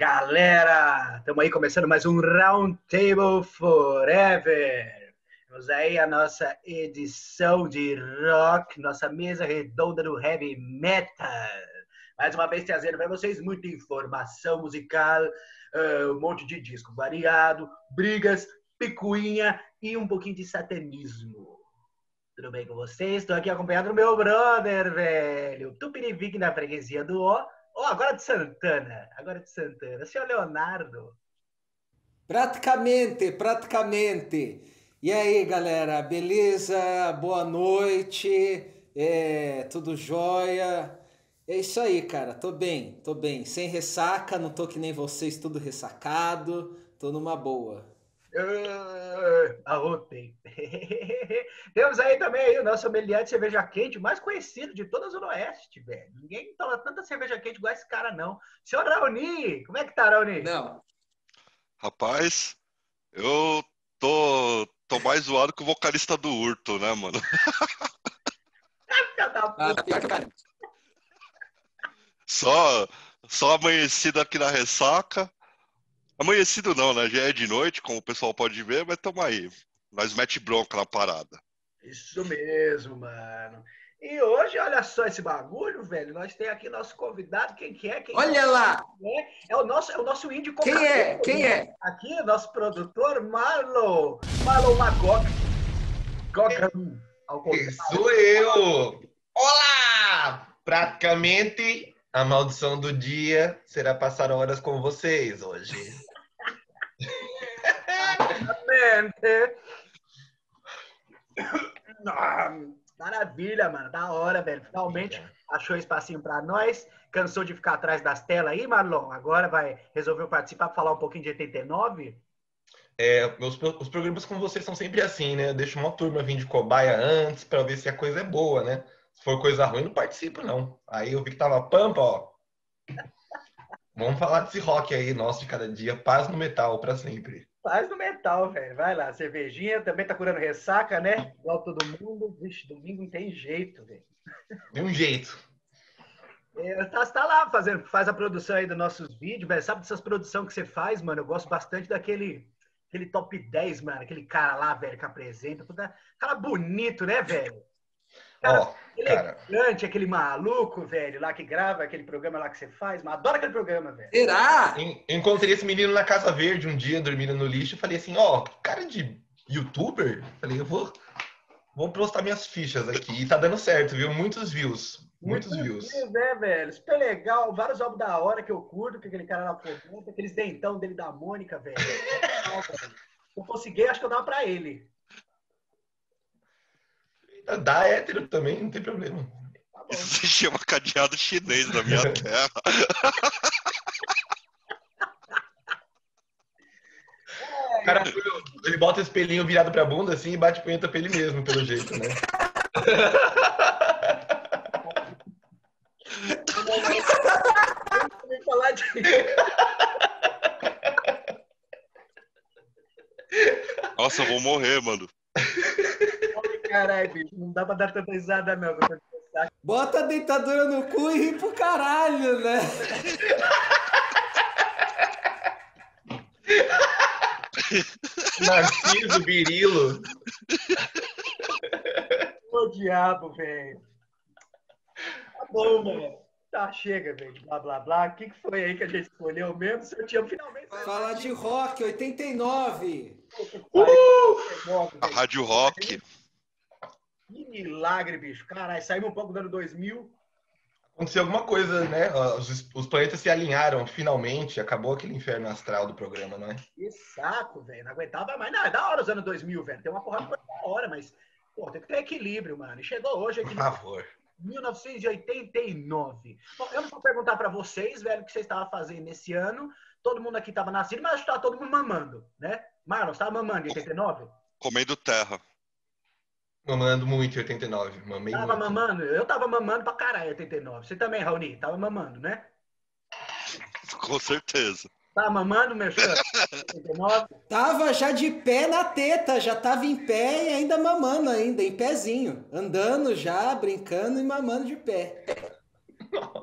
Galera! Estamos aí começando mais um Round Table Forever. Temos aí a nossa edição de rock, nossa mesa redonda do heavy metal. Mais uma vez trazendo para vocês muita informação musical, uh, um monte de disco variado, brigas, picuinha e um pouquinho de satanismo. Tudo bem com vocês? Estou aqui acompanhado do meu brother, velho. Tupinivique na freguesia do O Oh, agora de Santana. Agora de Santana. Senhor Leonardo. Praticamente, praticamente. E aí, galera, beleza? Boa noite. É, tudo jóia? É isso aí, cara. Tô bem, tô bem. Sem ressaca, não tô que nem vocês, tudo ressacado. Tô numa boa. Uh, arrotei. Temos aí também aí o nosso sommelier de cerveja quente, mais conhecido de toda a Zona Oeste, velho. Ninguém toma tanta cerveja quente igual esse cara, não. Senhor Raoni, como é que tá, Raoni? Não. Rapaz, eu tô, tô mais zoado que o vocalista do Urto, né, mano? ah, tá só, só amanhecido aqui na ressaca. Amanhecido não, né? Já é de noite, como o pessoal pode ver, mas tamo aí. Nós mete bronca na parada. Isso mesmo, mano. E hoje, olha só esse bagulho, velho. Nós temos aqui nosso convidado. Quem que é? Quem olha é? lá! É, é, o nosso, é o nosso índio Quem é? Quem é? Aqui, nosso produtor, Marlon. Marlon Magog. Gogan. Sou eu! Olá! Praticamente a maldição do dia será passar horas com vocês hoje. Exatamente. Maravilha, mano. Da hora, velho. Finalmente achou espacinho para nós. Cansou de ficar atrás das telas aí, Marlon? Agora vai resolver participar para falar um pouquinho de 89? É, meus, os programas com vocês são sempre assim, né? Eu deixo uma turma vir de cobaia antes para ver se a coisa é boa, né? Se for coisa ruim, não participo, não. Aí eu vi que tava pampa, ó. Vamos falar desse rock aí, nosso de cada dia. Paz no metal para sempre. Paz no metal, velho. Vai lá, cervejinha também tá curando ressaca, né? Igual todo mundo. Vixe, domingo não tem jeito, velho. Tem um jeito. É, tá, tá lá fazendo, faz a produção aí dos nossos vídeos, velho. Sabe dessas produções que você faz, mano? Eu gosto bastante daquele aquele top 10, mano. Aquele cara lá, velho, que apresenta. Cara bonito, né, velho? Cara, oh, elegante, aquele maluco, velho, lá que grava aquele programa lá que você faz. Mas adoro aquele programa, velho. Será? Encontrei esse menino na Casa Verde um dia, dormindo no lixo. Falei assim, ó, oh, cara de youtuber? Falei, eu vou, vou postar minhas fichas aqui. E tá dando certo, viu? Muitos views. Muitos, views. views. né, velho? Super legal. Vários álbuns da hora que eu curto, que aquele cara lá comenta, aqueles dentão dele da Mônica, velho. eu consegui, acho que eu dava pra ele. Dá hétero também, não tem problema. Isso se chama cadeado chinês na minha terra. O cara, ele bota o espelhinho virado pra bunda assim e bate punheta pra ele mesmo, pelo jeito, né? falar de... Nossa, eu vou morrer, mano. Caralho, bicho, não dá pra dar tanta risada, não. Bota a dentadura no cu e ri pro caralho, né? Narciso Virilo. Ô diabo, velho. Tá bom, mano. Tá, chega, velho. Blá, blá, blá. O que, que foi aí que a gente escolheu mesmo? Se eu tinha finalmente. Falar de rock, 89. Uh! A Rádio Rock. Que milagre, bicho. Caralho, saímos um pouco do ano 2000. Aconteceu alguma coisa, né? Os, os, planetas se alinharam finalmente. Acabou aquele inferno astral do programa, não é? Que saco, velho. Não aguentava mais. Não, é da hora os anos 2000, velho. Tem uma porrada de da hora, mas pô, tem que ter equilíbrio, mano. E chegou hoje aqui. Por favor. 1989. Bom, eu não vou perguntar para vocês, velho, o que vocês estavam fazendo nesse ano. Todo mundo aqui estava nascido, mas estava todo mundo mamando, né? Marlon, você estava mamando em 89? Comendo terra. Mamando muito em 89. Mamei tava muito. mamando? Eu tava mamando pra caralho em 89. Você também, Raoni? Tava mamando, né? Com certeza. Tava mamando, meu filho? 89? Tava já de pé na teta, já tava em pé e ainda mamando ainda, em pezinho. Andando já, brincando e mamando de pé.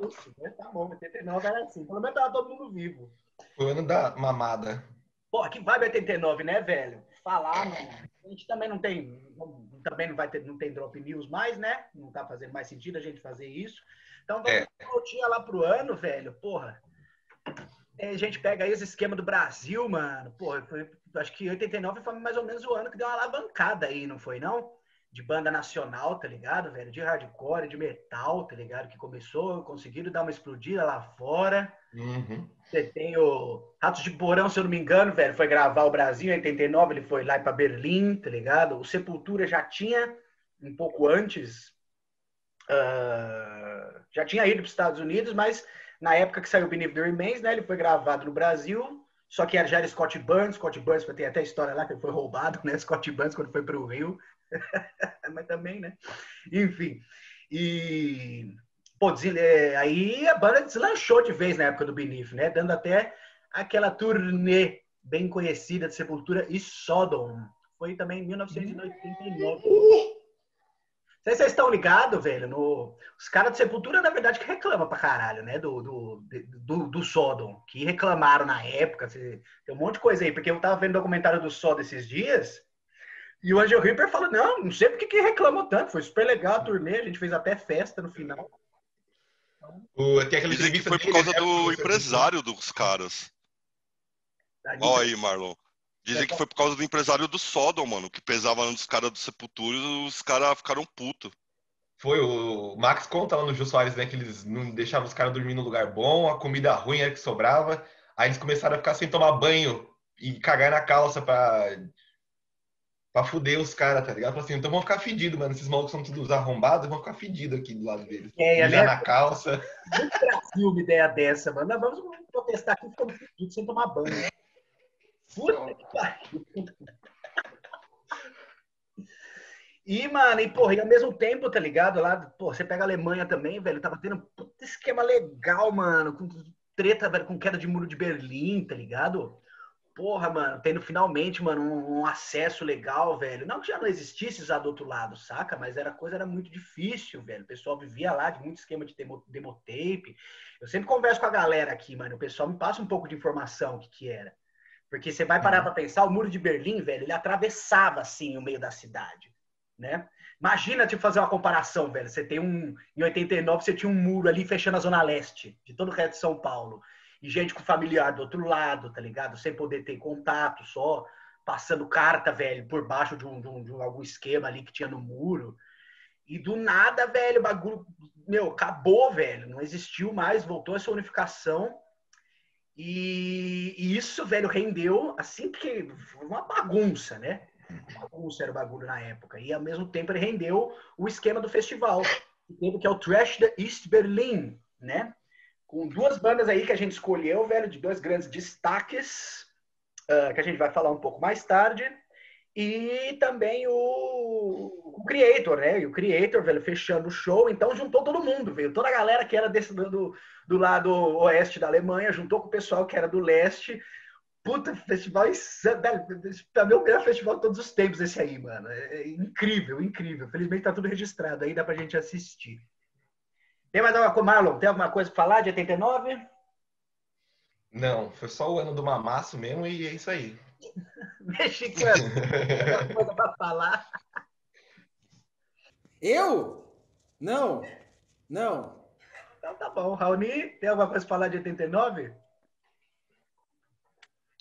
isso, né? Tá bom, 89 era assim. Pelo menos tava todo mundo vivo. Foi o ano da mamada. Pô, que vibe 89, né, velho? Falar, mano. A gente também não tem. também não vai ter, não tem drop news mais, né? Não tá fazendo mais sentido a gente fazer isso. Então vamos É. voltinha lá pro ano, velho. Porra. É, a gente pega aí esse esquema do Brasil, mano. Porra, foi- acho que 89 foi mais ou menos o ano que deu uma alavancada aí, não foi, não? De banda nacional, tá ligado, velho? De hardcore, de metal, tá ligado? Que começou, conseguiram dar uma explodida lá fora. Uhum. Você tem o Ratos de Porão, se eu não me engano, velho, foi gravar o Brasil em 89, ele foi lá para Berlim, tá ligado? O Sepultura já tinha, um pouco antes, ah, já tinha ido para os Estados Unidos, mas na época que saiu o Beneath the Remains, né, ele foi gravado no Brasil, só que já era Scott Burns, Scott Burns, tem até a história lá que ele foi roubado, né, Scott Burns quando foi para o Rio, mas também, né, enfim, e... Pô, é, aí a banda deslanchou de vez na época do Beneath, né? Dando até aquela turnê bem conhecida de Sepultura e Sodom. Foi também em 1989. Não sei se vocês estão ligados, velho. No... Os caras de Sepultura, na verdade, que reclamam pra caralho, né? Do, do, do, do Sodom. Que reclamaram na época. Tem um monte de coisa aí. Porque eu tava vendo o documentário do Sodom esses dias. E o Angel Reaper falou: não, não sei porque que reclamou tanto. Foi super legal a turnê. A gente fez até festa no final. O, tem aquela Dizem que foi por dele, causa né, do empresário dos caras. Ó aí, Marlon. Dizem que foi por causa do empresário do Sodom, mano, que pesava nos caras do Sepultura e os caras ficaram putos. Foi o Max conta lá no Jô Soares, né? Que eles não deixavam os caras dormir no lugar bom, a comida ruim era que sobrava. Aí eles começaram a ficar sem tomar banho e cagar na calça pra, pra fuder os caras, tá ligado? Assim, então vão ficar fedidos, mano. Esses malucos são todos arrombados, vão ficar fedidos aqui do lado deles. É, Mijar né? na calça. Muito Brasil uma ideia dessa, mano. Nós vamos protestar aqui ficando fedido sem tomar banho. Puta que pariu. E, mano, e, porra, e ao mesmo tempo, tá ligado? Lá, pô, você pega a Alemanha também, velho, tava tendo um puta esquema legal, mano, com treta, velho, com queda de muro de Berlim, tá ligado? Porra, mano, tendo finalmente, mano, um, um acesso legal, velho. Não que já não existisse já do outro lado, saca? Mas era coisa era muito difícil, velho. O pessoal vivia lá de muito esquema de demo, demotape. Eu sempre converso com a galera aqui, mano. O pessoal me passa um pouco de informação o que que era. Porque você vai parar pra pensar, o muro de Berlim, velho, ele atravessava, assim, o meio da cidade, né? Imagina, tipo, fazer uma comparação, velho. Você tem um... Em 89, você tinha um muro ali fechando a zona leste de todo o resto de São Paulo e gente com familiar do outro lado, tá ligado? Sem poder ter contato, só passando carta, velho, por baixo de, um, de, um, de um, algum esquema ali que tinha no muro. E do nada, velho, o bagulho, meu, acabou, velho. Não existiu mais, voltou essa unificação. E, e isso, velho, rendeu, assim que uma bagunça, né? Uma bagunça era o bagulho na época. E ao mesmo tempo ele rendeu o esquema do festival, que que é o Trash the East Berlin, né? Com duas bandas aí que a gente escolheu, velho, de dois grandes destaques, uh, que a gente vai falar um pouco mais tarde, e também o, o Creator, né? E o Creator, velho, fechando o show, então juntou todo mundo, veio toda a galera que era desse, do, do lado oeste da Alemanha, juntou com o pessoal que era do leste. Puta, festival, é o melhor festival de todos os tempos esse aí, mano. É, é incrível, incrível. Felizmente tá tudo registrado aí, dá pra gente assistir. Tem mais alguma coisa, Marlon? Tem alguma coisa para falar de 89? Não, foi só o ano do mamaço mesmo e é isso aí. Mexicano, tem alguma coisa para falar? Eu? Não, não. Então tá bom. Raoni, tem alguma coisa para falar de 89?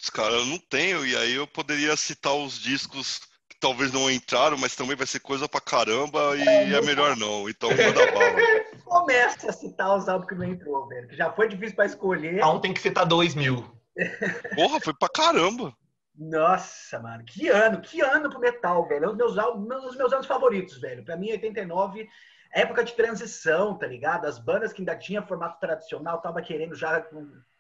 Os caras eu não tenho, e aí eu poderia citar os discos que talvez não entraram, mas também vai ser coisa pra caramba e é, é melhor não. Então manda bala. Comece a citar os álbuns que não entrou, velho. Que já foi difícil para escolher. Ah, um tem que citar dois mil. Porra, foi pra caramba. Nossa, mano, que ano, que ano pro metal, velho. É os meus, álbuns, os meus anos favoritos, velho. Pra mim, 89, época de transição, tá ligado? As bandas que ainda tinha formato tradicional, tava querendo já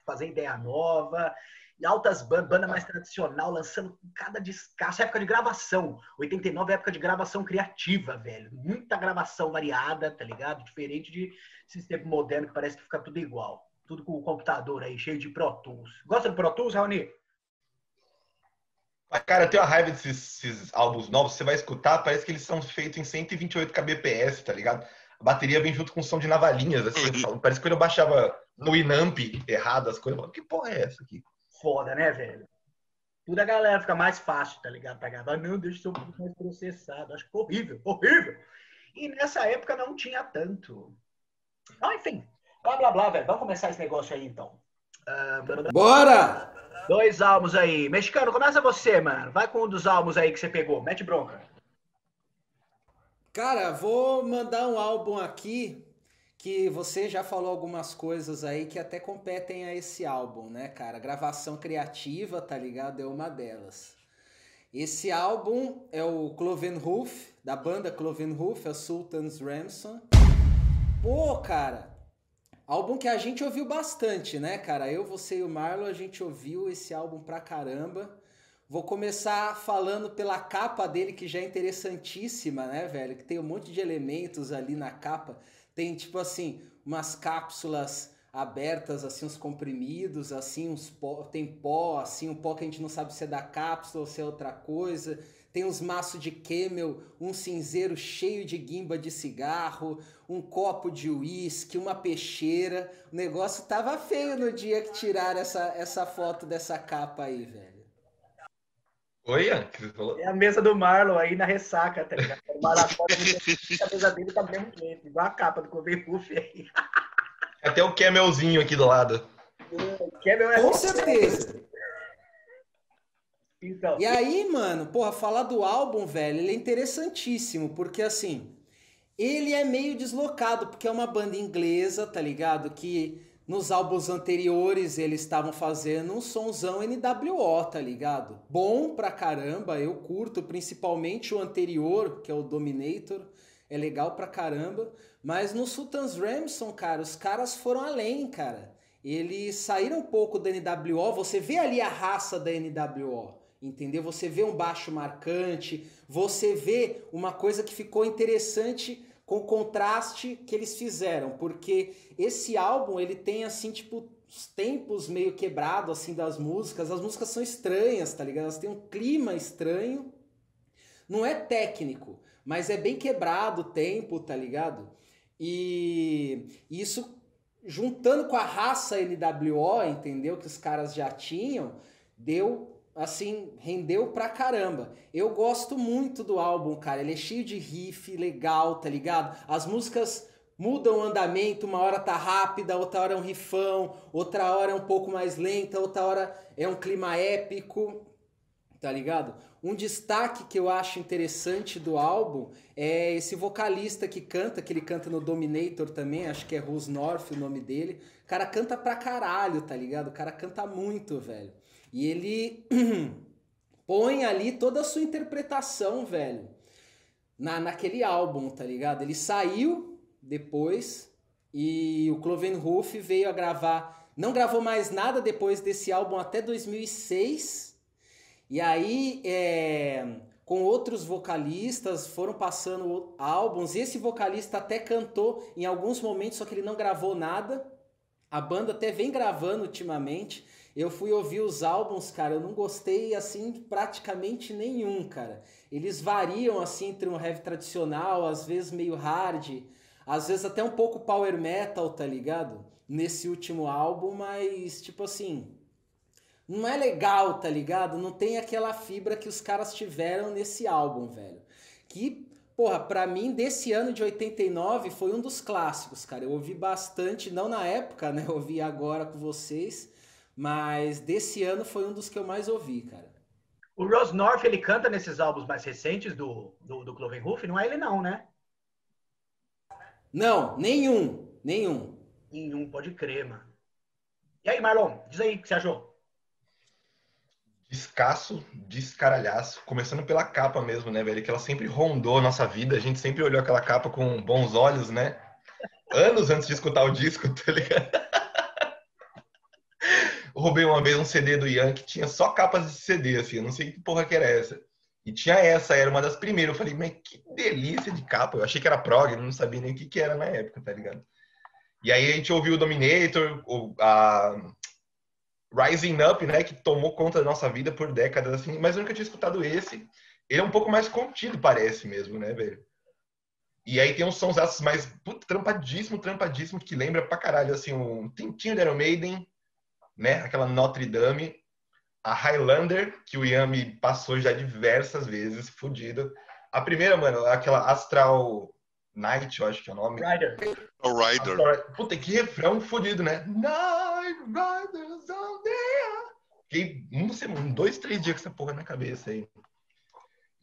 fazer ideia nova. E altas bandas, banda mais tradicional, lançando cada descasso. Época de gravação. 89 é época de gravação criativa, velho. Muita gravação variada, tá ligado? Diferente de sistema moderno que parece que fica tudo igual. Tudo com o computador aí, cheio de Pro Tools. Gosta do Pro Tools, Raoni? Cara, eu tenho uma raiva desses, desses álbuns novos. Você vai escutar, parece que eles são feitos em 128 kbps, tá ligado? a bateria vem junto com o som de navalinhas, assim. Parece que quando eu baixava no Inamp errado as coisas, eu falava, que porra é essa aqui? Foda, né, velho? Tudo a galera fica mais fácil, tá ligado? Pra gravar. Não, deixa ser um pouco mais processado. Acho que horrível, horrível. E nessa época não tinha tanto. Ah, enfim. Blá, blá, blá, velho. Vamos começar esse negócio aí, então. Ah, Bora! Dois álbuns aí. Mexicano, começa você, mano. Vai com um dos álbuns aí que você pegou. Mete bronca. Cara, vou mandar um álbum aqui que você já falou algumas coisas aí que até competem a esse álbum, né, cara? Gravação criativa, tá ligado? É uma delas. Esse álbum é o Clovenhoof, da banda Clovenhoof, a Sultan's Ransom. Pô, cara, álbum que a gente ouviu bastante, né, cara? Eu, você e o Marlon, a gente ouviu esse álbum pra caramba. Vou começar falando pela capa dele, que já é interessantíssima, né, velho? Que tem um monte de elementos ali na capa. Tem tipo assim, umas cápsulas abertas, assim, uns comprimidos, assim, uns pó, tem pó, assim, um pó que a gente não sabe se é da cápsula ou se é outra coisa. Tem uns maços de camel, um cinzeiro cheio de guimba de cigarro, um copo de uísque, uma peixeira. O negócio tava feio no dia que tiraram essa, essa foto dessa capa aí, velho. Oi, Ian, que você falou? É a mesa do Marlon aí na ressaca, tá ligado? O Maracó, a mesa dele tá do mesmo jeito, igual a capa do Covey Buff aí. Até o Camelzinho aqui do lado. Camel é Com certeza. Então, E aí, mano, porra, falar do álbum, velho, ele é interessantíssimo, porque assim, ele é meio deslocado, porque é uma banda inglesa, tá ligado? Que nos álbuns anteriores eles estavam fazendo um sonzão NWO, tá ligado? Bom pra caramba, eu curto, principalmente o anterior, que é o Dominator, é legal pra caramba. Mas no Sultan's Ramson, cara, os caras foram além, cara. Eles saíram um pouco da NWO, você vê ali a raça da NWO, entendeu? Você vê um baixo marcante, você vê uma coisa que ficou interessante com o contraste que eles fizeram, porque esse álbum ele tem assim tipo os tempos meio quebrado assim das músicas, as músicas são estranhas, tá ligado? Elas têm um clima estranho. Não é técnico, mas é bem quebrado o tempo, tá ligado? E isso juntando com a raça NWO, entendeu? Que os caras já tinham, deu assim, rendeu pra caramba. Eu gosto muito do álbum, cara. Ele é cheio de riff, legal, tá ligado? As músicas mudam o andamento, uma hora tá rápida, outra hora é um rifão, outra hora é um pouco mais lenta, outra hora é um clima épico, tá ligado? Um destaque que eu acho interessante do álbum é esse vocalista que canta, que ele canta no Dominator também, acho que é Rose North o nome dele. O cara canta pra caralho, tá ligado? O cara canta muito, velho. E ele põe ali toda a sua interpretação, velho, na, naquele álbum, tá ligado? Ele saiu depois e o Clovenhoof veio a gravar, não gravou mais nada depois desse álbum até 2006. E aí, é, com outros vocalistas, foram passando álbuns. Esse vocalista até cantou em alguns momentos, só que ele não gravou nada. A banda até vem gravando ultimamente. Eu fui ouvir os álbuns, cara, eu não gostei assim praticamente nenhum, cara. Eles variam assim entre um heavy tradicional, às vezes meio hard, às vezes até um pouco power metal, tá ligado? Nesse último álbum, mas tipo assim, não é legal, tá ligado? Não tem aquela fibra que os caras tiveram nesse álbum, velho. Que, porra, pra mim, desse ano de 89, foi um dos clássicos, cara. Eu ouvi bastante, não na época, né? Eu ouvi agora com vocês, mas desse ano foi um dos que eu mais ouvi, cara. o Rose North, ele canta nesses álbuns mais recentes do, do, do Clovenhoof? Não é ele não, né? Não, nenhum, nenhum. Nenhum, pode crer, mano. E aí, Marlon, diz aí o que você achou. Descasso, descaralhaço. Começando pela capa mesmo, né, velho? Que ela sempre rondou a nossa vida. A gente sempre olhou aquela capa com bons olhos, né? Anos antes de escutar o disco, tá ligado? Roubei uma vez um CD do Ian que tinha só capas de CD, assim. Eu não sei que porra que era essa. E tinha essa, era uma das primeiras. Eu falei, mas que delícia de capa. Eu achei que era prog, não sabia nem o que, que era na época, tá ligado? E aí a gente ouviu o Dominator, o, a Rising Up, né, que tomou conta da nossa vida por décadas, assim, mas eu nunca tinha escutado esse. Ele é um pouco mais contido, parece mesmo, né, velho? E aí tem uns sons mais puta, trampadíssimo, trampadíssimo, que lembra pra caralho, assim, um tintinho de Iron Maiden, né? Aquela Notre Dame. A Highlander, que o Yami passou já diversas vezes, fudido. A primeira, mano, aquela Astral Night, eu acho que é o nome. Rider. O Rider. Astral... Puta, que refrão fudido, né? Night Riders on there. Fiquei um, dois, três dias com essa porra na cabeça aí.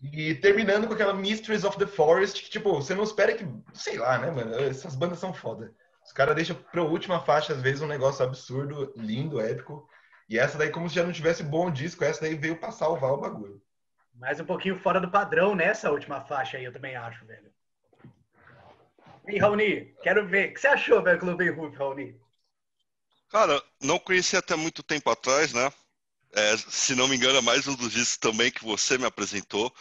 E terminando com aquela Mysteries of the Forest, que, tipo, você não espera que. Sei lá, né, mano? Essas bandas são foda. Os caras deixam pra última faixa, às vezes, um negócio absurdo, lindo, épico. E essa daí, como se já não tivesse bom disco, essa daí veio pra salvar o bagulho. Mais um pouquinho fora do padrão nessa última faixa aí, eu também acho, velho. E Raoni, quero ver. O que você achou, velho, Clube Roof, Raoni? Cara, não conheci até muito tempo atrás, né? É, se não me engano, é mais um dos discos também que você me apresentou.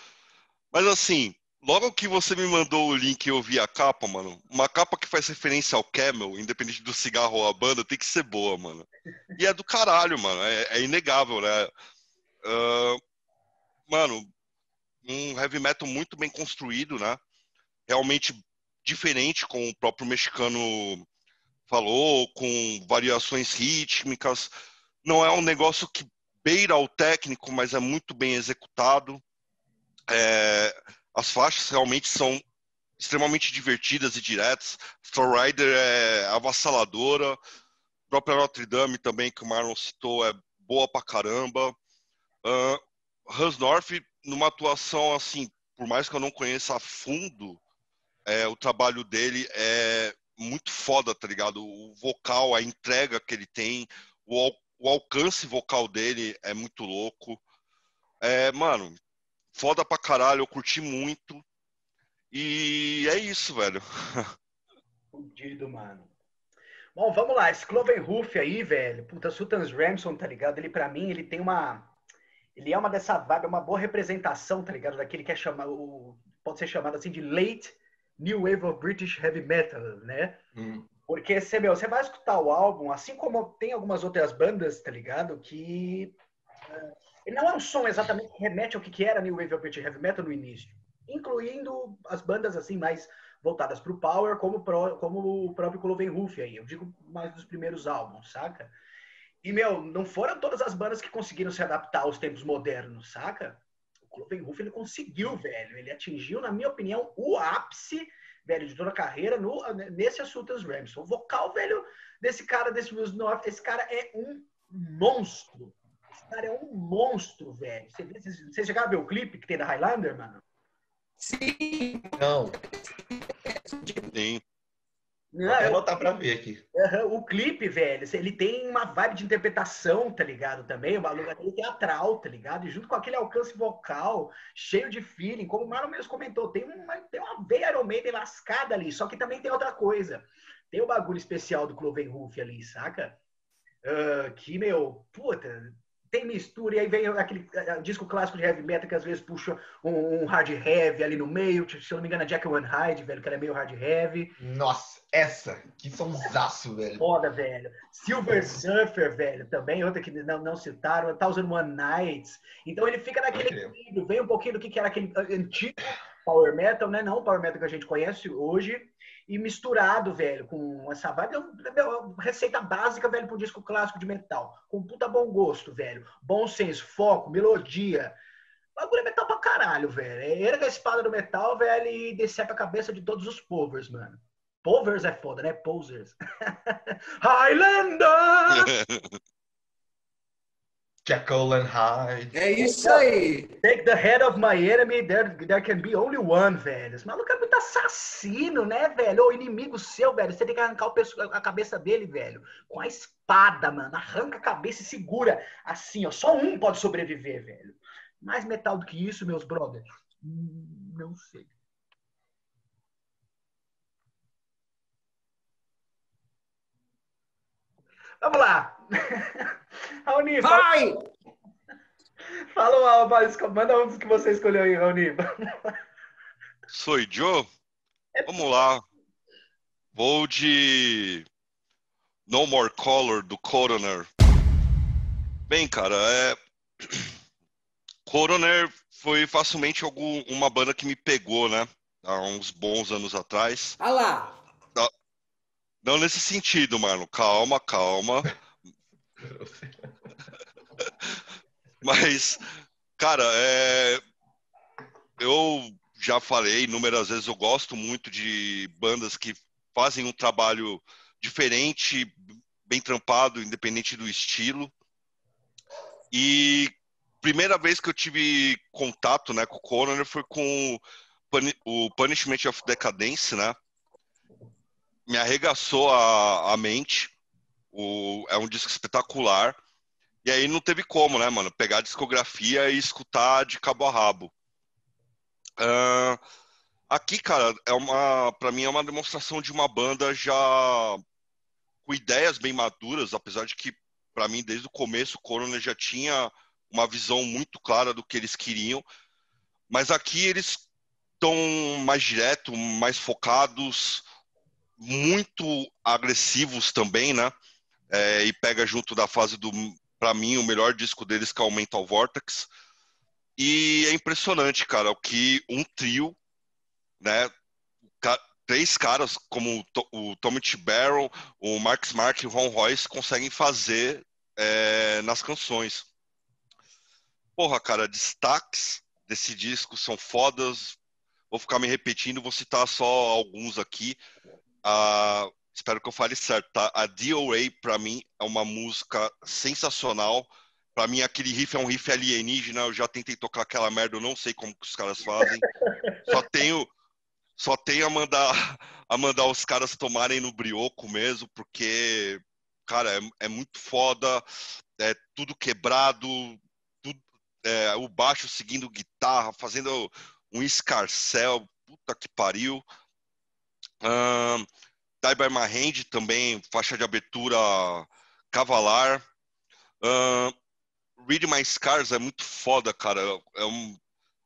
Mas assim, logo que você me mandou o link e eu vi a capa, mano, uma capa que faz referência ao Camel, independente do cigarro ou a banda, tem que ser boa, mano. E é do caralho, mano. É, é inegável, né? Uh, mano, um heavy metal muito bem construído, né? Realmente diferente, como o próprio mexicano falou, com variações rítmicas. Não é um negócio que beira ao técnico, mas é muito bem executado. É, as faixas realmente são extremamente divertidas e diretas. Star Rider é avassaladora. A própria Notre Dame também, que o Marlon citou, é boa pra caramba. Uh, Hans North, numa atuação assim, por mais que eu não conheça a fundo, é, o trabalho dele é muito foda, tá ligado? O vocal, a entrega que ele tem, o, o alcance vocal dele é muito louco. É, mano, foda pra caralho, eu curti muito. E é isso, velho. Fudido, mano. Bom, vamos lá. Esse Clovenhoof aí, velho. Puta, Sultans Ramson, tá ligado? Ele, pra mim, ele tem uma... Ele é uma dessa vaga, uma boa representação, tá ligado? Daquele que é chamado... Pode ser chamado assim de late New Wave of British Heavy Metal, né? Hum. Porque você, meu, você vai escutar o álbum, assim como tem algumas outras bandas, tá ligado? Que uh, não é um som exatamente que remete ao que era New Wave British Heavy Metal no início, incluindo as bandas assim mais voltadas para o power, como, pro, como o próprio Cloven Roof aí. Eu digo mais dos primeiros álbuns, saca? E, meu, não foram todas as bandas que conseguiram se adaptar aos tempos modernos, saca? O Cloven Roof, ele conseguiu, velho. Ele atingiu, na minha opinião, o ápice velho, de toda a carreira, no, nesse Assuntas Rams. O vocal, velho, desse cara, desse Will North, esse cara é um monstro. Cara é um monstro, velho. Você, você, você chegaram a ver o clipe que tem da Highlander, mano? Sim. Não. Sim. Não, Vou até botar pra ver aqui. o clipe, velho, ele tem uma vibe de interpretação, tá ligado? Também, uma lugar teatral, tá ligado? E junto com aquele alcance vocal, cheio de feeling, como o Marlon mesmo comentou, tem uma, tem uma veia Iron Maiden lascada ali, só que também tem outra coisa. Tem o bagulho especial do Cloven Roof ali, saca? Uh, que, meu, puta, tem mistura, e aí vem aquele uh, disco clássico de heavy metal que às vezes puxa um, um hard heavy ali no meio, se eu não me engano, é Jack One Hyde, velho, que era meio hard heavy. Nossa, essa, que sonsaço, velho. Foda, velho. Silver Surfer, velho, também, outra que não, não citaram, Thousand One Nights. Então ele fica naquele equilíbrio, vem um pouquinho do que era aquele antigo power metal, né? Não o power metal que a gente conhece hoje, e misturado, velho, com essa vibe, meu, receita básica, velho, pro disco clássico de metal. Com puta bom gosto, velho. Bom senso, foco, melodia. O bagulho é metal pra caralho, velho. É erga a espada do metal, velho, e decepa a cabeça de todos os povers, mano. Povers é foda, né? Posers. Highlander! Jekyll and Hyde. É isso aí. Take the head of my enemy, there, there can be only one, velho. Esse maluco é muito assassino, né, velho? O inimigo seu, velho. Você tem que arrancar o a cabeça dele, velho. Com a espada, mano. Arranca a cabeça e segura. Assim, ó. Só um pode sobreviver, velho. Mais metal do que isso, meus brothers? Hum, não sei. Vamos lá. Raoni, vai! Fala o Alba, manda um dos que você escolheu aí, Raoni. Sou Joe? Vamos lá. Vou de No More Color do Coroner. Bem, cara, é. Coroner foi facilmente algum, uma banda que me pegou, né? há uns bons anos atrás. Ah lá! Não, não nesse sentido, mano. Calma, calma. Mas, cara, é... eu já falei inúmeras vezes, eu gosto muito de bandas que fazem um trabalho diferente, bem trampado, independente do estilo. E primeira vez que eu tive contato né, com o Coroner foi com o Punishment of Decadence, né? Me arregaçou a, a mente. O, é um disco espetacular. E aí não teve como, né, mano? Pegar a discografia e escutar de cabo a rabo. Uh, aqui, cara, é uma, para mim é uma demonstração de uma banda já com ideias bem maduras, apesar de que para mim desde o começo o Corona já tinha uma visão muito clara do que eles queriam, mas aqui eles estão mais direto, mais focados, muito agressivos também, né? É, e pega junto da fase do para mim, o melhor disco deles, que é o Mental Vortex. E é impressionante, cara, o que um trio, né? Três caras como o Tommy T. Barrow, o Marcus Mark e o Ron Royce conseguem fazer é, nas canções. Porra, cara, destaques desse disco são fodas. Vou ficar me repetindo, vou citar só alguns aqui. Ah, espero que eu fale certo, tá? A DOA, para mim, é uma música sensacional. Para mim, aquele riff é um riff alienígena. Eu já tentei tocar aquela merda, eu não sei como que os caras fazem. Só tenho, só tenho a mandar, a mandar os caras tomarem no brioco mesmo, porque, cara, é, é muito foda. É tudo quebrado, tudo, é, o baixo seguindo guitarra, fazendo um escarcel. Puta que pariu. Um, Die by também, faixa de abertura cavalar. Uh, Read My Scars é muito foda, cara. É um...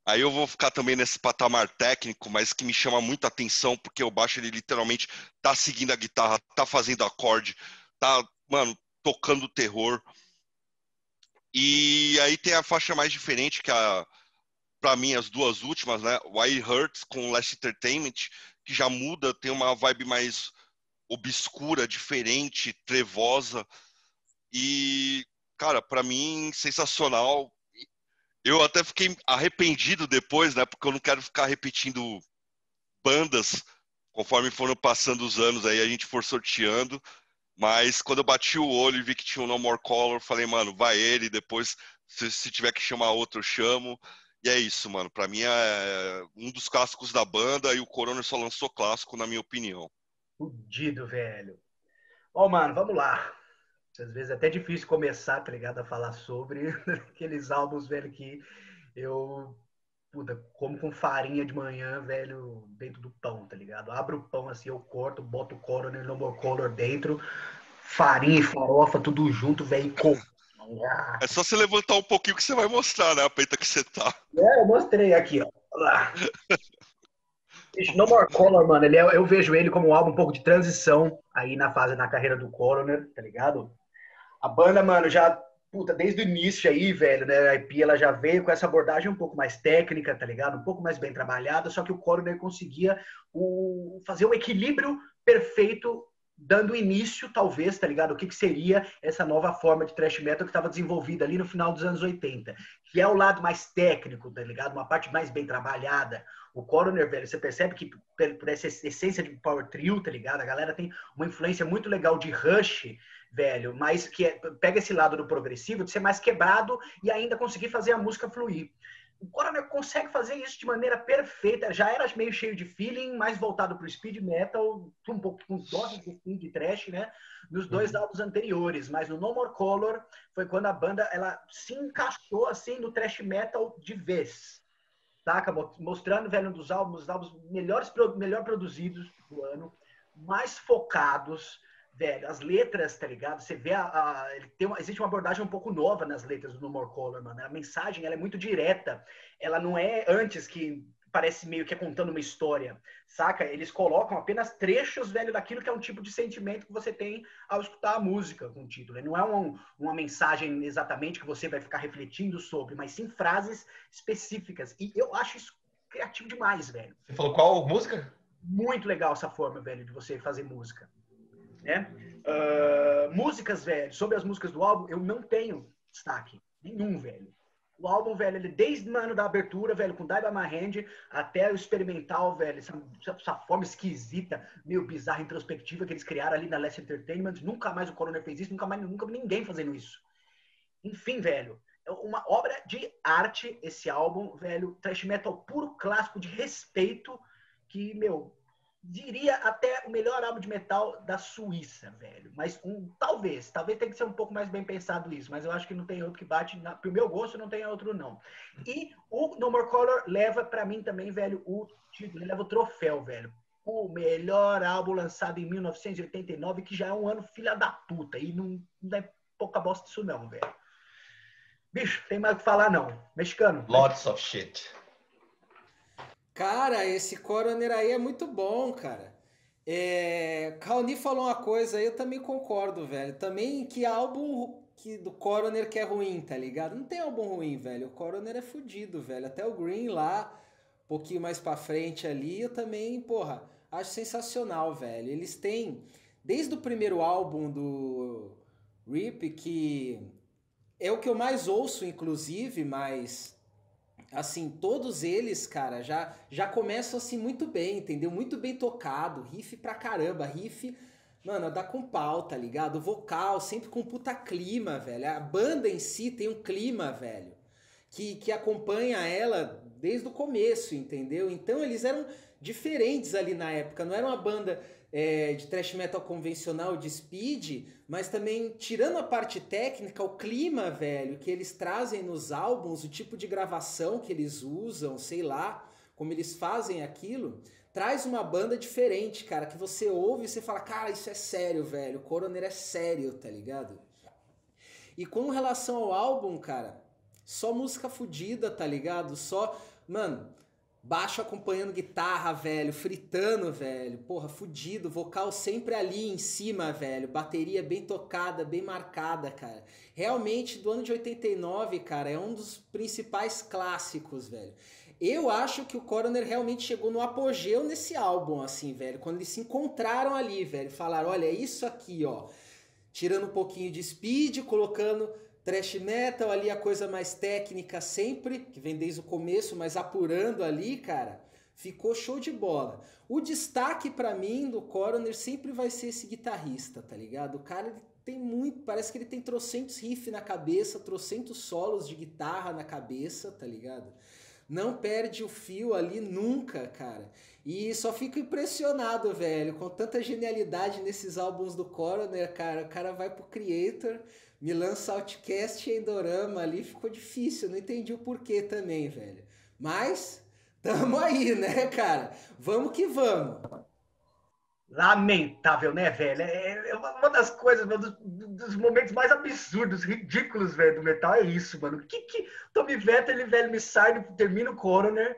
Aí eu vou ficar também nesse patamar técnico, mas que me chama muita atenção, porque o baixo ele literalmente tá seguindo a guitarra, tá fazendo acorde, tá, mano, tocando terror. E aí tem a faixa mais diferente, que a, pra mim, as duas últimas, né? Why It Hurts com Last Entertainment, que já muda, tem uma vibe mais obscura, diferente, trevosa. E, cara, para mim, sensacional. Eu até fiquei arrependido depois, né? Porque eu não quero ficar repetindo bandas conforme foram passando os anos aí, a gente for sorteando. Mas quando eu bati o olho e vi que tinha o No More Color, falei, mano, vai ele, depois, se, se tiver que chamar outro, eu chamo. E é isso, mano. Pra mim é um dos clássicos da banda e o Corona só lançou clássico, na minha opinião. Fudido, velho. Ó, oh, mano, vamos lá. Às vezes é até difícil começar, tá ligado? A falar sobre aqueles álbuns, velho, que eu puta, como com farinha de manhã, velho, dentro do pão, tá ligado? Abro o pão assim, eu corto, boto o Coroner no meu color dentro, farinha e farofa, tudo junto, velho, com. É só você levantar um pouquinho que você vai mostrar, né? A peita que você tá. É, eu mostrei aqui, ó. No More Color, mano, ele é, eu vejo ele como um álbum um pouco de transição aí na fase, na carreira do Coroner, tá ligado? A banda, mano, já, puta, desde o início aí, velho, né, a IP, ela já veio com essa abordagem um pouco mais técnica, tá ligado? Um pouco mais bem trabalhada, só que o Coroner conseguia o, fazer o equilíbrio perfeito dando início, talvez, tá ligado? O que, que seria essa nova forma de thrash metal que estava desenvolvida ali no final dos anos 80, que é o lado mais técnico, tá ligado? Uma parte mais bem trabalhada. O Coroner, velho, você percebe que por essa essência de power trio, tá ligado? A galera tem uma influência muito legal de Rush, velho, mas que é, pega esse lado do progressivo, de ser mais quebrado e ainda conseguir fazer a música fluir. O Coroner consegue fazer isso de maneira perfeita. Já era meio cheio de feeling, mais voltado para o speed metal, um pouco com doses de speed e trash, né? Nos dois uhum. álbuns anteriores. Mas no No More Color foi quando a banda ela se encaixou assim no trash metal de vez. Saca? Mostrando, velho, um dos álbuns, os álbuns melhores, melhor produzidos do ano, mais focados, velho, as letras, tá ligado? Você vê a, a ele tem uma, existe uma abordagem um pouco nova nas letras do No More Color, mano. A mensagem, ela é muito direta. Ela não é antes que parece meio que é contando uma história, saca? Eles colocam apenas trechos, velho, daquilo que é um tipo de sentimento que você tem ao escutar a música com o título. Não é um, uma mensagem exatamente que você vai ficar refletindo sobre, mas sim frases específicas. E eu acho isso criativo demais, velho. Você falou qual música? Muito legal essa forma, velho, de você fazer música. Né? Uh, músicas, velho, sobre as músicas do álbum, eu não tenho destaque. Nenhum, velho. O álbum, velho, ele desde o ano da abertura, velho, com By My Hand, até o experimental, velho, essa, essa, forma esquisita, meio bizarra, introspectiva que eles criaram ali na Less Entertainment. Nunca mais o Coroner fez isso, nunca mais nunca ninguém fazendo isso. Enfim, velho, é uma obra de arte esse álbum, velho, thrash metal puro clássico de respeito que, meu, diria até o melhor álbum de metal da Suíça, velho. Mas um, talvez, talvez tenha que ser um pouco mais bem pensado isso, mas eu acho que não tem outro que bate, na, pro meu gosto não tem outro não. E o No More Color leva para mim também, velho, o título, ele leva o troféu, velho. O melhor álbum lançado em 1989, que já é um ano filha da puta, e não, não é pouca bosta isso não, velho. Bicho, tem mais o que falar não. Mexicano. Lots of shit. Cara, esse Coroner aí é muito bom, cara. É, Raoni falou uma coisa aí, eu também concordo, velho. Também que álbum que, do Coroner que é ruim, tá ligado? Não tem álbum ruim, velho. O Coroner é fudido, velho. Até o Green lá, um pouquinho mais pra frente ali, eu também, porra, acho sensacional, velho. Eles têm, desde o primeiro álbum do Rip, que é o que eu mais ouço, inclusive, mas assim, todos eles, cara, já já começam assim muito bem, entendeu? Muito bem tocado, riff pra caramba, riff, mano, dá com pau, tá ligado? O vocal sempre com puta clima, velho. A banda em si tem um clima, velho, que, que acompanha ela desde o começo, entendeu? Então eles eram diferentes ali na época, não era uma banda é, de thrash metal convencional de speed, mas também tirando a parte técnica, o clima, velho, que eles trazem nos álbuns, o tipo de gravação que eles usam, sei lá, como eles fazem aquilo, traz uma banda diferente, cara, que você ouve e você fala, cara, isso é sério, velho, o Coroner é sério, tá ligado? E com relação ao álbum, cara, só música fodida, tá ligado? Só, mano, Baixo acompanhando guitarra, velho, fritando, velho. Porra, fudido. Vocal sempre ali em cima, velho. Bateria bem tocada, bem marcada, cara. Realmente, do ano de 89, cara, é um dos principais clássicos, velho. Eu acho que o Coroner realmente chegou no apogeu nesse álbum, assim, velho. Quando eles se encontraram ali, velho. Falaram: olha, é isso aqui, ó. Tirando um pouquinho de speed, colocando Trash metal ali a coisa mais técnica sempre, que vem desde o começo, mas apurando ali, cara, ficou show de bola. O destaque para mim do Coroner sempre vai ser esse guitarrista, tá ligado? O cara ele tem muito, parece que ele tem trocentos riff na cabeça, trocentos solos de guitarra na cabeça, tá ligado? Não perde o fio ali nunca, cara. E só fico impressionado, velho, com tanta genialidade nesses álbuns do Coroner, cara. O cara vai pro Creator, me lança Outcast e Endorama ali, ficou difícil, não entendi o porquê também, velho. Mas, tamo aí, né, cara? Vamos que vamos. Lamentável, né, velho? É, é uma das coisas, um dos, momentos mais absurdos, ridículos, velho, do metal é isso, mano. Que que Tommy Vettel, velho, me sai, termina o Coroner,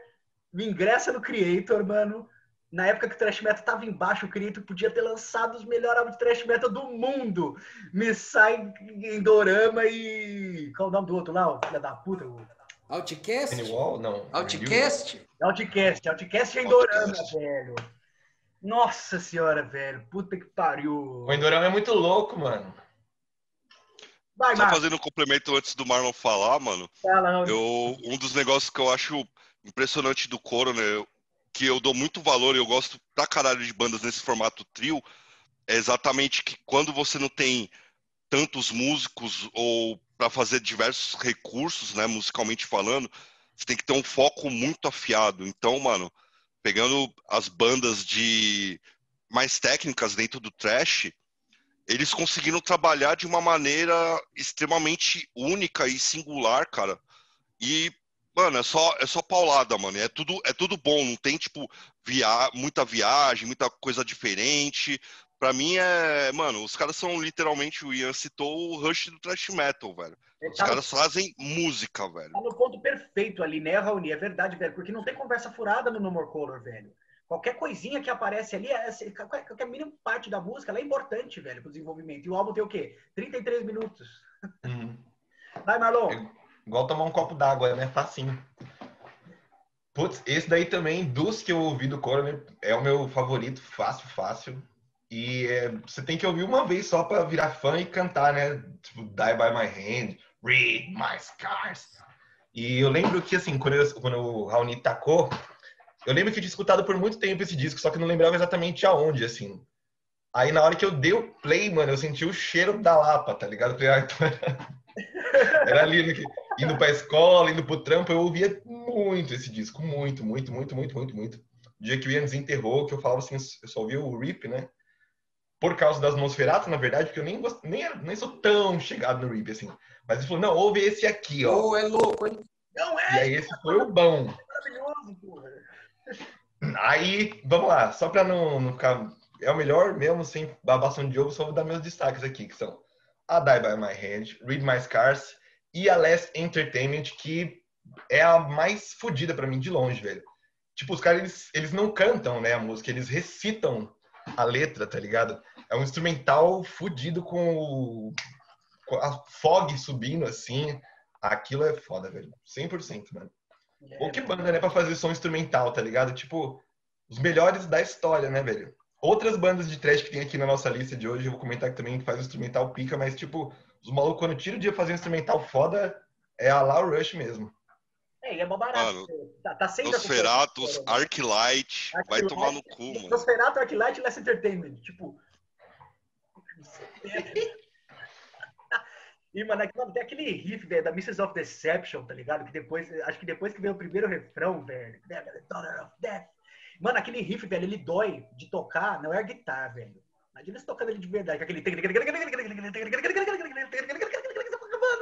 me ingressa no Creator, mano na época que o thrash metal tava embaixo, o Creator podia ter lançado os melhores álbuns de thrash metal do mundo. Me sai em Dorama e. Qual o nome do outro lá, o filho da puta? Outcast? Anywall? Não. Outcast? Outcast. Outcast em Dorama, velho. Nossa senhora, velho. Puta que pariu. O Endorama é muito louco, mano. Vai, Só fazendo um complemento antes do Marlon falar, mano. Fala, eu, um dos negócios que eu acho impressionante do Coroner, que eu dou muito valor e eu gosto pra caralho de bandas nesse formato trio é exatamente que quando você não tem tantos músicos ou para fazer diversos recursos, né, musicalmente falando, você tem que ter um foco muito afiado. Então, mano, pegando as bandas de mais técnicas dentro do trash, eles conseguiram trabalhar de uma maneira extremamente única e singular, cara. E Mano, é só, é só paulada, mano. É tudo, é tudo bom. Não tem, tipo, via... muita viagem, muita coisa diferente. Pra mim é. Mano, os caras são literalmente. O Ian citou o rush do thrash metal, velho. Os tá caras no... fazem música, velho. Tá no ponto perfeito ali, né, Raoni? É verdade, velho. Porque não tem conversa furada no No More Color, velho. Qualquer coisinha que aparece ali, é, qualquer, qualquer mínima parte da música, ela é importante, velho, pro desenvolvimento. E o álbum tem o quê? 33 minutos. Uhum. Vai, Marlon. Igual tomar um copo d'água, né? Facinho. Putz, esse daí também, dos que eu ouvi do Coroner, é o meu favorito, fácil, fácil. E é, você tem que ouvir uma vez só pra virar fã e cantar, né? Tipo, Die By My Hand, Read My Scars. E eu lembro que, assim, quando, eu, quando o Raoni tacou, eu lembro que eu tinha escutado por muito tempo esse disco, só que não lembrava exatamente aonde, assim. Aí na hora que eu dei o play, mano, eu senti o cheiro da Lapa, tá ligado? era... ali, né, indo pra escola, indo pro trampo, eu ouvia muito esse disco, muito, muito, muito, muito, muito, muito. O dia que o Ian desenterrou, que eu falava assim, eu só ouvia o Rip, né? Por causa das Nosferatu, na verdade, porque eu nem, nem, nem sou tão chegado no Rip, assim. Mas ele falou, não, ouve esse aqui, ó. Oh, é louco, hein? Não é? E aí esse foi o bom. Maravilhoso, porra. Aí, vamos lá, só pra não, não ficar... É o melhor mesmo, sem babação de ovo, só vou dar meus destaques aqui, que são a Die By My Hand, Read My Scars e a Last Entertainment, que é a mais fodida para mim de longe, velho. Tipo, os caras, eles, eles não cantam, né, a música, eles recitam a letra, tá ligado? É um instrumental fudido com, o, com a fog subindo, assim. Aquilo é foda, velho. 100%, mano. É, Ou que banda, né, pra fazer som instrumental, tá ligado? Tipo, os melhores da história, né, velho? Outras bandas de trash que tem aqui na nossa lista de hoje, eu vou comentar que também faz instrumental pica, mas, tipo, os malucos, quando tira o dia fazer instrumental foda, é a La Rush mesmo. É, e é mó barato. Mano, tá, tá sem Nosferatus, Arclight, vai tomar no cu, mano. Nosferatu, Arclight e Less Entertainment. Tipo. E, mano, é mano, tem aquele riff velho, da Mrs. of Deception, tá ligado? Que depois, acho que depois que veio o primeiro refrão, velho. Daughter of Death. Mano, aquele riff, velho, ele dói de tocar, não é a guitarra, velho. Imagina você tocando ele de verdade, aquele. Mano,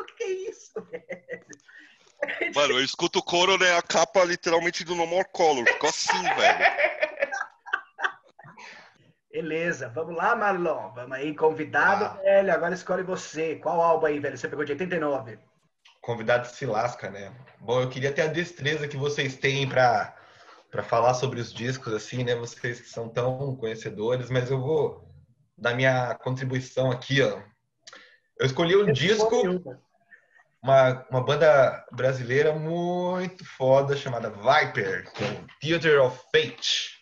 o que, que é isso, velho? Mano, eu escuto o coro, né? A capa literalmente do No More Color. Ficou assim, velho. Beleza, vamos lá, Marlon. Vamos aí, convidado, ah. velho. Agora escolhe você. Qual álbum aí, velho? Você pegou de 89. Convidado se lasca, né? Bom, eu queria ter a destreza que vocês têm para para falar sobre os discos, assim, né? Vocês que são tão conhecedores, mas eu vou dar minha contribuição aqui, ó. Eu escolhi um disco uma, uma banda brasileira muito foda chamada Viper, que é o Theater of Fate.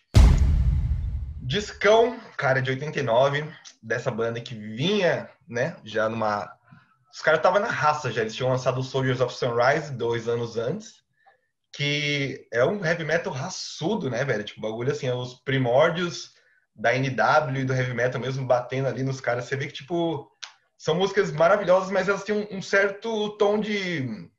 Discão, cara, de 89, dessa banda que vinha, né, já numa... Os caras estavam na raça já, eles tinham lançado o Soldiers of Sunrise dois anos antes, que é um heavy metal raçudo, né, velho? Tipo, bagulho assim, é os primórdios da NW e do heavy metal mesmo batendo ali nos caras. Você vê que, tipo, são músicas maravilhosas, mas elas têm um, um, certo tom de.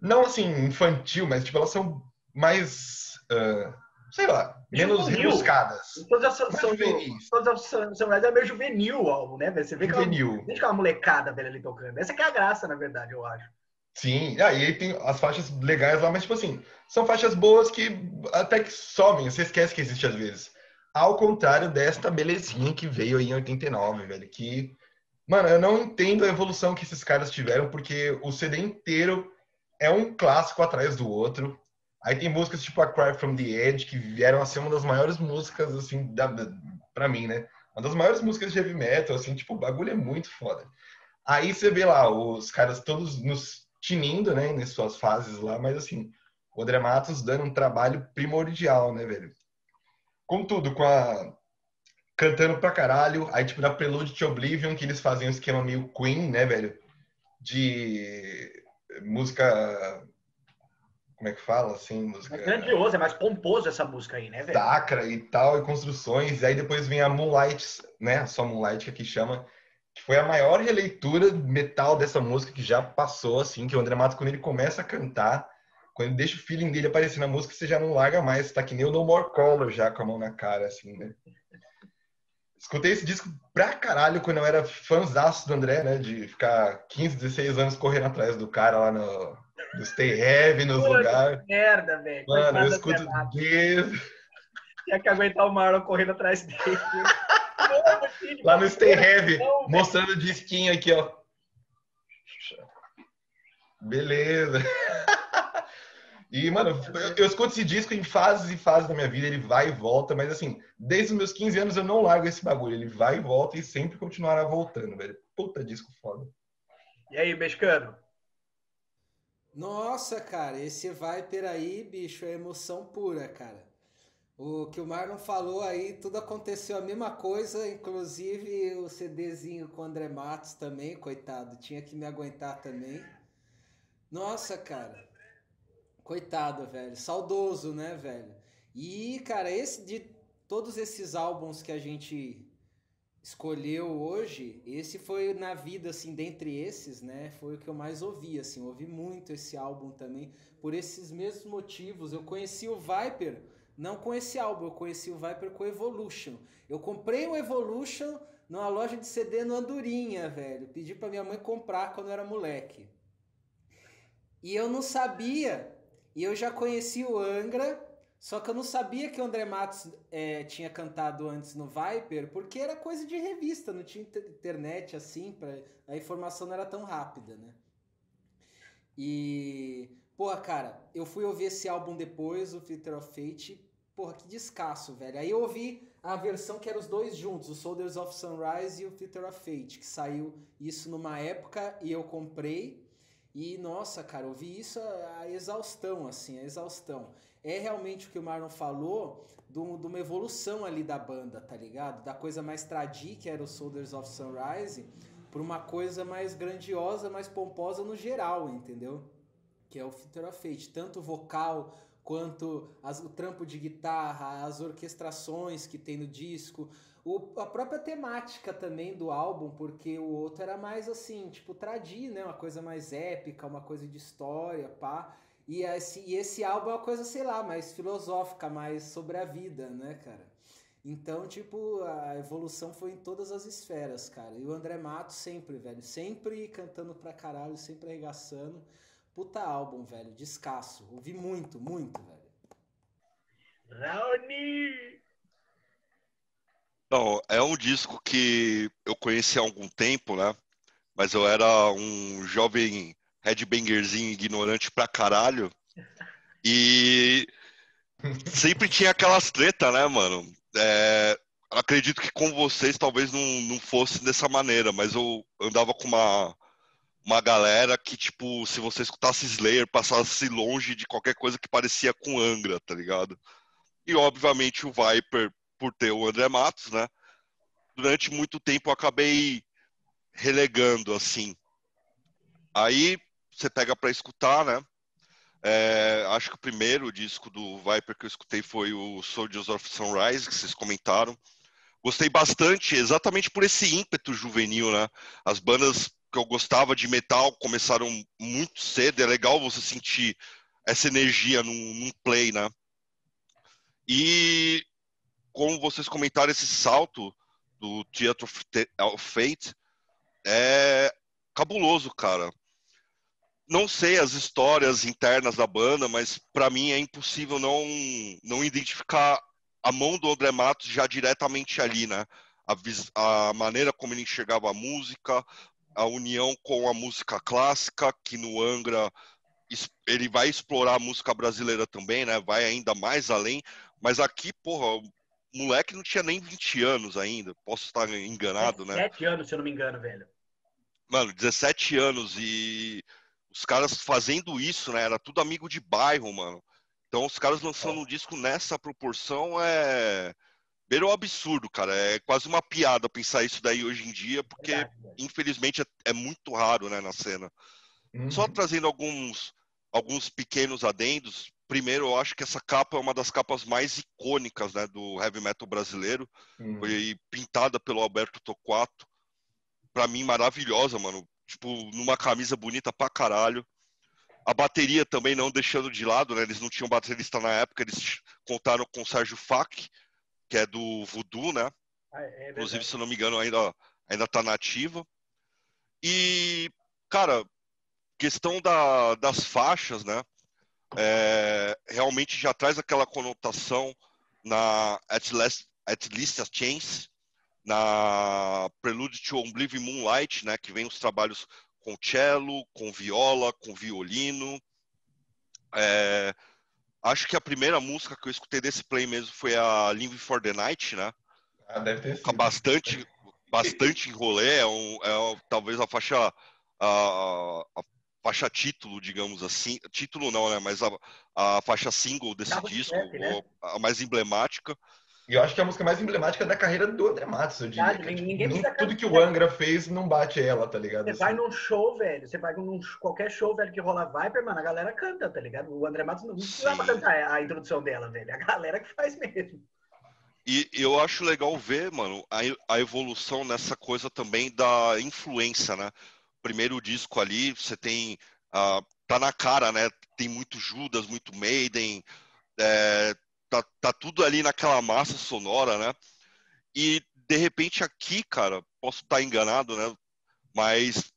Não assim, infantil, mas tipo, elas são mais. Uh, sei lá, menos juvenil. rebuscadas. Todas as são juvenis. Todas as são é meio juvenil o álbum, né? Você vê que juvenil. Ela, aquela molecada velha ali tocando. Essa que é a graça, na verdade, eu acho. Sim, aí tem as faixas legais lá, mas tipo assim, são faixas boas que até que somem, você esquece que existe às vezes. Ao contrário desta belezinha que veio aí em 89, velho, que Mano, eu não entendo a evolução que esses caras tiveram, porque o CD inteiro é um clássico atrás do outro. Aí tem músicas tipo a Cry From The Edge, que vieram a ser uma das maiores músicas, assim, da, da, pra mim, né? Uma das maiores músicas de heavy metal, assim, tipo, o bagulho é muito foda. Aí você vê lá os caras todos nos tinindo, né, nas suas fases lá, mas assim, o André Matos dando um trabalho primordial, né, velho? Contudo, com a cantando pra caralho. Aí, tipo, na Prelude to Oblivion, que eles fazem um esquema meio Queen, né, velho? De música. Como é que fala, assim? Música... É grandioso, é mais pomposo essa música aí, né, velho? Sacra e tal, e construções. E aí depois vem a Moonlight, né? Só Moonlight que aqui chama. Que foi a maior releitura metal dessa música que já passou, assim. Que o André Matos, quando ele começa a cantar, quando deixa o feeling dele aparecer na música, você já não larga mais. Tá que nem o No More Color já com a mão na cara, assim, né? Escutei esse disco pra caralho quando eu era fãzaço do André, né? De ficar 15, 16 anos correndo atrás do cara lá no, no Stay Heavy, nos lugares. Merda, velho. Mano, eu escuto desde. Tinha que aguentar o Marlon correndo atrás dele. lá no Stay Heavy, mostrando o disquinho aqui, ó. Beleza. E, mano, eu, eu, escuto esse disco em fases e fases da minha vida, ele vai e volta, mas assim, desde os meus 15 anos eu não largo esse bagulho, ele vai e volta e sempre continuará voltando, velho. Puta disco foda. E aí, mexicano? Nossa, cara, esse Viper aí, bicho, é emoção pura, cara. O que o Marlon falou aí, tudo aconteceu a mesma coisa, inclusive o CDzinho com o André Matos também, coitado, tinha que me aguentar também. Nossa, cara, coitado, velho, saudoso, né, velho? E, cara, esse de todos esses álbuns que a gente escolheu hoje, esse foi na vida, assim, dentre esses, né? Foi o que eu mais ouvi, assim, ouvi muito esse álbum também, por esses mesmos motivos. Eu conheci o Viper, não com esse álbum, eu conheci o Viper com o Evolution. Eu comprei o Evolution numa loja de CD no Andorinha, velho. Pedi pra minha mãe comprar quando eu era moleque. E eu não sabia, e eu já conheci o Angra, só que eu não sabia que o André Matos é, tinha cantado antes no Viper, porque era coisa de revista, não tinha internet assim, pra, a informação não era tão rápida, né? E, porra, cara, eu fui ouvir esse álbum depois, o Filter of Fate, porra, que descasso, velho. Aí eu ouvi a versão que era os dois juntos, o Soldiers of Sunrise e o Filter of Fate, que saiu isso numa época e eu comprei. E nossa, cara, eu vi isso a exaustão, assim, a exaustão é realmente o que o Marlon falou de uma evolução ali da banda, tá ligado? Da coisa mais tradi, que era o Soldiers of Sunrise, por uma coisa mais grandiosa, mais pomposa no geral, entendeu? Que é o Future of Fate. Tanto vocal quanto as, o trampo de guitarra, as orquestrações que tem no disco, o, a própria temática também do álbum, porque o outro era mais assim, tipo, tradi, né? Uma coisa mais épica, uma coisa de história, pá. E esse, e esse álbum é uma coisa, sei lá, mais filosófica, mais sobre a vida, né, cara? Então, tipo, a evolução foi em todas as esferas, cara. E o André Matos sempre, velho, sempre cantando pra caralho, sempre arregaçando. Puta álbum, velho, descasso. Ouvi muito, muito, velho. Raoni! Não, é um disco que eu conheci há algum tempo, né? Mas eu era um jovem headbangerzinho ignorante pra caralho. E sempre tinha aquelas treta, né, mano? É, acredito que com vocês talvez não, não fosse dessa maneira, mas eu andava com uma, uma galera que, tipo, se você escutasse Slayer, passasse longe de qualquer coisa que parecia com Angra, tá ligado? E, obviamente, o Viper, por ter o André Matos, né? Durante muito tempo eu acabei relegando, assim. Aí, você pega para escutar, né? É, acho que o primeiro disco do Viper que eu escutei foi o Soldiers of Sunrise, que vocês comentaram. Gostei bastante, exatamente por esse ímpeto juvenil, né? As bandas que eu gostava de metal começaram muito cedo, é legal você sentir essa energia num, num play, né? E como vocês comentaram, esse salto do Theatre of Fate é cabuloso, cara não sei as histórias internas da banda, mas para mim é impossível não, não identificar a mão do André Matos já diretamente ali, né? A, a maneira como ele enxergava a música, a união com a música clássica, que no Angra ele vai explorar a música brasileira também, né? Vai ainda mais além, mas aqui, porra, o moleque não tinha nem 20 anos ainda, posso estar enganado, 17 né? 17 anos, se eu não me engano, velho. Mano, 17 anos e os caras fazendo isso, né? Era tudo amigo de bairro, mano. Então os caras lançando um disco nessa proporção é. Beira o absurdo, cara. É quase uma piada pensar isso daí hoje em dia, porque infelizmente é, é, muito raro, né, na cena. Uhum. Só trazendo alguns, alguns pequenos adendos. Primeiro, eu acho que essa capa é uma das capas mais icônicas, né, do heavy metal brasileiro. Uhum. Foi pintada pelo Alberto Torquato. Para mim, maravilhosa, mano tipo, numa camisa bonita pra caralho. A bateria também não deixando de lado, né? Eles não tinham baterista na época, eles contaram com o Sérgio Fac, que é do Voodoo, né? Ah, é Inclusive, se não me engano, ainda, ainda tá nativa. E, cara, questão da, das faixas, né? É, realmente já traz aquela conotação na At Least, At Least a Chance, na Prelude to Oblivion Moonlight, né, que vem os trabalhos com cello, com viola, com violino. É, acho que a primeira música que eu escutei desse play mesmo foi a Live for the Night, né? Ah, deve ter sido. Bastante, bastante enrolê, é, um, é talvez a faixa a, a, faixa título, digamos assim. Título não, né? Mas a, a faixa single desse Carro disco, chefe, né? a mais emblemática. E eu acho que é a música mais emblemática da carreira do André Matos, eu diria. Verdade, cara. Tipo, ninguém precisa tudo que o. Angra fez não bate ela, tá ligado? Você Assim. vai num show, velho. Você vai num qualquer show, velho, que rola Viper, mano, a galera canta, tá ligado? O André Matos não precisava Sim. cantar a introdução dela, velho. A galera que faz mesmo. E eu acho legal ver, mano, a, a evolução nessa coisa também da influência, né? Primeiro disco ali, você tem. ah, tá na cara, né? Tem muito Judas, muito Maiden, é, tá, tá tudo ali naquela massa sonora, né? E de repente aqui, cara, posso estar enganado, né? Mas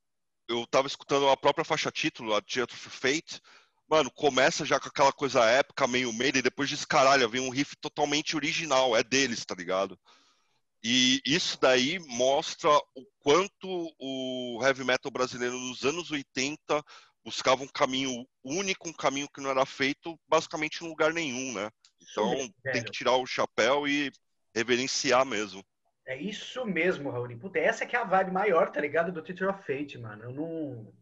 eu tava escutando a própria faixa título, a Theatre of Fate. Mano, começa já com aquela coisa épica, meio Maiden, depois descaralha, vem um riff totalmente original, é deles, tá ligado? E isso daí mostra o quanto o heavy metal brasileiro nos anos 80 buscava um caminho único, um caminho que não era feito basicamente em lugar nenhum, né? Então mesmo, tem que tirar o chapéu e reverenciar mesmo. É isso mesmo, Raoni. Puta, essa que é a vibe maior, tá ligado? Do Teacher of Fate, mano. Eu não.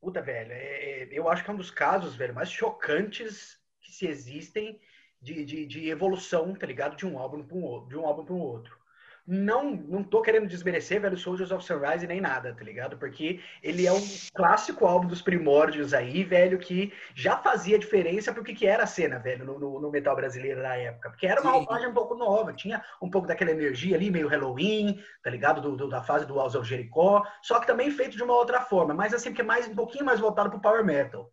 Puta, velho, é- é- eu acho que é um dos casos, velho, mais chocantes que se existem de, de, de evolução, tá ligado? De um álbum para um de um álbum para um outro. Não, não tô querendo desmerecer, velho, Soldiers of Sunrise nem nada, tá ligado? Porque ele é um clássico álbum dos primórdios aí, velho, que já fazia diferença pro que, que era a cena, velho, no, no- no metal brasileiro na época. Porque era uma Sim. roupagem um pouco nova, tinha um pouco daquela energia ali, meio Halloween, tá ligado? Do, do- da fase do House of Jericho, só que também feito de uma outra forma, mas assim, que é mais, um pouquinho mais voltado pro Power Metal.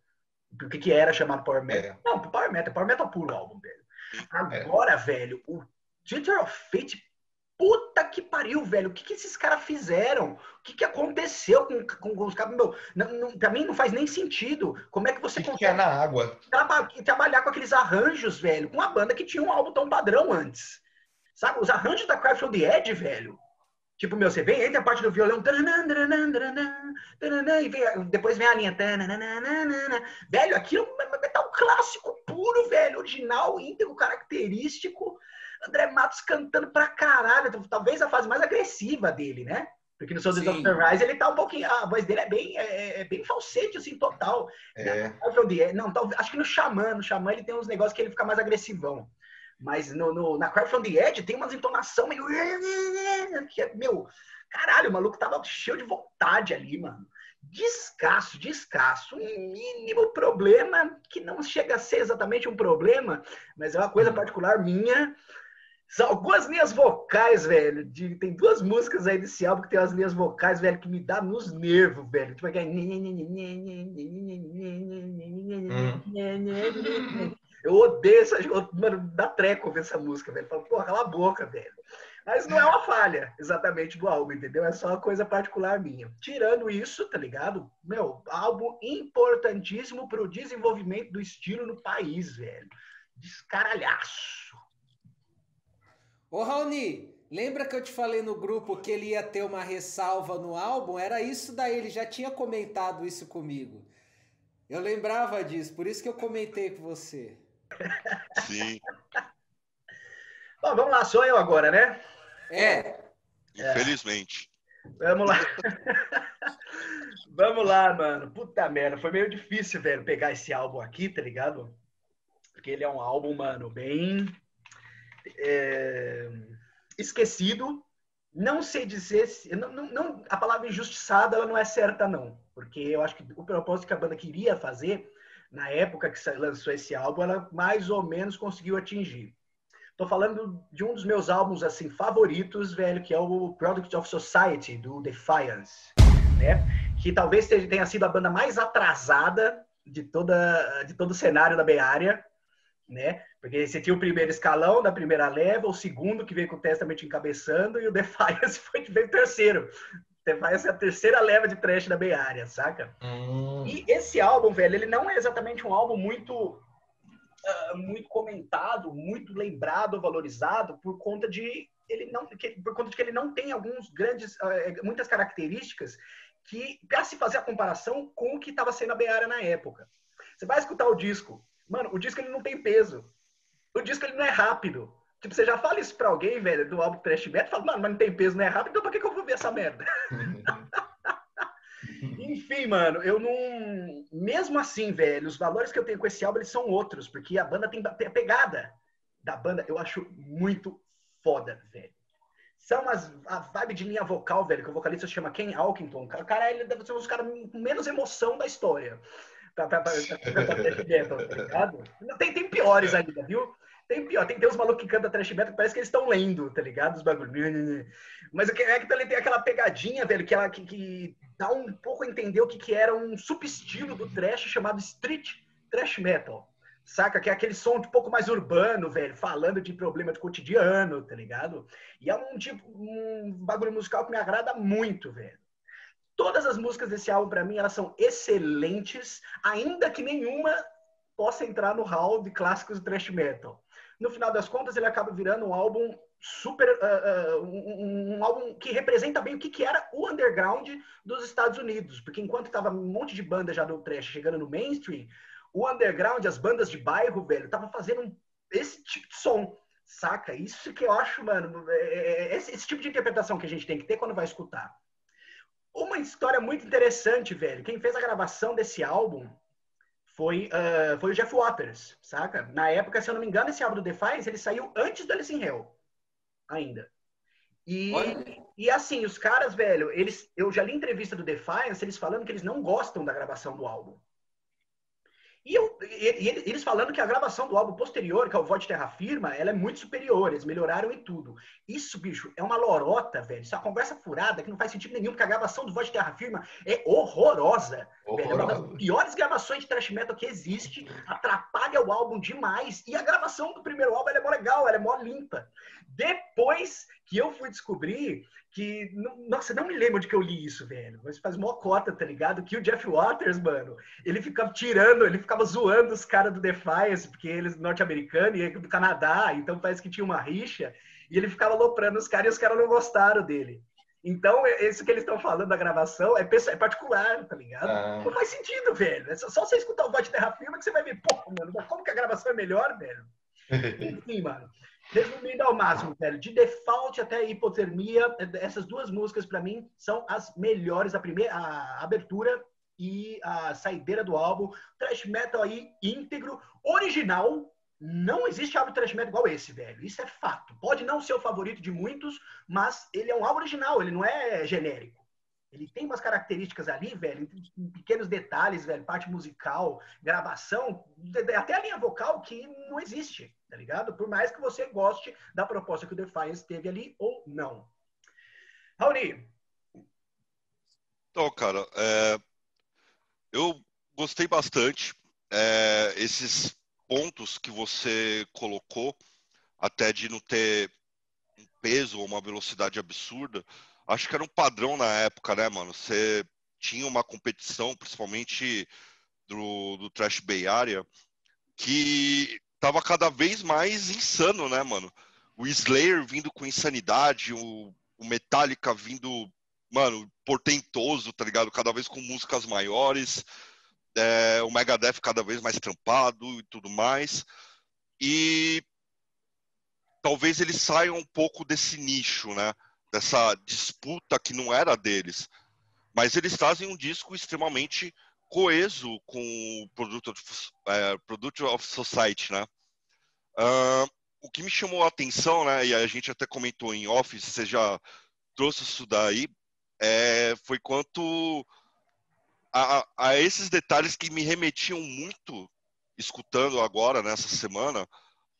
O que, que era chamado Power Metal? É. Não, pro Power Metal, Power Metal puro álbum, velho. Agora, velho, o Theater of Fate, puta que pariu, velho. O que, que esses caras fizeram? O que, que aconteceu com, com, com os caras? Meu, não, não, pra mim não faz nem sentido. Como é que você que, que é consegue na água? traba- trabalhar com aqueles arranjos, velho, com uma banda que tinha um álbum tão padrão antes? Sabe? Os arranjos da Cry from the Edge, velho. Tipo, meu, você vem, entra a parte do violão, e vem- depois vem a linha. Velho, aquilo é metal clássico puro, velho, original, íntegro, característico. André Matos cantando pra caralho. Então, Talvez a fase mais agressiva dele, né? Porque no Soldiers of. Sunrise ele tá um pouquinho. A voz dele é bem, é, é bem falsete, assim, total. É. Não, talvez, acho que no Xamã, no Xamã ele tem uns negócios que ele fica mais agressivão. Mas no, no- na Cry from the Edge tem umas entonação meio. Que é, meu, caralho, o maluco tava cheio de vontade ali, mano. Descasso, descasso. Um mínimo problema que não chega a ser exatamente um problema, mas é uma coisa particular minha. São algumas linhas vocais, velho. de- tem duas músicas aí desse álbum que tem umas linhas vocais, velho, que me dá nos nervos, velho. Tipo aquele. Eu odeio essa. Mano, dá treco ouvir essa música, velho. Falo, porra, cala a boca, velho. Mas não é uma falha, exatamente, do álbum, entendeu? É só uma coisa particular minha. Tirando isso, tá ligado? Meu, álbum importantíssimo pro desenvolvimento do estilo no país, velho. Descaralhaço. Ô, Raoni, lembra que eu te falei no grupo que ele ia ter uma ressalva no álbum? Era isso daí, ele já tinha comentado isso comigo. Eu lembrava disso, por isso que eu comentei com você. Sim, Bom, vamos lá, sou eu agora, né? É, infelizmente. Vamos lá. Vamos lá, mano. Puta merda, foi meio difícil, velho, pegar esse álbum aqui, tá ligado? Porque ele é um álbum, mano, bem é, esquecido. Não sei dizer se. Não, não, a palavra injustiçada ela não é certa, não. Porque eu acho que o propósito que a banda queria fazer, na época que lançou esse álbum, ela mais ou menos conseguiu atingir. Tô falando de um dos meus álbuns assim favoritos, velho, que é o Product of Society do Defiance, né? Que talvez tenha sido a banda mais atrasada de toda de todo o cenário da Bay Area, né? Porque você tinha o primeiro escalão da primeira leva, o segundo que veio com o Testament encabeçando e o Defiance foi que veio o terceiro. Defiance é a terceira leva de trash da Bay Area, saca? Hum, E esse álbum, velho, ele não é exatamente um álbum muito ah, muito comentado, muito lembrado, valorizado por conta de ele não que- por conta de que ele não tem alguns grandes ah, muitas características que para se fazer a comparação com o que estava sendo a Beara na época. Você vai escutar o disco, mano, o disco ele não tem peso. O disco ele não é rápido. Tipo, você já fala isso pra alguém, velho, do álbum Trash Metal, fala, mano, mas não tem peso, não é rápido, então pra que, que eu vou ver essa merda? enfim, mano, eu não. Mesmo assim, velho, os valores que eu tenho com esse álbum eles são outros, porque a banda tem a pegada da banda, eu acho muito foda, velho. São as, a vibe de linha vocal, velho, que o vocalista se chama Ken Alkington. O cara, ele deve ser um dos caras com menos emoção da história. Pra, pra, pra, pra, tá tem, tem piores ainda, viu? Tem pior, tem, tem uns malucos que cantam trash metal que parece que eles estão lendo, tá ligado? Os bagulhos. Mas é que ele tem aquela pegadinha, velho, que, ela, que, que dá um pouco a entender o que, que era um subestilo do trash chamado street trash metal. Saca? Que é aquele som um pouco mais urbano, velho, falando de problema de cotidiano, tá ligado? E é um tipo, um bagulho musical que me agrada muito, velho. Todas as músicas desse álbum, para mim, elas são excelentes, ainda que nenhuma possa entrar no hall de clássicos do thrash metal. No final das contas, ele acaba virando um álbum super uh, uh, um, um, álbum que representa bem o que, que era o underground dos Estados Unidos, porque enquanto tava um monte de banda já do trash chegando no mainstream, o underground, as bandas de bairro, velho, tava fazendo esse tipo de som, saca? Isso que eu acho, mano, é, é esse, esse tipo de interpretação que a gente tem que ter quando vai escutar. Uma história muito interessante, velho. Quem fez a gravação desse álbum foi, uh, foi o Jeff Waters, saca? Na época, se eu não me engano, esse álbum do Defiance, ele saiu antes do Alice in Hell, ainda. E, e assim, os caras, velho, eles, eu já li entrevista do Defiance, eles falando que eles não gostam da gravação do álbum. E, eu, e, e, eles falando que a gravação do álbum posterior, que é o Voz de Terra Firma, ela é muito superior, eles melhoraram em tudo. Isso, bicho, é uma lorota, velho. Isso é uma conversa furada que não faz sentido nenhum, porque a gravação do Voz de Terra Firma é horrorosa. Velho, é uma das piores gravações de thrash metal que existe, atrapalha o álbum demais. E a gravação do primeiro álbum é mó legal, ela é mó limpa. Depois que eu fui descobrir que. Nossa, não me lembro de que eu li isso, velho. Mas faz mó cota, tá ligado? Que o Jeff Waters, mano, ele ficava tirando, ele ficava zoando os caras do Defiance, porque eles norte-americanos e do Canadá, então parece que tinha uma rixa, e ele ficava loprando os caras e os caras não gostaram dele. Então, isso que eles estão falando da gravação é, é particular, tá ligado? Ah. Não faz sentido, velho. É só você escutar o voz de Terra Firma que você vai ver, pô, mano, como que a gravação é melhor, velho? Enfim, mano. Resumindo ao máximo, velho, de default até hipotermia, essas duas músicas para mim são as melhores. A primeira, a abertura e a saideira do álbum. Trash metal aí íntegro, original. Não existe álbum trash metal igual esse, velho. Isso é fato. Pode não ser o favorito de muitos, mas ele é um álbum original, ele não é genérico. Ele tem umas características ali, velho, pequenos detalhes, velho, parte musical, gravação, até a linha vocal que não existe, tá ligado? Por mais que você goste da proposta que o Defiance teve ali ou não. Raoni. Então, cara, é... eu gostei bastante. É... Esses pontos que você colocou, até de não ter um peso ou uma velocidade absurda, acho que era um padrão na época, né, mano? Você tinha uma competição, principalmente do, do Trash Bay Area, que tava cada vez mais insano, né, mano? O Slayer vindo com insanidade, o, o Metallica vindo, mano, portentoso, tá ligado? Cada vez com músicas maiores, é, o Megadeth cada vez mais trampado e tudo mais. E talvez eles saiam um pouco desse nicho, né? dessa disputa que não era deles. Mas eles trazem um disco extremamente coeso com o Product of, é, Product of Society, né? Uh, o que me chamou a atenção, né, e a gente até comentou em Office, você já trouxe isso daí, é, foi quanto a, a, esses detalhes que me remetiam muito, escutando agora, nessa semana,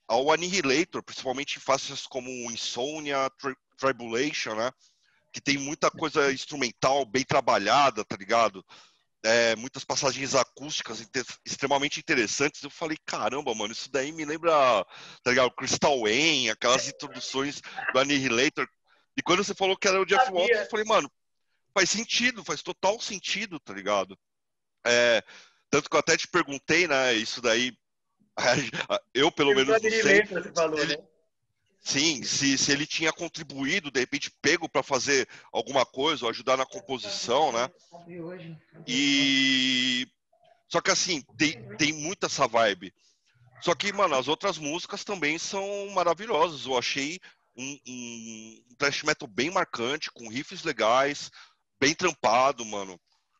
ao Annihilator, principalmente em faces como Insomnia, Tribulation, né? Que tem muita coisa instrumental bem trabalhada, tá ligado? É, muitas passagens acústicas inter extremamente interessantes. Eu falei, caramba, mano, isso daí me lembra, tá ligado? Crystal Wayne, aquelas introduções do Annihilator. E quando você falou que era o Jeff Walters, eu falei, mano, faz sentido, faz total sentido, tá ligado? É, tanto que eu até te perguntei, né, isso daí, eu pelo menos não sei. Você falou, ele, né? Sim, se, se ele tinha contribuído, de repente pego para fazer alguma coisa ou ajudar na composição, né? E só que assim, tem, tem muita essa vibe. Só que, mano, as outras músicas também são maravilhosas. Eu achei um, um, um thrash metal bem marcante, com riffs legais, bem trampado, mano.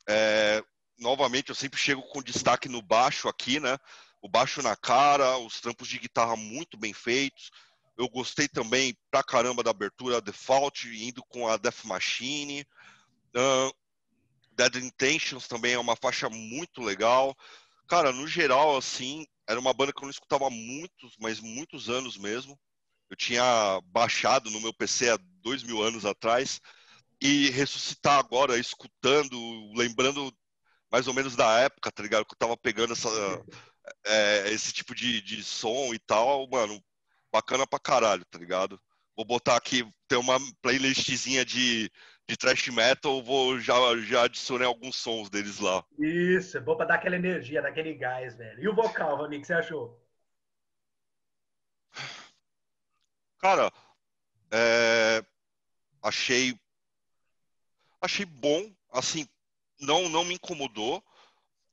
É, novamente, eu sempre chego com destaque no baixo aqui, né? O baixo na cara, os trampos de guitarra muito bem feitos. Eu gostei também pra caramba da abertura Default, indo com a Death Machine. Uh, Dead Intentions também é uma faixa muito legal. Cara, no geral, assim, era uma banda que eu não escutava há muitos, mas muitos anos mesmo. Eu tinha baixado no meu PC há dois mil anos atrás. E ressuscitar agora, escutando, lembrando mais ou menos da época, tá ligado? Que eu tava pegando essa, é, esse tipo de, de som e tal, mano, bacana pra caralho, tá ligado? Vou botar aqui, tem uma playlistzinha de, de thrash metal, vou já, já adicionei alguns sons deles lá. Isso, é bom pra dar aquela energia, daquele gás, velho. E o vocal, o que você achou? Cara, é, achei achei bom, assim, não não me incomodou,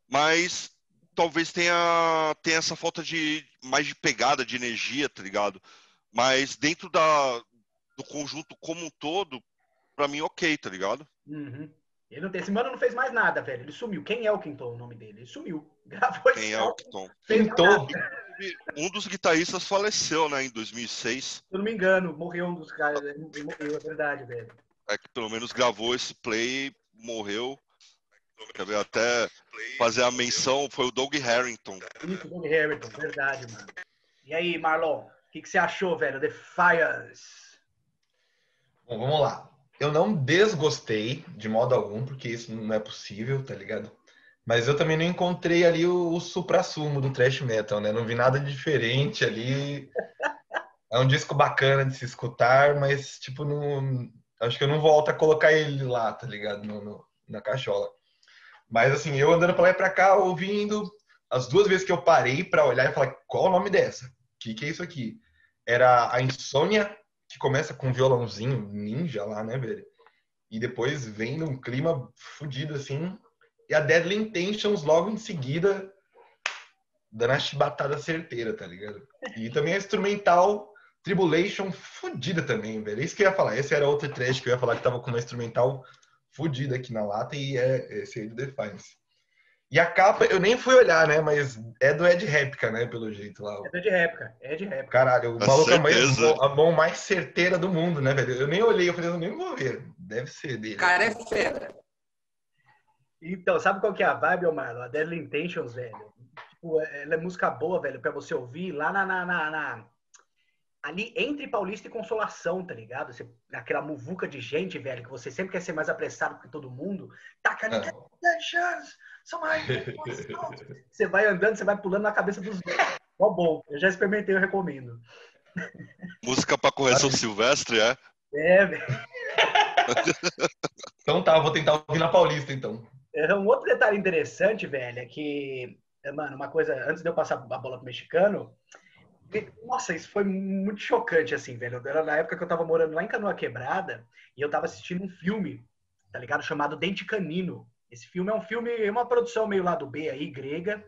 mas talvez tenha, tenha essa falta de mais de pegada, de energia, tá ligado? Mas dentro da, do conjunto como um todo, pra mim, ok, tá ligado? Uhum. Ele não, esse mano não fez mais nada, velho. Ele sumiu. Quem é o Quinton, o nome dele? Ele sumiu. Gravou Quem é o Quinton? Quinton. Um dos guitarristas faleceu, né, em 2006. Se eu não me engano, morreu um dos caras. Morreu, é verdade, velho. É que pelo menos gravou esse play, morreu. Quer até fazer a menção foi o Doug Harrington. Isso, Doug Harrington, verdade, mano. E aí, Marlon, o que, que você achou, velho? The Fires. Bom, vamos lá. Eu não desgostei de modo algum, porque isso não é possível, tá ligado? Mas eu também não encontrei ali o, o supra-sumo do thrash metal, né? Não vi nada diferente ali. É um disco bacana de se escutar, mas, tipo, não, acho que eu não volto a colocar ele lá, tá ligado? No, no, na cachola. Mas, assim, eu andando pra lá e pra cá, ouvindo, as duas vezes que eu parei pra olhar e falar, qual o nome dessa? O que, que é isso aqui? Era a Insônia que começa com um violãozinho ninja lá, né, velho? E depois vem num clima fudido, assim. E a Deadly Intentions logo em seguida, dando a chibatada certeira, tá ligado? E também a instrumental Tribulation fudida também, velho. É isso que eu ia falar. Esse era outro trash que eu ia falar que tava com uma instrumental fudida aqui na lata e é esse aí do Defiance. E a capa, eu nem fui olhar, né? Mas é do Ed Réplica, né? Pelo jeito lá. É do Ed Réplica. É Ed Réplica. Caralho, o maluco é a, a mão mais certeira do mundo, né, velho? Eu nem olhei, eu falei, eu nem vou ver. Deve ser dele. Cara, é fera. Então, sabe qual que é a vibe, Omar? A Deadly Intentions, velho. Tipo, ela é música boa, velho, pra você ouvir lá na, na, na, na... Ali entre Paulista e Consolação, tá ligado? Você, aquela muvuca de gente, velho, que você sempre quer ser mais apressado que todo mundo. Taca ali, é. Você vai andando, você vai pulando na cabeça dos velhos. Ó, bom, eu já experimentei, eu recomendo. Música pra correção silvestre, é? É, velho. então tá, vou tentar ouvir na Paulista, então. Um outro detalhe interessante, velho, é que, mano, uma coisa, antes de eu passar a bola pro mexicano, nossa, isso foi muito chocante, assim, velho. Era na época que eu tava morando lá em Canoa Quebrada e eu tava assistindo um filme, tá ligado? Chamado Dente Canino. Esse filme é um filme, é uma produção meio lá do B aí, grega.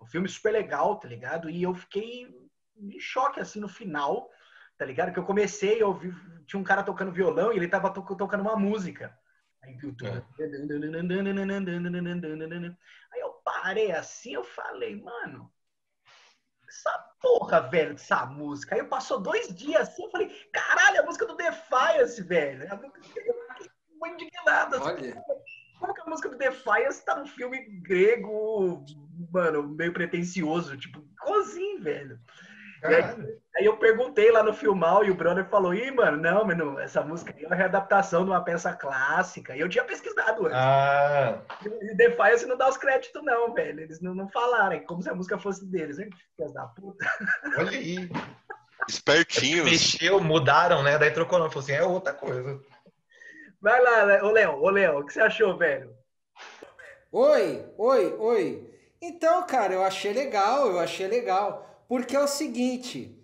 Um filme super legal, tá ligado? E eu fiquei em choque, assim, no final, tá ligado? Que eu comecei a ouvir, tinha um cara tocando violão e ele tava to tocando uma música. Aí, é. aí eu parei assim, eu falei, mano, essa porra, velho, dessa música. Aí passou dois dias assim, eu falei, caralho, a música do Defiance, velho. Eu fiquei muito indignado. Assim. Como que a música do Defiance tá num filme grego, mano, meio pretencioso? Tipo, cozinho, velho. Aí, aí, eu perguntei lá no Filmal e o brother falou: Ih, mano, não, mano, essa música é uma readaptação de uma peça clássica. E eu tinha pesquisado antes. Ah. E Defiance não dá os créditos, não, velho. Eles não, não falaram, é como se a música fosse deles. Hein? Filhas da puta. Olha aí. Espertinhos. Mexeu, mudaram, né? Daí trocou não. Falou assim: é outra coisa. Vai lá, ô Léo, ô Léo, o que você achou, velho? Oi, oi, oi. Então, cara, eu achei legal, eu achei legal. Porque é o seguinte,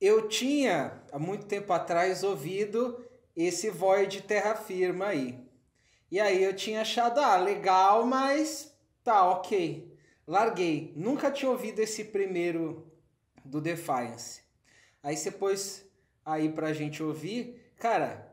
eu tinha, há muito tempo atrás, ouvido esse Void Terra Firma aí. E aí eu tinha achado, ah, legal, mas tá, ok. Larguei. Nunca tinha ouvido esse primeiro do Defiance. Aí você pôs aí pra gente ouvir. Cara,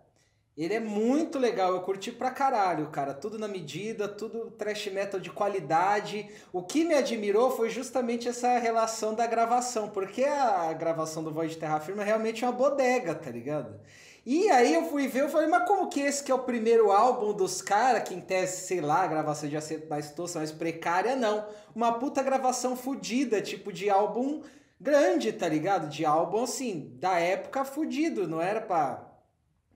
Ele é muito legal, eu curti pra caralho, cara. Tudo na medida, tudo trash metal de qualidade. O que me admirou foi justamente essa relação da gravação, porque a gravação do Void Terra Firma realmente é uma bodega, tá ligado? E aí eu fui ver, eu falei, mas como que esse que é o primeiro álbum dos caras, que em tese, sei lá, a gravação de ser mais tosca, mais precária, não. Uma puta gravação fodida, tipo de álbum grande, tá ligado? De álbum, assim, da época fudido, não era pra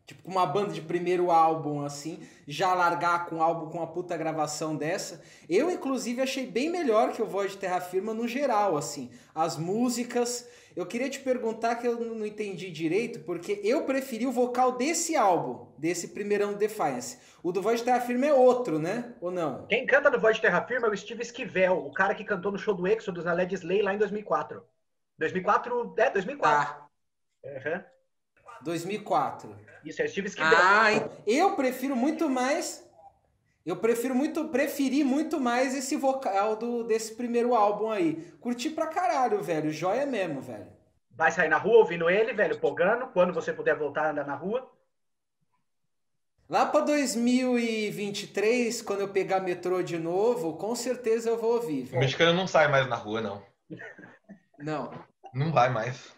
Tipo, uma banda de primeiro álbum, assim, já largar com um álbum com uma puta gravação dessa. Eu, inclusive, achei bem melhor que o Voz de Terra Firma no geral, assim. As músicas. Eu queria te perguntar que eu não entendi direito, porque eu preferi o vocal desse álbum, desse primeirão Defiance. O do Voz de Terra Firma é outro, né? Ou não? Quem canta no Voz de Terra Firma é o Steve Esquivel, o cara que cantou no show do Exodus na Led Slay lá em 2004. 2004? É, 2004. Tá. Uhum. 2004. Isso, é Steve Esquivel. Ah, eu prefiro muito mais. Eu prefiro muito, preferi muito mais esse vocal do, desse primeiro álbum aí. Curti pra caralho, velho. Joia mesmo, velho. Vai sair na rua ouvindo ele, velho, pogando, quando você puder voltar a andar na rua? Lá para 2023, quando eu pegar metrô de novo, com certeza eu vou ouvir. Velho. O mexicano não sai mais na rua, não. Não. Não vai mais.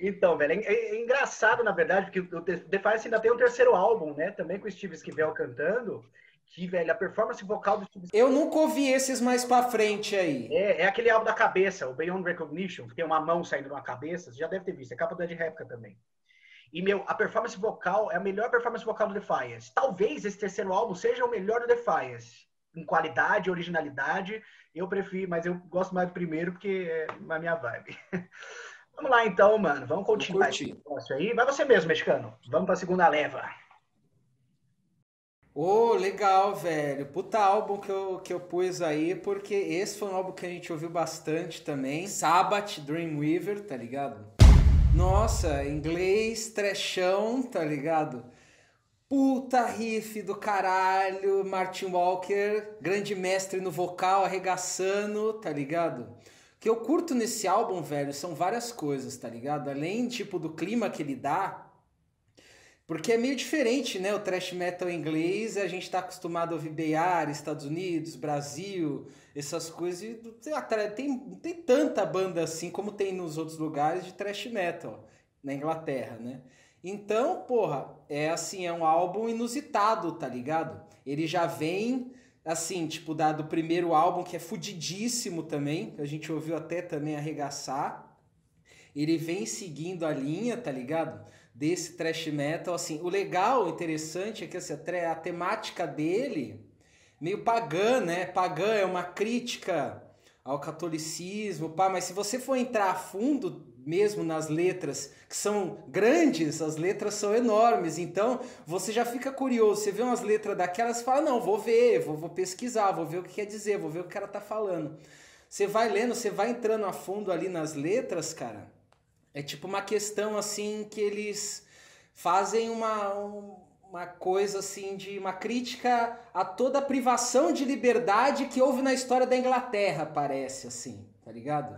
Então, velho, é, é, engraçado, na verdade, porque o Defiance ainda tem o terceiro álbum, né? Também com o Steve Esquivel cantando. Que, velho, a performance vocal do Steve Eu nunca ouvi esses mais pra frente aí. É, é aquele álbum da cabeça, o Beyond Recognition, que tem uma mão saindo de uma cabeça. Você já deve ter visto, é capa do Ed Réplica também. E, meu, a performance vocal é a melhor performance vocal do Defiance. Talvez esse terceiro álbum seja o melhor do Defiance. Em qualidade, originalidade. Eu prefiro, mas eu gosto mais do primeiro porque é a minha vibe. Vamos lá então, mano. Vamos continuar esse negócio aí. Vai você mesmo, mexicano. Vamos para a segunda leva. Ô, oh, legal, velho. Puta álbum que eu, que eu pus aí, porque esse foi um álbum que a gente ouviu bastante também. Sabbath, Dreamweaver, tá ligado? Nossa, inglês, trechão, tá ligado? Puta riff do caralho, Martin Walker, grande mestre no vocal, arregaçando, tá ligado? Que eu curto nesse álbum, velho, são várias coisas, tá ligado? Além, tipo, do clima que ele dá, porque é meio diferente, né? O thrash metal inglês, a gente tá acostumado a ouvir Bay Estados Unidos, Brasil, essas coisas. E tem, tem tanta banda assim como tem nos outros lugares de thrash metal na Inglaterra, né? Então, porra, é assim, é um álbum inusitado, tá ligado? Ele já vem assim, tipo, da, do primeiro álbum, que é fudidíssimo também, a gente ouviu até também arregaçar. Ele vem seguindo a linha, tá ligado? Desse thrash metal, assim. O legal, interessante, é que assim, a, a temática dele, meio pagã, né? Pagã é uma crítica ao catolicismo, pá, mas se você for entrar a fundo mesmo nas letras, que são grandes, as letras são enormes, então você já fica curioso, você vê umas letras daquelas e fala, não, vou ver, vou, vou pesquisar, vou ver o que quer dizer, vou ver o que o cara tá falando. Você vai lendo, você vai entrando a fundo ali nas letras, cara, é tipo uma questão assim que eles fazem uma, uma coisa assim de uma crítica a toda a privação de liberdade que houve na história da Inglaterra, parece assim, tá ligado?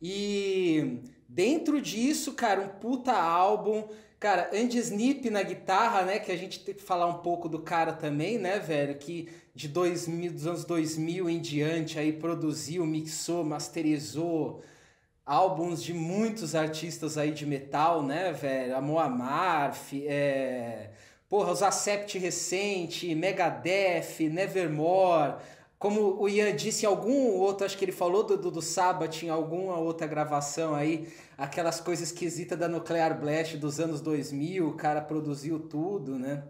E dentro disso, cara, um puta álbum. Cara, Andy Snip na guitarra, né? Que a gente tem que falar um pouco do cara também, né, velho? Que de 2000, dos anos 2000 em diante aí produziu, mixou, masterizou álbuns de muitos artistas aí de metal, né, velho? Amor Amarth, é... Porra, os Acept recente, Megadeth, Nevermore, como o Ian disse em algum outro, acho que ele falou do, do, do Sabbath em alguma outra gravação aí, aquelas coisas esquisitas da Nuclear Blast dos anos 2000, o cara produziu tudo, né?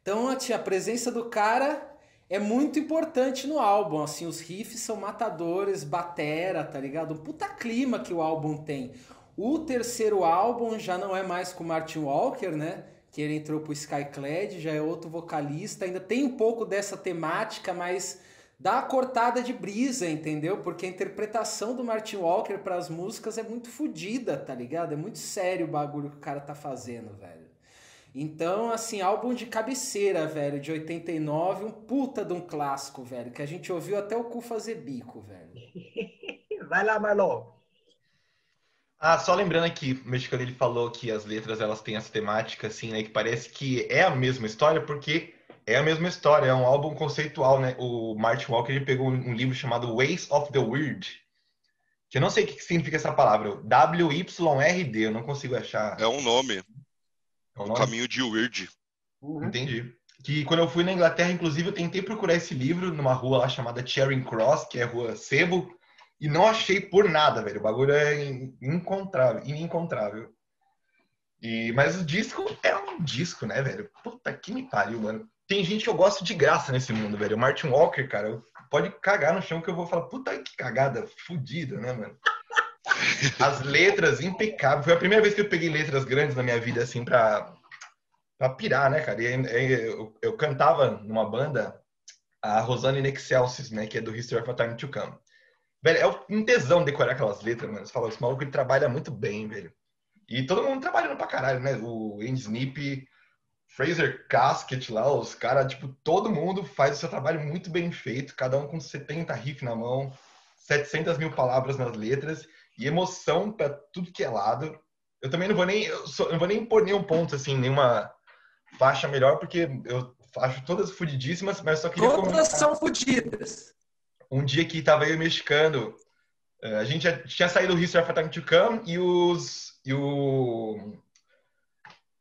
Então, a presença do cara é muito importante no álbum, assim, os riffs são matadores, batera, tá ligado? Um puta clima que o álbum tem. O terceiro álbum já não é mais com Martin Walker, né? Que ele entrou pro Skyclad, já é outro vocalista, ainda tem um pouco dessa temática, mas dá a cortada de brisa, entendeu? Porque a interpretação do Martin Walker para as músicas é muito fodida, tá ligado? É muito sério o bagulho que o cara tá fazendo, velho. Então, assim, álbum de cabeceira, velho, de 89, um puta de um clássico, velho, que a gente ouviu até o cu fazer bico, velho. Vai lá, Marlon. Ah, só lembrando aqui, o mexicano ele falou que as letras elas têm essa temática assim, né, que parece que é a mesma história porque é a mesma história, é um álbum conceitual, né? O Martin Walker ele pegou um livro chamado Ways of the Weird, que eu não sei o que significa essa palavra, W-Y-R-D, eu não consigo achar. É um nome. É um O nome? caminho de Weird. Uhum. Entendi. Que quando eu fui na Inglaterra, inclusive, eu tentei procurar esse livro numa rua lá chamada Charing Cross, que é a rua Sebo, e não achei por nada, velho. O bagulho é in- inencontrável. E, mas o disco é um disco, né, velho? Puta que me pariu, mano. Tem gente que eu gosto de graça nesse mundo, velho. O Martin Walker, cara, pode cagar no chão que eu vou falar, puta que cagada, fodida, né, mano? As letras impecáveis. Foi a primeira vez que eu peguei letras grandes na minha vida, assim, pra, pra pirar, né, cara? E, e, eu, eu cantava numa banda, a Rosana in Excelsis, né, que é do History of a Time to Come. Velho, é um tesão decorar aquelas letras, mano. Você fala, esse maluco ele trabalha muito bem, velho. E todo mundo trabalhando pra caralho, né? O Andy Snip, Fraser Casket lá, os caras, tipo, todo mundo faz o seu trabalho muito bem feito, cada um com 70 riffs na mão, 700 mil palavras nas letras e emoção pra tudo que é lado. Eu também não vou nem, eu eu não vou nem pôr nenhum ponto, assim, nenhuma faixa melhor, porque eu acho todas fudidíssimas, mas só queria Todas comentar são fodidas. Um dia que tava eu e o mexicano, eh, a gente já tinha saído do of a Time to Come e os e o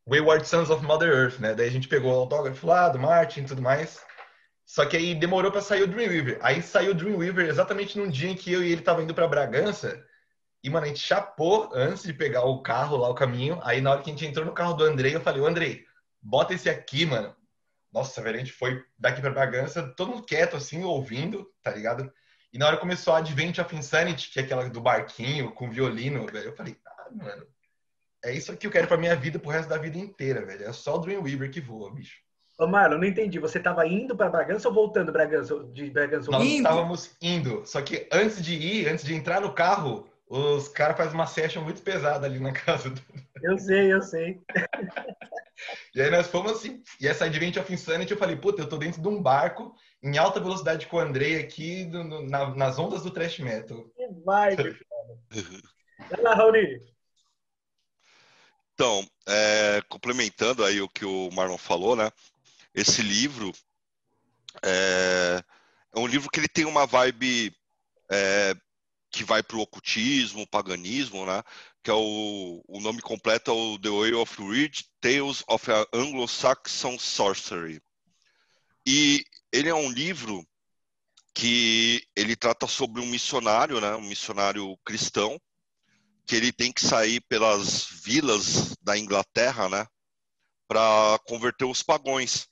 Wayward Sons of Mother Earth, né? Daí a gente pegou o autógrafo lá do Martin e tudo mais. Só que aí demorou pra sair o Dreamweaver. Aí saiu o Dreamweaver exatamente num dia em que eu e ele tava indo pra Bragança. E, mano, a gente chapou antes de pegar o carro lá, o caminho. Aí, na hora que a gente entrou no carro do Andrei, eu falei, Andrei, bota esse aqui, mano. Nossa, velho, a gente foi daqui pra Bragança, todo mundo quieto, assim, ouvindo, tá ligado? E na hora começou a Advent of Insanity, que é aquela do barquinho, com violino, velho. Eu falei, ah, mano, é isso que eu quero pra minha vida, pro resto da vida inteira, velho. É só o Dreamweaver que voa, bicho. Ô, Marlon, não entendi. Você tava indo pra Bragança ou voltando Bragança, de Bragança? Nós Indo. estávamos indo, só que antes de ir, antes de entrar no carro, os caras fazem uma session muito pesada ali na casa do... Eu sei, eu sei. E aí nós fomos assim, e essa Advent of Insanity, eu falei, puta, eu tô dentro de um barco, em alta velocidade com o Andrei aqui, no- no- na- nas ondas do thrash metal. Que vai, cara. Vai lá, Raoni. Então, é, complementando aí o que o Marlon falou, né? Esse livro é, é um livro que ele tem uma vibe é, que vai para o ocultismo, paganismo, né? Que é o, o nome completo é o The Way of Reed, Tales of a Anglo-Saxon Sorcery. E ele é um livro que ele trata sobre um missionário, né? Um missionário cristão que ele tem que sair pelas vilas da Inglaterra, né, para converter os pagões.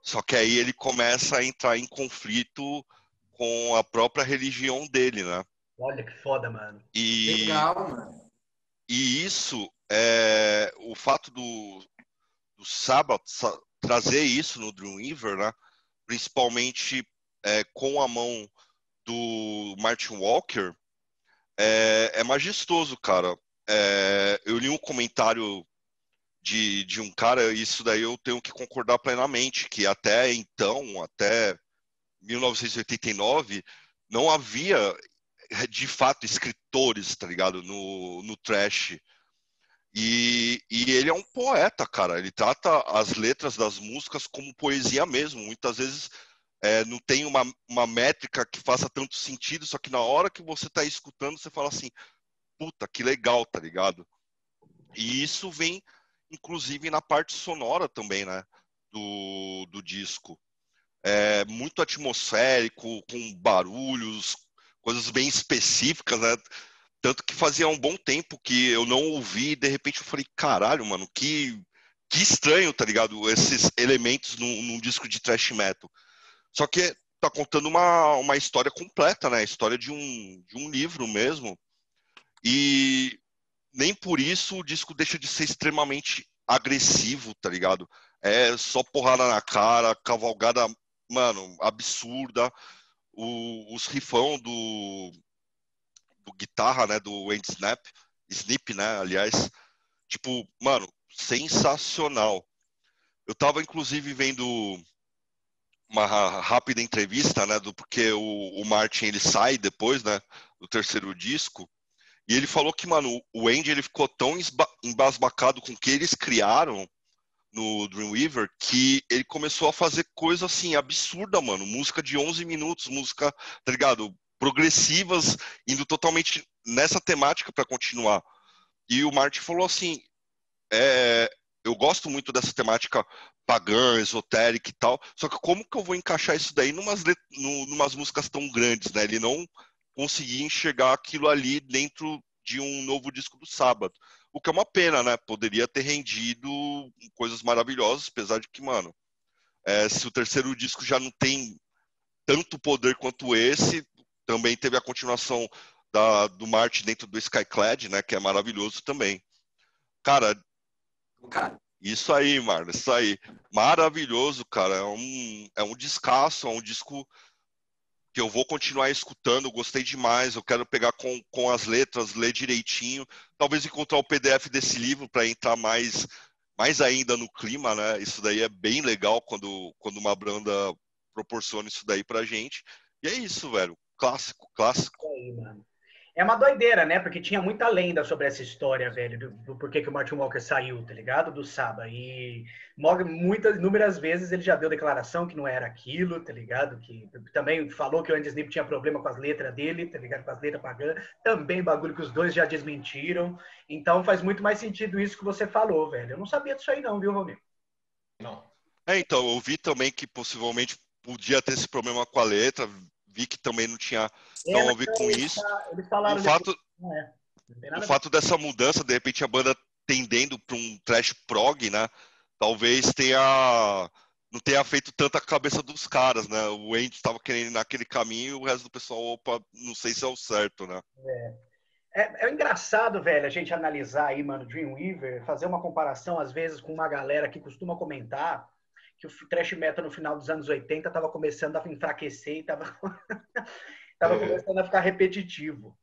Só que aí ele começa a entrar em conflito com a própria religião dele, né? Olha que foda, mano. E, Legal, mano. E isso é o fato do, do Sabbath sa- trazer isso no Dreamweaver, né? Principalmente é, com a mão do Martin Walker, é, é majestoso, cara. É, eu li um comentário de, de um cara, isso daí eu tenho que concordar plenamente, que até então, até 1989, não havia de fato escritores, tá ligado, no, no trash. E, e ele é um poeta, cara. Ele trata as letras das músicas como poesia mesmo. Muitas vezes é, não tem uma, uma métrica que faça tanto sentido, só que na hora que você tá escutando, você fala assim, puta, que legal, tá ligado? E isso vem, inclusive, na parte sonora também, né? Do, do disco. É muito atmosférico, com barulhos, coisas bem específicas, né? Tanto que fazia um bom tempo que eu não ouvi e de repente eu falei, caralho, mano, que, que estranho, tá ligado? Esses elementos num, num disco de thrash metal. Só que tá contando uma, uma história completa, né? A história de um, de um livro mesmo. E nem por isso o disco deixa de ser extremamente agressivo, tá ligado? É só porrada na cara, cavalgada, mano, absurda. O, os rifão do, do guitarra, né, do Andy Snap, Snip, né, aliás, tipo, mano, sensacional. Eu tava inclusive vendo uma rápida entrevista, né, do porque o, o Martin ele sai depois, né, do terceiro disco, E ele falou que, mano, o Andy ele ficou tão embasbacado com o que eles criaram no Dreamweaver que ele começou a fazer coisa assim absurda, mano. Música de 11 minutos, música, tá ligado? Progressivas, indo totalmente nessa temática para continuar. E o Martin falou assim: é, eu gosto muito dessa temática pagã, esotérica e tal, só que como que eu vou encaixar isso daí numas, numas músicas tão grandes, né? Ele não conseguia enxergar aquilo ali dentro de um novo disco do sábado. O que é uma pena, né? Poderia ter rendido coisas maravilhosas, apesar de que, mano, é, se o terceiro disco já não tem tanto poder quanto esse, também teve a continuação da, do Martin dentro do Skyclad, né? Que é maravilhoso também. Cara, isso aí, Marlon, isso aí. Maravilhoso, cara. É um, é um descasso, é um disco que eu vou continuar escutando, gostei demais, eu quero pegar com, com as letras, ler direitinho, talvez encontrar o PDF desse livro para entrar mais, mais ainda no clima, né? Isso daí é bem legal quando, quando uma banda proporciona isso daí pra gente. E é isso, velho. Clássico, clássico. É aí, mano. É uma doideira, né? Porque tinha muita lenda sobre essa história, velho, do, do porquê que o Martin Walker saiu, tá ligado? Do Saba. E muitas, inúmeras vezes ele já deu declaração que não era aquilo, tá ligado? Que também falou que o Andy Snip tinha problema com as letras dele, tá ligado? Com as letras pagando. Também bagulho que os dois já desmentiram. Então faz muito mais sentido isso que você falou, velho. Eu não sabia disso aí não, viu, Romero? Não. É, então, eu vi também que possivelmente podia ter esse problema com a letra, vi que também não tinha tão a ver com isso. Eles falaram o fato, é, o fato dessa mudança, de repente a banda tendendo para um trash prog, né? Talvez tenha não tenha feito tanta cabeça dos caras, né? O Andy estava querendo ir naquele caminho e o resto do pessoal, opa, não sei se é o certo, né? É. É, é engraçado, velho, a gente analisar aí, mano, Dreamweaver, fazer uma comparação, às vezes, com uma galera que costuma comentar que o thrash metal no final dos anos 80 estava começando a enfraquecer e estava tava é. começando a ficar repetitivo.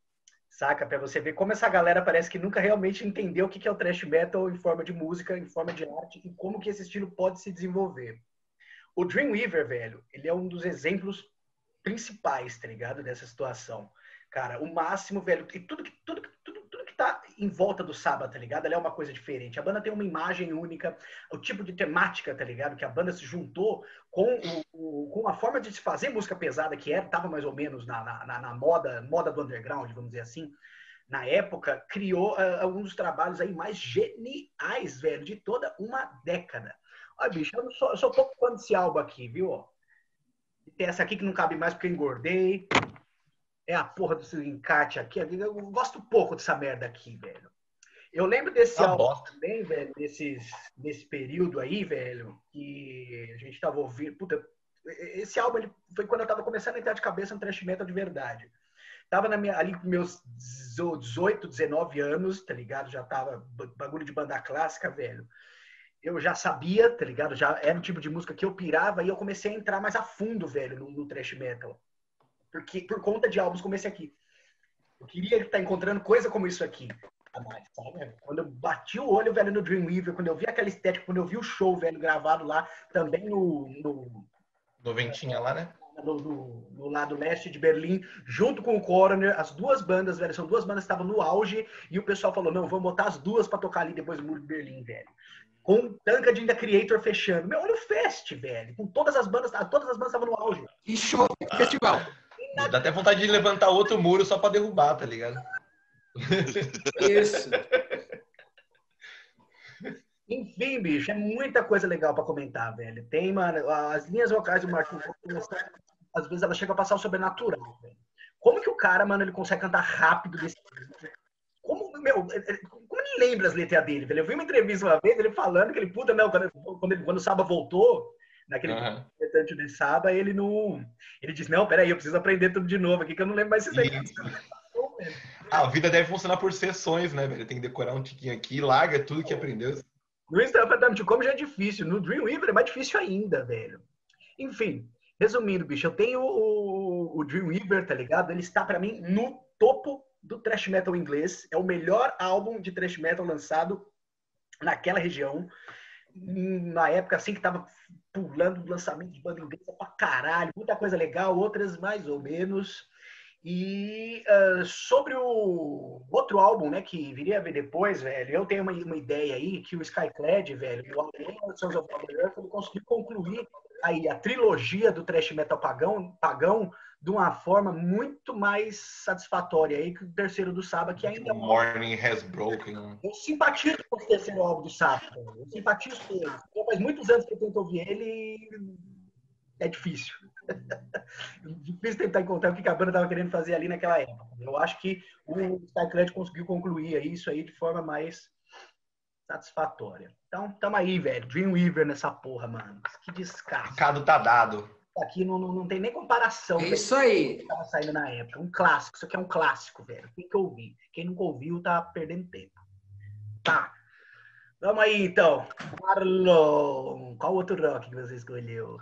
Saca? Para você ver como essa galera parece que nunca realmente entendeu o que é o thrash metal em forma de música, em forma de arte e como que esse estilo pode se desenvolver. O Dreamweaver, velho, ele é um dos exemplos principais, tá ligado? Dessa situação. Cara, o máximo, velho, e tudo que, tudo, em volta do sábado, tá ligado? Ela é uma coisa diferente. A banda tem uma imagem única, o tipo de temática, tá ligado? Que a banda se juntou com, o, com a forma de se fazer música pesada que era, tava mais ou menos na, na, na moda, moda do underground, vamos dizer assim. Na época, criou uh, alguns trabalhos aí mais geniais, velho, de toda uma década. Olha, bicho, eu, sou, eu sou pouco fã desse álbum aqui, viu? Tem essa aqui que não cabe mais porque eu engordei é a porra do encarte aqui. Eu gosto pouco dessa merda aqui, velho. Eu lembro desse ah, álbum também, velho, desses, desse período aí, velho, que a gente tava ouvindo. Puta, esse álbum ele, foi quando eu tava começando a entrar de cabeça no thrash metal de verdade. Tava na minha, ali com meus 18, 19 anos, tá ligado? Já tava bagulho de banda clássica, velho. Eu já sabia, tá ligado? Já era um tipo de música que eu pirava e eu comecei a entrar mais a fundo, velho, no, no thrash metal porque por conta de álbuns como esse aqui. Eu queria estar encontrando coisa como isso aqui. Quando eu bati o olho, velho, no Dreamweaver, quando eu vi aquela estética, quando eu vi o show, velho, gravado lá, também no... No, no Ventinha lá, né? No, no, no, lado leste de Berlim, junto com o Coroner, as duas bandas, velho, são duas bandas que estavam no auge, e o pessoal falou, não, vamos botar as duas para tocar ali depois do Muro de Berlim, velho. Com Tanca de Creator fechando. Meu, olha o fest, velho. Com todas as bandas, todas as bandas estavam no auge. E show, festival. Dá até vontade de levantar outro muro só pra derrubar, tá ligado? Isso. Enfim, bicho, é muita coisa legal para comentar, velho. Tem, mano, as linhas vocais do Martin às vezes ela chega a passar o sobrenatural, velho. Como que o cara, mano, ele consegue cantar rápido desse como, meu, como ele lembra as letras dele, velho? Eu vi uma entrevista uma vez, ele falando que ele, puta, quando, quando, quando o Saba voltou, naquele uhum. de Saba, ele não. Ele disse, não, peraí, eu preciso aprender tudo de novo aqui, que eu não lembro mais isso aí. Ah, a vida deve funcionar por sessões, né, velho? Tem que decorar um tiquinho aqui, larga tudo que aprendeu. No Instagram, como já é difícil, no Dreamweaver é mais difícil ainda, velho. Enfim, resumindo, bicho, eu tenho o, o Dreamweaver, tá ligado? Ele está para mim no topo do thrash metal inglês. É o melhor álbum de thrash metal lançado naquela região na época assim que tava pulando o lançamento de banda inglesa pra caralho, muita coisa legal, outras mais ou menos. E uh, sobre o outro álbum, né, que viria a ver depois, velho, eu tenho uma, uma ideia aí que o Skyclad, velho, o álbum Sons of Earth, ele conseguiu concluir aí a trilogia do thrash metal pagão, pagão de uma forma muito mais satisfatória aí que o terceiro do Saba, que ainda... Morning Has Broken. Eu simpatizo com o terceiro álbum do Saba, eu simpatizo com ele. Faz muitos anos que eu tento ouvir ele e é difícil. difícil tentar encontrar o que a banda estava querendo fazer ali naquela época. Eu acho que o Starcred conseguiu concluir isso aí de forma mais satisfatória. Então, tamo aí, velho. Dreamweaver nessa porra, mano. Que descasso. Cado tá dado. Aqui não, não, não tem nem comparação. É isso aí. Tava saindo na época. Um clássico. Isso aqui é um clássico, velho. Tem que ouvir. Quem nunca ouviu tá perdendo tempo. Tá. Vamos aí, então. Marlon, qual outro rock que você escolheu?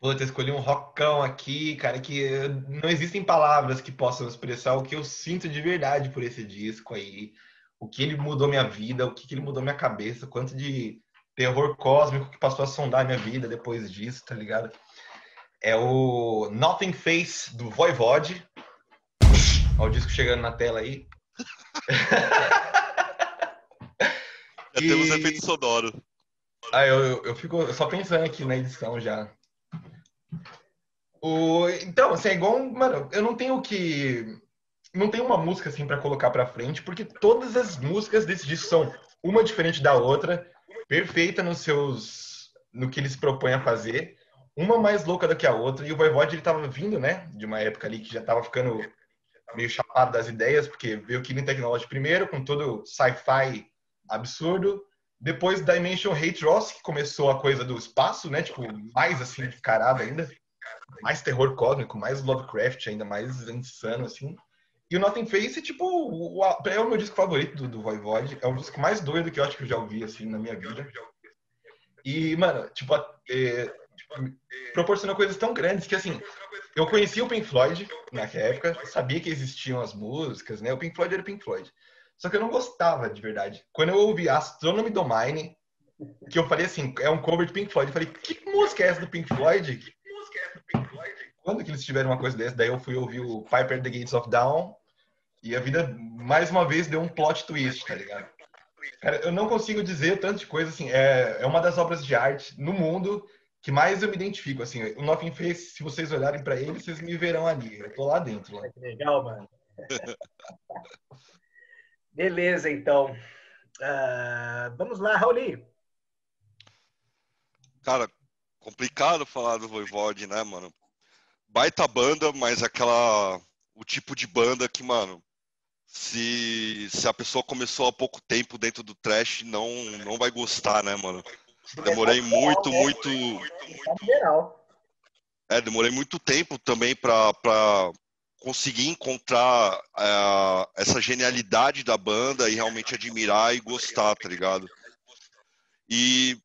Puta, escolhi um rockão aqui, cara, que não existem palavras que possam expressar o que eu sinto de verdade por esse disco aí. O que ele mudou minha vida, o que ele mudou minha cabeça, quanto de terror cósmico que passou a sondar minha vida depois disso, tá ligado? É o Nothing Face do Voivode. Olha o disco chegando na tela aí. Já e... temos efeito sonoro. Ah, eu, eu, eu fico só pensando aqui na edição já. O, então, assim, é igual. Mano, eu não tenho que. Não tenho uma música assim para colocar para frente, porque todas as músicas desse disco são uma diferente da outra, perfeita nos seus. no que eles propõem a fazer, uma mais louca do que a outra. E o Voivode ele tava vindo, né, de uma época ali que já tava ficando meio chapado das ideias, porque veio Killing Technology primeiro, com todo sci-fi absurdo. Depois Dimension Hate Ross, que começou a coisa do espaço, né? Tipo, mais assim, de carada ainda. Mais terror cósmico, mais Lovecraft, ainda mais insano, assim. E o Nothing Face, tipo, o, é o meu disco favorito do, do Voivode. É o disco mais doido que eu acho que eu já ouvi, assim, na minha vida. E, mano, tipo, é, proporciona coisas tão grandes que, assim, eu conheci o Pink Floyd naquela época, sabia que existiam as músicas, né? O Pink Floyd era o Pink Floyd. Só que eu não gostava de verdade. Quando eu ouvi Astronomy Domine, que eu falei assim, é um cover de Pink Floyd, eu falei, que música é essa do Pink Floyd? Que música é essa do Pink Floyd? Quando que eles tiveram uma coisa dessa? Daí eu fui ouvir o Piper The Gates of Dawn e a vida, mais uma vez, deu um plot twist, tá ligado? Cara, eu não consigo dizer tanto de coisa, assim, é, é uma das obras de arte no mundo que mais eu me identifico, assim, o Nothing Face, se vocês olharem para ele, vocês me verão ali, eu tô lá dentro. Lá. Legal, mano. Beleza, então. Uh, vamos lá, Rauli. Cara, complicado falar do Voivode, né, mano? Baita banda, mas aquela. O tipo de banda que, mano, se, se a pessoa começou há pouco tempo dentro do trash, não, não vai gostar, né, mano? Demorei muito, muito. É, demorei muito tempo também pra, pra, conseguir encontrar uh, essa genialidade da banda e realmente admirar e gostar, tá ligado? E,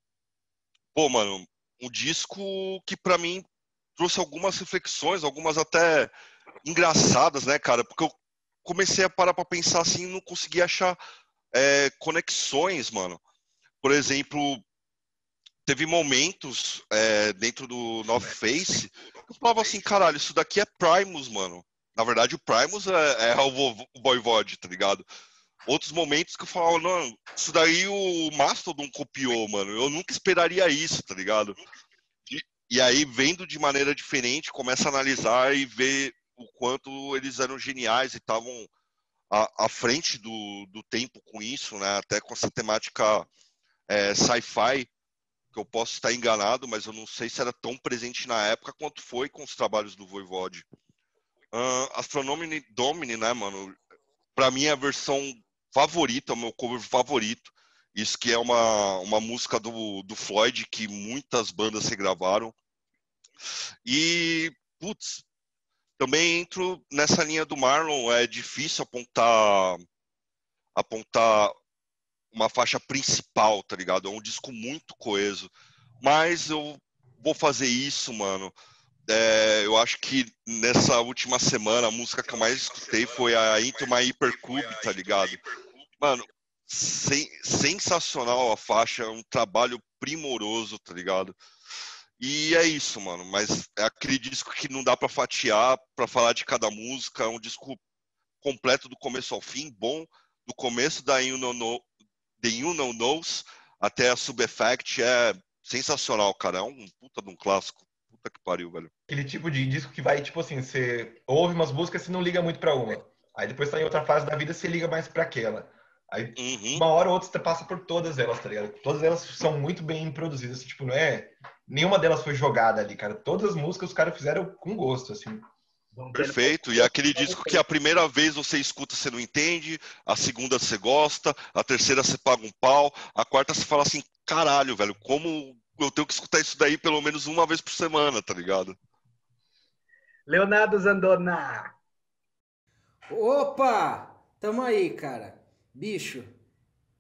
pô, mano, um disco que para mim trouxe algumas reflexões, algumas até engraçadas, né, cara? Porque eu comecei a parar pra pensar assim não conseguia achar é, conexões, mano. Por exemplo, teve momentos é, dentro do North Face que eu falava assim, caralho, isso daqui é Primus, mano. Na verdade, o Primus é, é o Voivode, tá ligado? Outros momentos que eu falava, não, isso daí o Mastodon copiou, mano. Eu nunca esperaria isso, tá ligado? E, e aí, vendo de maneira diferente, começa a analisar e ver o quanto eles eram geniais e estavam à, à, frente do, do tempo com isso, né? Até com essa temática é, sci-fi, que eu posso estar enganado, mas eu não sei se era tão presente na época quanto foi com os trabalhos do Voivode. Uh, Astronomy Domini, né, mano? Pra mim é a versão favorita, o meu cover favorito. Isso que é uma, uma música do, do Floyd que muitas bandas regravaram. E, putz, também entro nessa linha do Marlon. É difícil apontar apontar uma faixa principal, tá ligado? É um disco muito coeso. Mas eu vou fazer isso, mano, é, eu acho que nessa última semana a música que eu mais escutei foi a Into My Hypercube, tá ligado? Mano, sen, sensacional a faixa, é um trabalho primoroso, tá ligado? E é isso, mano. Mas é aquele disco que não dá para fatiar, para falar de cada música. É um disco completo do começo ao fim, bom. Do começo da You Know, The You Know Knows até a Sub Effect é sensacional, cara. É um puta de um clássico. Puta que pariu, velho. Aquele tipo de disco que vai, tipo assim, você ouve umas músicas e não liga muito para uma. Aí depois tá em outra fase da vida, você liga mais para aquela. Aí, uhum. uma hora ou outra, você passa por todas elas, tá ligado? Todas elas são muito bem produzidas, tipo, não é... Nenhuma delas foi jogada ali, cara. Todas as músicas os caras fizeram com gosto, assim. Perfeito. E é aquele disco que a primeira vez você escuta, você não entende, a segunda você gosta, a terceira você paga um pau, a quarta você fala assim, caralho, velho, como eu tenho que escutar isso daí pelo menos uma vez por semana, tá ligado? Leonardo Zandona. Opa! Tamo aí, cara. Bicho,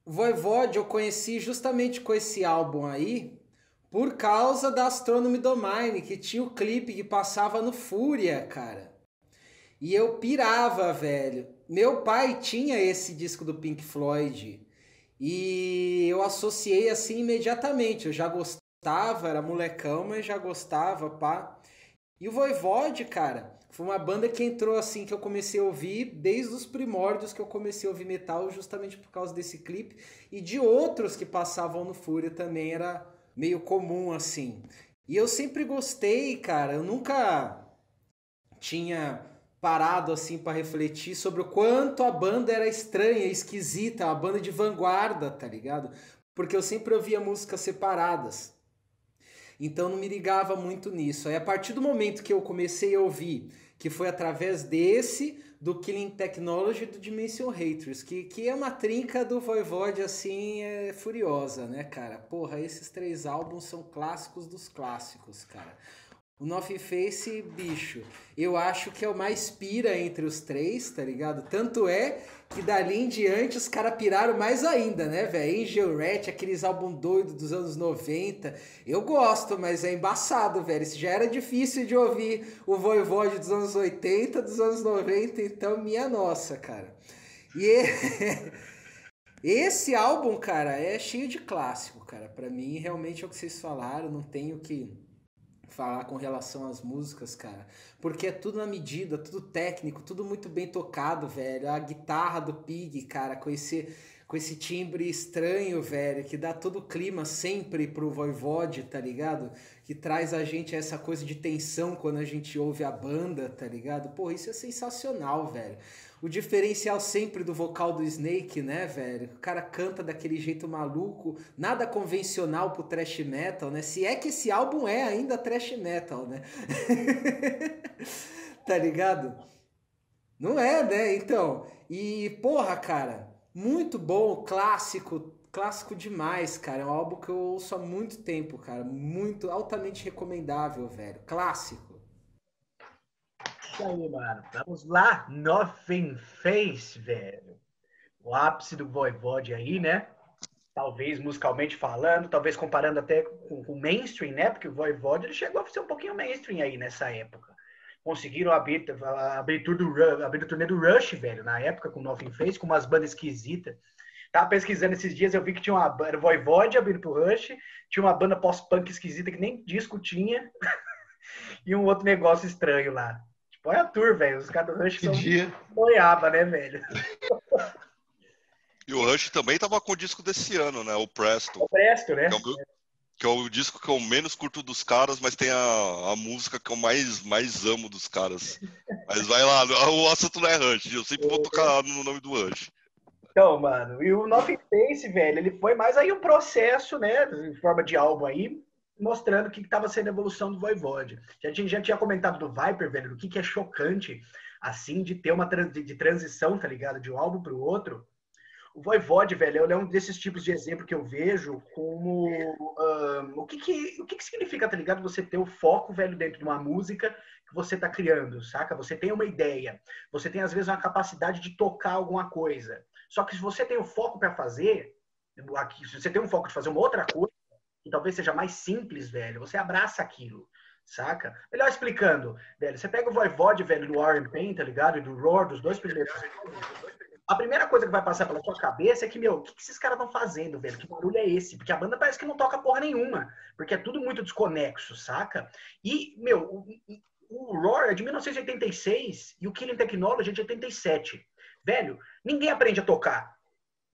Voivode eu conheci justamente com esse álbum aí, por causa da Astronomy Domain, que tinha o clipe que passava no Fúria, cara. E eu pirava, velho. Meu pai tinha esse disco do Pink Floyd. E eu associei assim imediatamente. Eu já gostava, era molecão, mas já gostava, pá. E o Voivode, cara, foi uma banda que entrou assim que eu comecei a ouvir desde os primórdios que eu comecei a ouvir metal, justamente por causa desse clipe e de outros que passavam no Fúria também era meio comum assim. E eu sempre gostei, cara, eu nunca tinha parado assim para refletir sobre o quanto a banda era estranha, esquisita, a banda de vanguarda, tá ligado? Porque eu sempre ouvia músicas separadas. Então não me ligava muito nisso. Aí a partir do momento que eu comecei a ouvir, que foi através desse, do Killing Technology do Dimension Haters, que, que é uma trinca do Voivode assim, é furiosa, né, cara? Porra, esses três álbuns são clássicos dos clássicos, cara. O Nothing Face, bicho, eu acho que é o mais pira entre os três, tá ligado? Tanto é que dali em diante os caras piraram mais ainda, né, velho? Angel Rat, aqueles álbum doido dos anos 90. Eu gosto, mas é embaçado, velho. Isso já era difícil de ouvir o Voivode dos anos 80, dos anos 90, então minha nossa, cara. E esse álbum, cara, é cheio de clássico, cara. Para mim, realmente é o que vocês falaram, não tenho que falar com relação às músicas, cara. Porque é tudo na medida, tudo técnico, tudo muito bem tocado, velho. A guitarra do Pig, cara, com esse, com esse timbre estranho, velho, que dá todo o clima sempre pro Voivode, tá ligado? Que traz a gente essa coisa de tensão quando a gente ouve a banda, tá ligado? Pô, isso é sensacional, velho o diferencial sempre do vocal do Snake, né, velho? O cara canta daquele jeito maluco, nada convencional pro thrash metal, né? Se é que esse álbum é ainda thrash metal, né? tá ligado? Não é, né? Então, e porra, cara, muito bom, clássico, clássico demais, cara. É um álbum que eu ouço há muito tempo, cara. Muito altamente recomendável, velho. Clássico. Isso aí, mano. Vamos lá. Nothing Face, velho. O ápice do Voivode aí, né? Talvez musicalmente falando, talvez comparando até com o mainstream, né? Porque o Voivode ele chegou a ser um pouquinho mainstream aí nessa época. Conseguiram abrir, abrir, tudo, abrir o turnê do Rush, velho, na época, com Nothing Face, com umas bandas esquisitas. Tava pesquisando esses dias, eu vi que tinha uma banda Voivode abrindo pro Rush, tinha uma banda pós-punk esquisita que nem disco tinha, e um outro negócio estranho lá. Põe a tour, velho. Os caras do Rush que são dia. boiaba, né, velho? E o Rush também tava com o disco desse ano, né? O Presto. O Presto, né? Que é o, que é o, disco que eu menos curto dos caras, mas tem a, a música que eu mais, mais amo dos caras. Mas vai lá, o assunto não é Rush. Eu sempre vou tocar no nome do Rush. Então, mano, e o Nothing Face, velho, ele foi mais aí um processo, né, em forma de álbum aí, mostrando o que estava sendo a evolução do Voivode. Já tinha, já tinha comentado do Viper, velho, do que, que é chocante, assim, de ter uma de, de transição, tá ligado? De um álbum para o outro. O Voivode, velho, é um desses tipos de exemplo que eu vejo como um, o, que, que, o que, que significa, tá ligado? Você ter o foco, velho, dentro de uma música que você tá criando, saca? Você tem uma ideia, você tem às vezes uma capacidade de tocar alguma coisa. Só que se você tem o foco para fazer, aqui, se você tem um foco de fazer uma outra coisa, que talvez seja mais simples, velho, você abraça aquilo, saca? Melhor explicando, velho, você pega o Voivode, velho, do Warren Payne, tá ligado? E do Roar, dos dois primeiros. a primeira coisa que vai passar pela sua cabeça é que, meu, o que, que esses caras estão fazendo, velho? Que barulho é esse? Porque a banda parece que não toca porra nenhuma. Porque é tudo muito desconexo, saca? E, meu, o, o Roar é de 1986 e o Killing Technology é de 87. Velho, ninguém aprende a tocar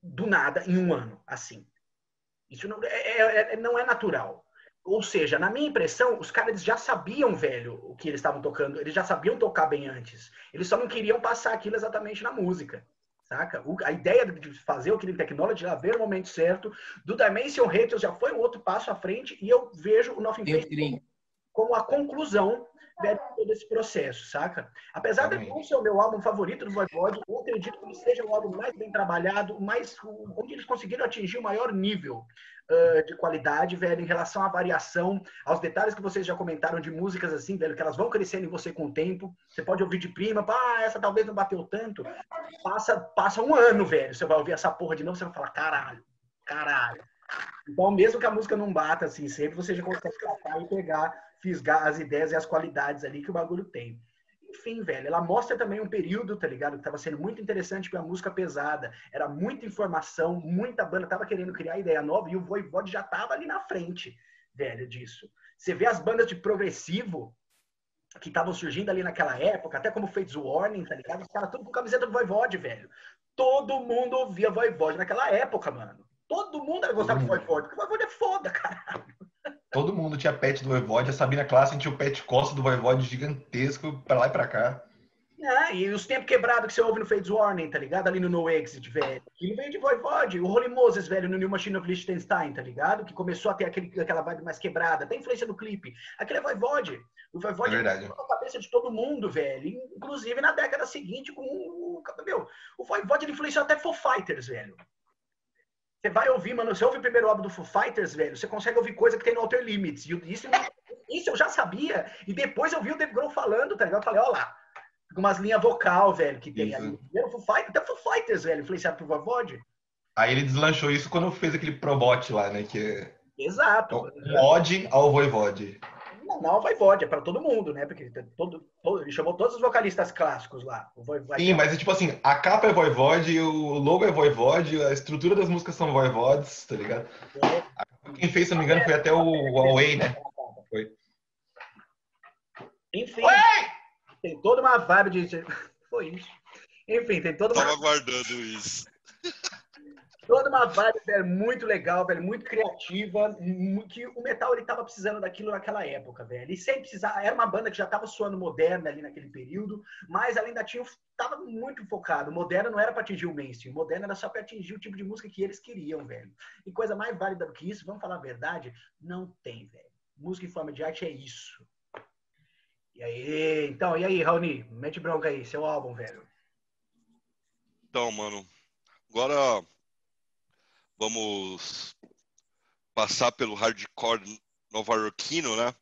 do nada em um ano, assim. Isso não é, é, é não é natural. Ou seja, na minha impressão, os caras já sabiam, velho, o que eles estavam tocando. Eles já sabiam tocar bem antes. Eles só não queriam passar aquilo exatamente na música. Saca? O, a ideia de fazer o Killing Technology já veio no momento certo. Do Dimension Haters já foi um outro passo à frente. E eu vejo o Nothing Face como, como a conclusão de todo esse processo, saca? Apesar de não ser o meu álbum favorito do Voivode, eu acredito que ele seja o álbum mais bem trabalhado, mais, onde eles conseguiram atingir o maior nível uh, de qualidade, velho, em relação à variação, aos detalhes que vocês já comentaram de músicas assim, velho, que elas vão crescendo em você com o tempo. Você pode ouvir de prima, ah, essa talvez não bateu tanto. Passa, passa um ano, velho, você vai ouvir essa porra de novo, você vai falar, caralho, caralho. Então, mesmo que a música não bata assim sempre, você já consegue tratar e pegar, fisgar as ideias e as qualidades ali que o bagulho tem. Enfim, velho, ela mostra também um período, tá ligado? Que tava sendo muito interessante pra música pesada. Era muita informação, muita banda tava querendo criar ideia nova e o Voivode já tava ali na frente, velho, disso. Você vê as bandas de progressivo que estavam surgindo ali naquela época, até como Fates Warning, tá ligado? Os caras tudo com camiseta do Voivode, velho. Todo mundo ouvia Voivode naquela época, mano. Todo mundo gostar do Voivode, porque o Voivode é foda, caralho. Todo mundo tinha pet do Voivode. A Sabina Classen tinha o pet Costa do Voivode gigantesco pra lá e pra cá. Ah, e os tempos quebrados que você ouve no Fates Warning, tá ligado? Ali no No Exit, velho. Ele veio de Voivode. O Holy Moses, velho, no New Machine of Liechtenstein, tá ligado? Que começou a ter aquele, aquela vibe mais quebrada. Tem influência no clipe. Aquele é Voivode. O Voivode é na cabeça de todo mundo, velho. Inclusive na década seguinte com o... Meu, o Voivode ele influenciou até Foo Fighters, velho. Você vai ouvir, mano. Você ouve o primeiro álbum do Foo Fighters, velho. Você consegue ouvir coisa que tem no Outer Limits. E isso, isso eu já sabia. E depois eu vi o Dave Grohl falando, tá ligado? Eu falei, ó lá. Umas linhas vocal, velho, que tem isso. ali. Primeiro Foo Fighters, até Foo Fighters, velho, influenciado por Vovod. Aí ele deslanchou isso quando fez aquele Probot lá, né? Que... Exato. É ode ao Voivode. Não, Voivode, é para todo mundo, né? Porque todo, todo, ele chamou todos os vocalistas clássicos lá. O Voivode. Sim, mas é tipo assim, a capa é Voivode, o logo é Voivode, a estrutura das músicas são Voivodes, tá ligado? É. Quem fez, se não me engano, foi até o Huawei, né? Foi. Enfim, tem toda uma vibe de... Foi isso. Enfim, tem toda uma... Tava aguardando isso toda uma vibe, velho, muito legal, velho, muito criativa, que o metal ele tava precisando daquilo naquela época, velho. Ele sempre precisava, era uma banda que já tava soando moderna ali naquele período, mas ela ainda tinha, tava muito focado. Moderna não era para atingir o mainstream, moderna era só para atingir o tipo de música que eles queriam, velho. E coisa mais válida do que isso, vamos falar a verdade, não tem, velho. Música em forma de arte é isso. E aí, então, e aí, Raoni, mete bronca aí, seu álbum, velho. Então, mano, agora vamos passar pelo hardcore nova-iorquino, né?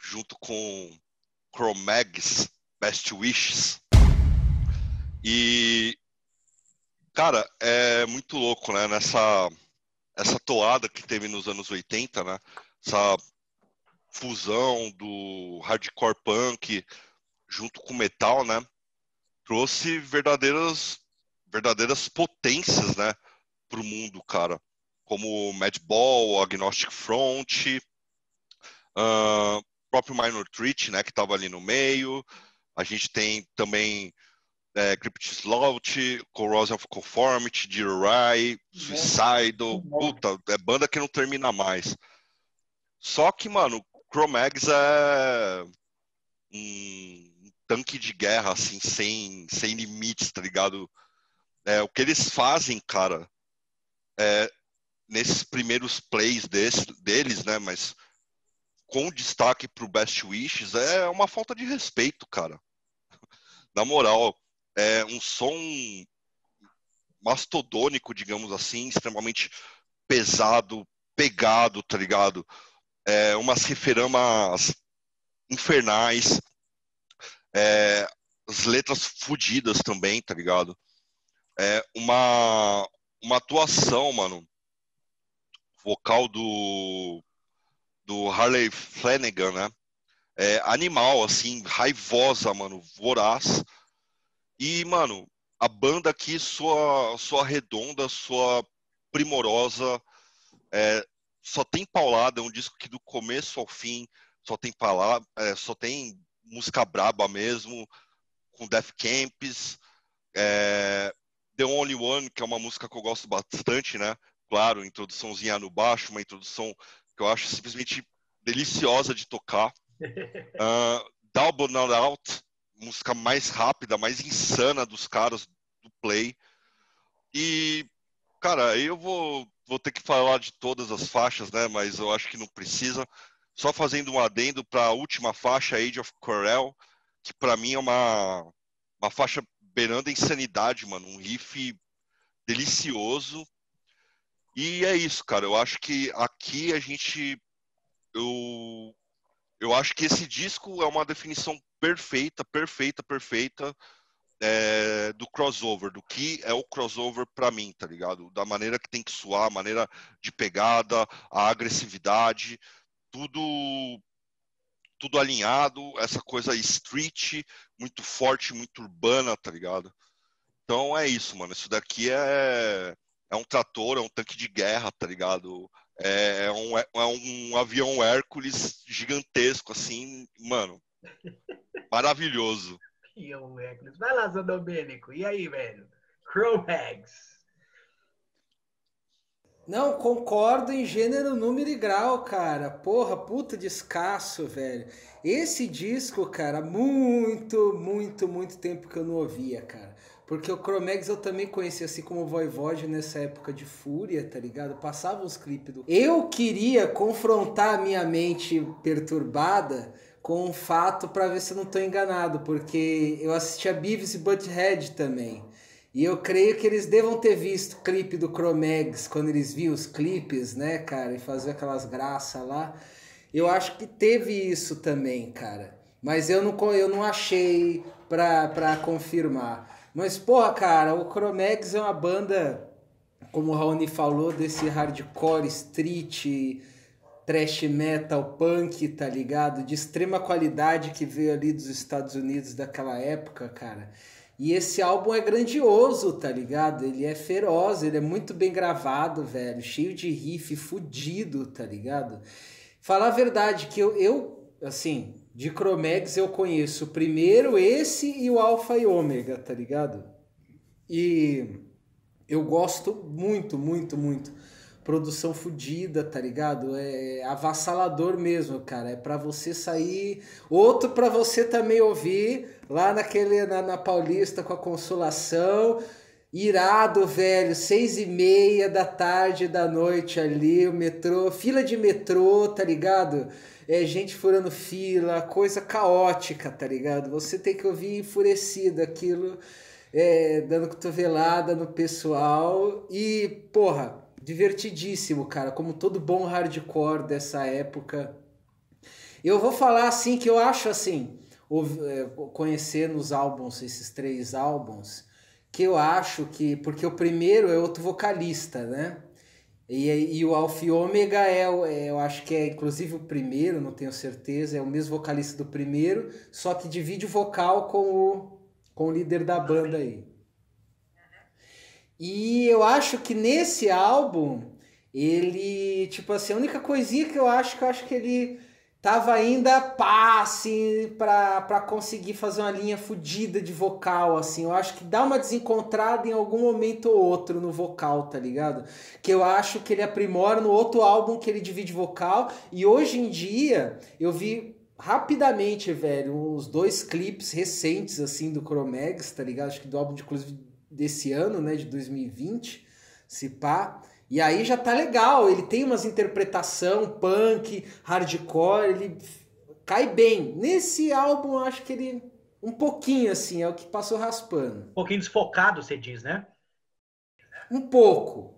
Junto com Chromags, Best Wishes. E, cara, é muito louco, né? Nessa essa toada que teve nos anos 80, né? Essa fusão do hardcore punk junto com metal, né? Trouxe verdadeiras verdadeiras potências, né? Para o mundo, cara. Como Madball, Agnostic Front, uh, próprio Minor Treat, né, que estava ali no meio. A gente tem também é, Crypt Slout, Corrosion of Conformity, Jirai, Suicidal. Puta, é banda que não termina mais. Só que, mano, Chromags é um tanque de guerra, assim, sem, sem limites, tá ligado? É, o que eles fazem, cara, é, nesses primeiros plays desse, deles, né? Mas com destaque para o Best Wishes é uma falta de respeito, cara. Na moral, é um som mastodônico, digamos assim, extremamente pesado, pegado, tá ligado? É, umas referamas infernais, é, as letras fodidas também, tá ligado? É uma, uma atuação, mano, vocal do do Harley Flanagan, né? É, animal, assim, raivosa, mano, voraz. E, mano, a banda aqui soa, soa redonda, soa primorosa, é, só tem paulada, é um disco que do começo ao fim só tem palavra, é, só tem música braba mesmo, com Death Camps, é, The Only One, que é uma música que eu gosto bastante, né? Claro, introduçãozinha no baixo, uma introdução que eu acho simplesmente deliciosa de tocar. Uh, Double Not Out, música mais rápida, mais insana dos caras do Play. E, cara, eu vou, vou ter que falar de todas as faixas, né? Mas eu acho que não precisa. Só fazendo um adendo para a última faixa, Age of Corel, que para mim é uma, uma faixa beirando a insanidade, mano. Um riff delicioso. E é isso, cara. Eu acho que aqui a gente. Eu, eu acho que esse disco é uma definição perfeita, perfeita, perfeita é, do crossover, do que é o crossover para mim, tá ligado? Da maneira que tem que soar, a maneira de pegada, a agressividade, tudo tudo alinhado, essa coisa street, muito forte, muito urbana, tá ligado? Então é isso, mano. Isso daqui é, é um trator, é um tanque de guerra, tá ligado? É, é um, é um avião Hércules gigantesco, assim, mano. Maravilhoso. Avião Hércules. Vai lá, Zé Domênico. E aí, velho? Cro-Mags. Não, concordo em gênero, número e grau, cara. Porra, puta descasso, velho. Esse disco, cara, muito, muito, muito tempo que eu não ouvia, cara. Porque o Chromex eu também conheci assim como Voivode nessa época de Fúria, tá ligado? Passava os clipes do. Eu queria confrontar a minha mente perturbada com um fato para ver se eu não tô enganado, porque eu assisti a Beavis e Butthead também. E eu creio que eles devam ter visto clipe do Chromex quando eles viam os clipes, né, cara, e fazer aquelas graças lá. Eu acho que teve isso também, cara. Mas eu não, eu não achei pra, pra confirmar. Mas, porra, cara, o Chromex é uma banda, como o Raoni falou, desse hardcore street, trash metal, punk, tá ligado? De extrema qualidade que veio ali dos Estados Unidos daquela época, cara. E esse álbum é grandioso, tá ligado? Ele é feroz, ele é muito bem gravado, velho. Cheio de riff, fudido, tá ligado? Falar a verdade, que eu, eu assim, de Chromex eu conheço primeiro esse e o Alpha e Ômega, tá ligado? E eu gosto muito, muito, muito produção fodida, tá ligado? É avassalador mesmo, cara. É para você sair. Outro para você também ouvir lá naquele na, na Paulista com a Consolação. Irado, velho, seis e meia da tarde da noite ali, o metrô, fila de metrô, tá ligado? É gente furando fila, coisa caótica, tá ligado? Você tem que ouvir enfurecido aquilo, é, dando cotovelada no pessoal e, porra, divertidíssimo, cara, como todo bom hardcore dessa época. Eu vou falar assim que eu acho assim, é, conhecendo os álbuns, esses três álbuns, que eu acho que. Porque o primeiro é outro vocalista, né? E, e o Alfie Ômega é, é, eu acho que é inclusive o primeiro, não tenho certeza, é o mesmo vocalista do primeiro, só que divide o vocal com o, com o líder da banda aí. E eu acho que nesse álbum, ele, tipo assim, a única coisinha que eu acho que eu acho que ele tava ainda pá, assim, pra, pra conseguir fazer uma linha fodida de vocal, assim. Eu acho que dá uma desencontrada em algum momento ou outro no vocal, tá ligado? Que eu acho que ele aprimora no outro álbum que ele divide vocal. E hoje em dia, eu vi rapidamente, velho, os dois clipes recentes, assim, do Chromex, tá ligado? Acho que do álbum, inclusive, desse ano, né, de 2020, se pá. E aí já tá legal, ele tem umas interpretação punk, hardcore, ele cai bem. Nesse álbum, eu acho que ele um pouquinho assim, é o que passou raspando. Um pouquinho desfocado, você diz, né? Um pouco.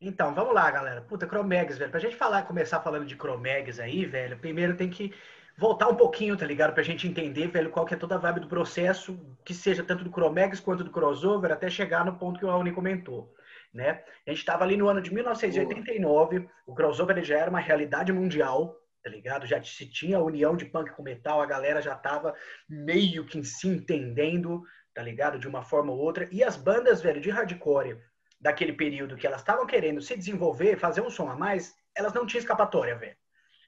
Então, vamos lá, galera. Puta, Chromegs, velho. Pra gente falar, começar falando de Chromegs aí, velho, primeiro tem que voltar um pouquinho, tá ligado? Pra gente entender, velho, qual que é toda a vibe do processo, que seja tanto do Chromex quanto do crossover, até chegar no ponto que o Raoni comentou. Né? A gente estava ali no ano de 1989, o crossover já era uma realidade mundial, tá ligado? Já se tinha a união de punk com metal, a galera já estava meio que se entendendo, tá ligado? De uma forma ou outra. E as bandas, velho, de hardcore daquele período que elas estavam querendo se desenvolver, fazer um som a mais, elas não tinham escapatória, velho.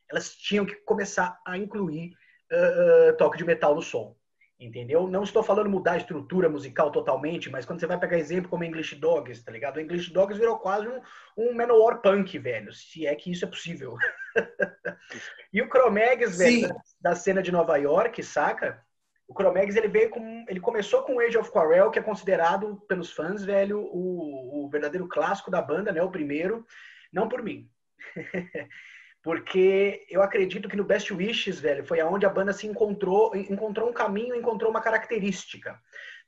Elas tinham que começar a incluir uh, uh, toque de metal no som. Entendeu? Não estou falando mudar a estrutura musical totalmente, mas quando você vai pegar exemplo como English Dogs, tá ligado? O English Dogs virou quase um, um Manowar punk, velho, se é que isso é possível. e o Chromegs, velho, da, da, cena de Nova York, saca? O Chromegs, ele veio com... Ele começou com Age of Quarrel, que é considerado pelos fãs, velho, o, o verdadeiro clássico da banda, né? O primeiro. Não por mim. porque eu acredito que no Best Wishes, velho, foi aonde a banda se encontrou, encontrou um caminho, encontrou uma característica.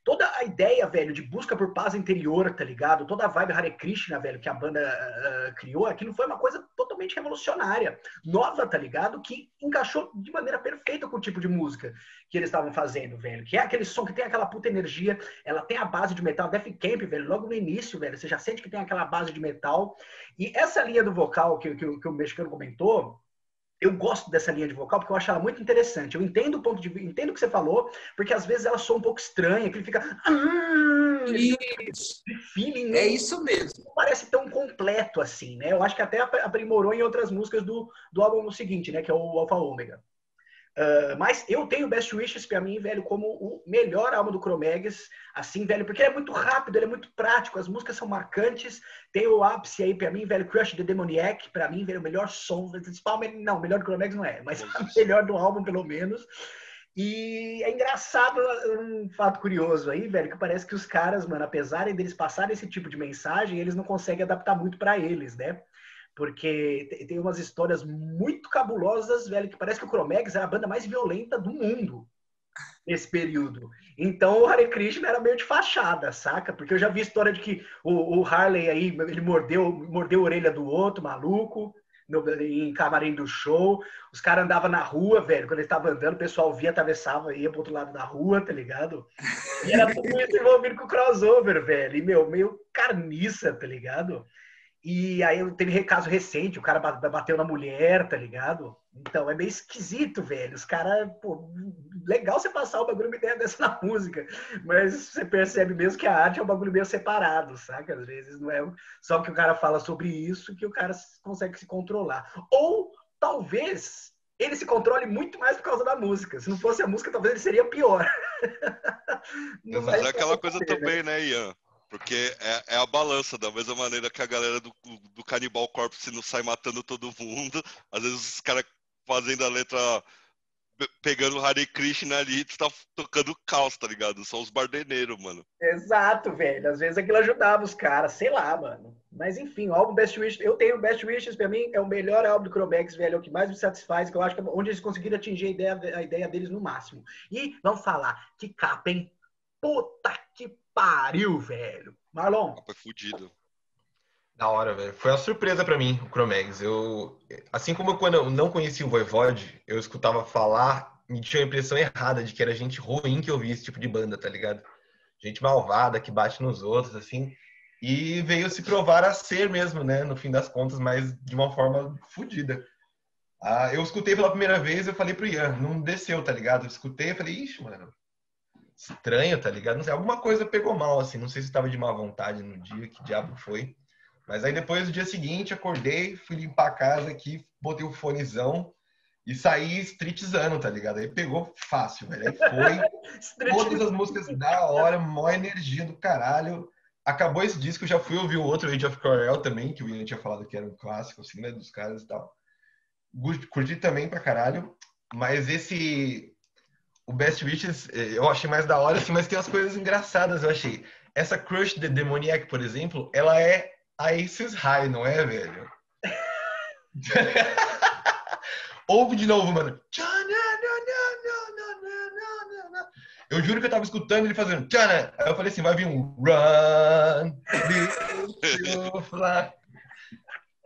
Toda a ideia, velho, de busca por paz interior, tá ligado? Toda a vibe Hare Krishna, velho, que a banda uh, criou, aquilo foi uma coisa totalmente revolucionária, nova, tá ligado? Que encaixou de maneira perfeita com o tipo de música que eles estavam fazendo, velho. Que é aquele som que tem aquela puta energia, ela tem a base de metal, Def Camp, velho, logo no início, velho, você já sente que tem aquela base de metal. E essa linha do vocal que, que, que o mexicano comentou, eu gosto dessa linha de vocal porque eu acho ela muito interessante. Eu entendo o ponto de entendo o que você falou, porque às vezes ela soa um pouco estranha, que ele fica. Ah", isso. Feeling, é isso mesmo. Não parece tão completo assim, né? Eu acho que até aprimorou em outras músicas do, do álbum seguinte, né? Que é o Alpha Omega. Uh, mas eu tenho Best Wishes para mim, velho, como o melhor álbum do Chromegas, assim, velho, porque ele é muito rápido, ele é muito prático, as músicas são marcantes. Tem o ápice aí para mim, velho, Crush the Demoniac, para mim, velho, o melhor som. Não, melhor do Chromegas não é, mas melhor do álbum, pelo menos. E é engraçado um fato curioso aí, velho, que parece que os caras, mano, apesar deles passarem esse tipo de mensagem, eles não conseguem adaptar muito para eles, né? Porque tem umas histórias muito cabulosas, velho, que parece que o Chromex era a banda mais violenta do mundo nesse período. Então o Hare Krishna era meio de fachada, saca? Porque eu já vi história de que o, o Harley aí, ele mordeu, mordeu a orelha do outro, maluco, no, em camarim do show. Os caras andavam na rua, velho. Quando ele estava andando, o pessoal via, atravessava, ia pro outro lado da rua, tá ligado? E era tudo isso envolvido com o crossover, velho. E, meu, meio carniça, tá ligado? E aí teve caso recente, o cara bateu na mulher, tá ligado? Então é meio esquisito, velho. Os caras, pô, legal você passar o bagulho uma ideia dessa na música, mas você percebe mesmo que a arte é um bagulho meio separado, saca? Às vezes não é só que o cara fala sobre isso que o cara consegue se controlar. Ou talvez ele se controle muito mais por causa da música. Se não fosse a música, talvez ele seria pior. Mas é aquela coisa também, né, Ian? Porque é, é, a balança, da mesma maneira que a galera do, do Cannibal Corpse não sai matando todo mundo. Às vezes os caras fazendo a letra pegando o Hare Krishna ali, tu tá tocando caos, tá ligado? São os bardeneiros, mano. Exato, velho. Às vezes aquilo ajudava os caras, sei lá, mano. Mas enfim, o álbum Best Wishes, eu tenho Best Wishes, pra mim é o melhor álbum do Chromex, velho, é o que mais me satisfaz, que eu acho que é onde eles conseguiram atingir a ideia, a ideia deles no máximo. E vamos falar, que capa, hein? Puta que pariu, velho. Marlon. Capa fudido. Da hora, velho. Foi uma surpresa para mim, o Chromex. Eu, assim como eu, quando eu não conhecia o Voivode, eu escutava falar, me tinha a impressão errada de que era gente ruim que ouvia esse tipo de banda, tá ligado? Gente malvada, que bate nos outros, assim. E veio se provar a ser mesmo, né? No fim das contas, mas de uma forma fodida. Ah, eu escutei pela primeira vez, eu falei pro Ian, não desceu, tá ligado? Eu escutei e falei, ixi, mano, estranho, tá ligado? Não sei, alguma coisa pegou mal, assim. Não sei se estava de má vontade no dia, que diabo foi. Mas aí depois, no dia seguinte, acordei, fui limpar a casa aqui, botei o fonezão e saí streetizando, tá ligado? Aí pegou fácil, velho. Aí foi. todas as músicas da hora, maior energia do caralho. Acabou esse disco, já fui ouvir o outro, Age of Corel também, que o Ian tinha falado que era um clássico, assim, né, dos caras e tal. Curti também pra caralho. Mas esse o Best Wishes eh, eu achei mais da hora, assim, mas tem umas coisas engraçadas, eu achei. Essa Crush the Demoniac, por exemplo, ela é a Aces High, não é, velho? Ouve de novo, mano. Eu juro que eu tava escutando ele fazendo. Aí eu falei assim, vai vir um run, fly.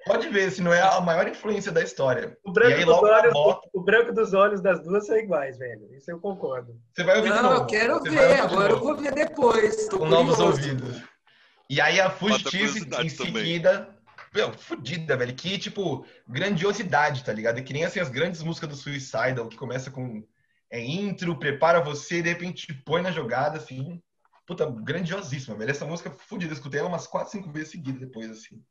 Pode ver, se não é a maior influência da história. O branco, aí, dos, olhos, volta... o branco dos olhos das duas são iguais, velho. Isso eu concordo. Você vai ouvir não, de novo. eu quero Você ver, agora eu vou ver depois. Com novos ouvidos. E aí a Fugitive em seguida. Meu, fudida, velho. Que, tipo, grandiosidade, tá ligado? É que nem assim as grandes músicas do Suicidal, que começa com é, intro, prepara você, de repente põe na jogada, assim. Puta, grandiosíssima, velho. Essa música fodida. Escutei ela umas 4, 5 vezes seguidas depois, assim.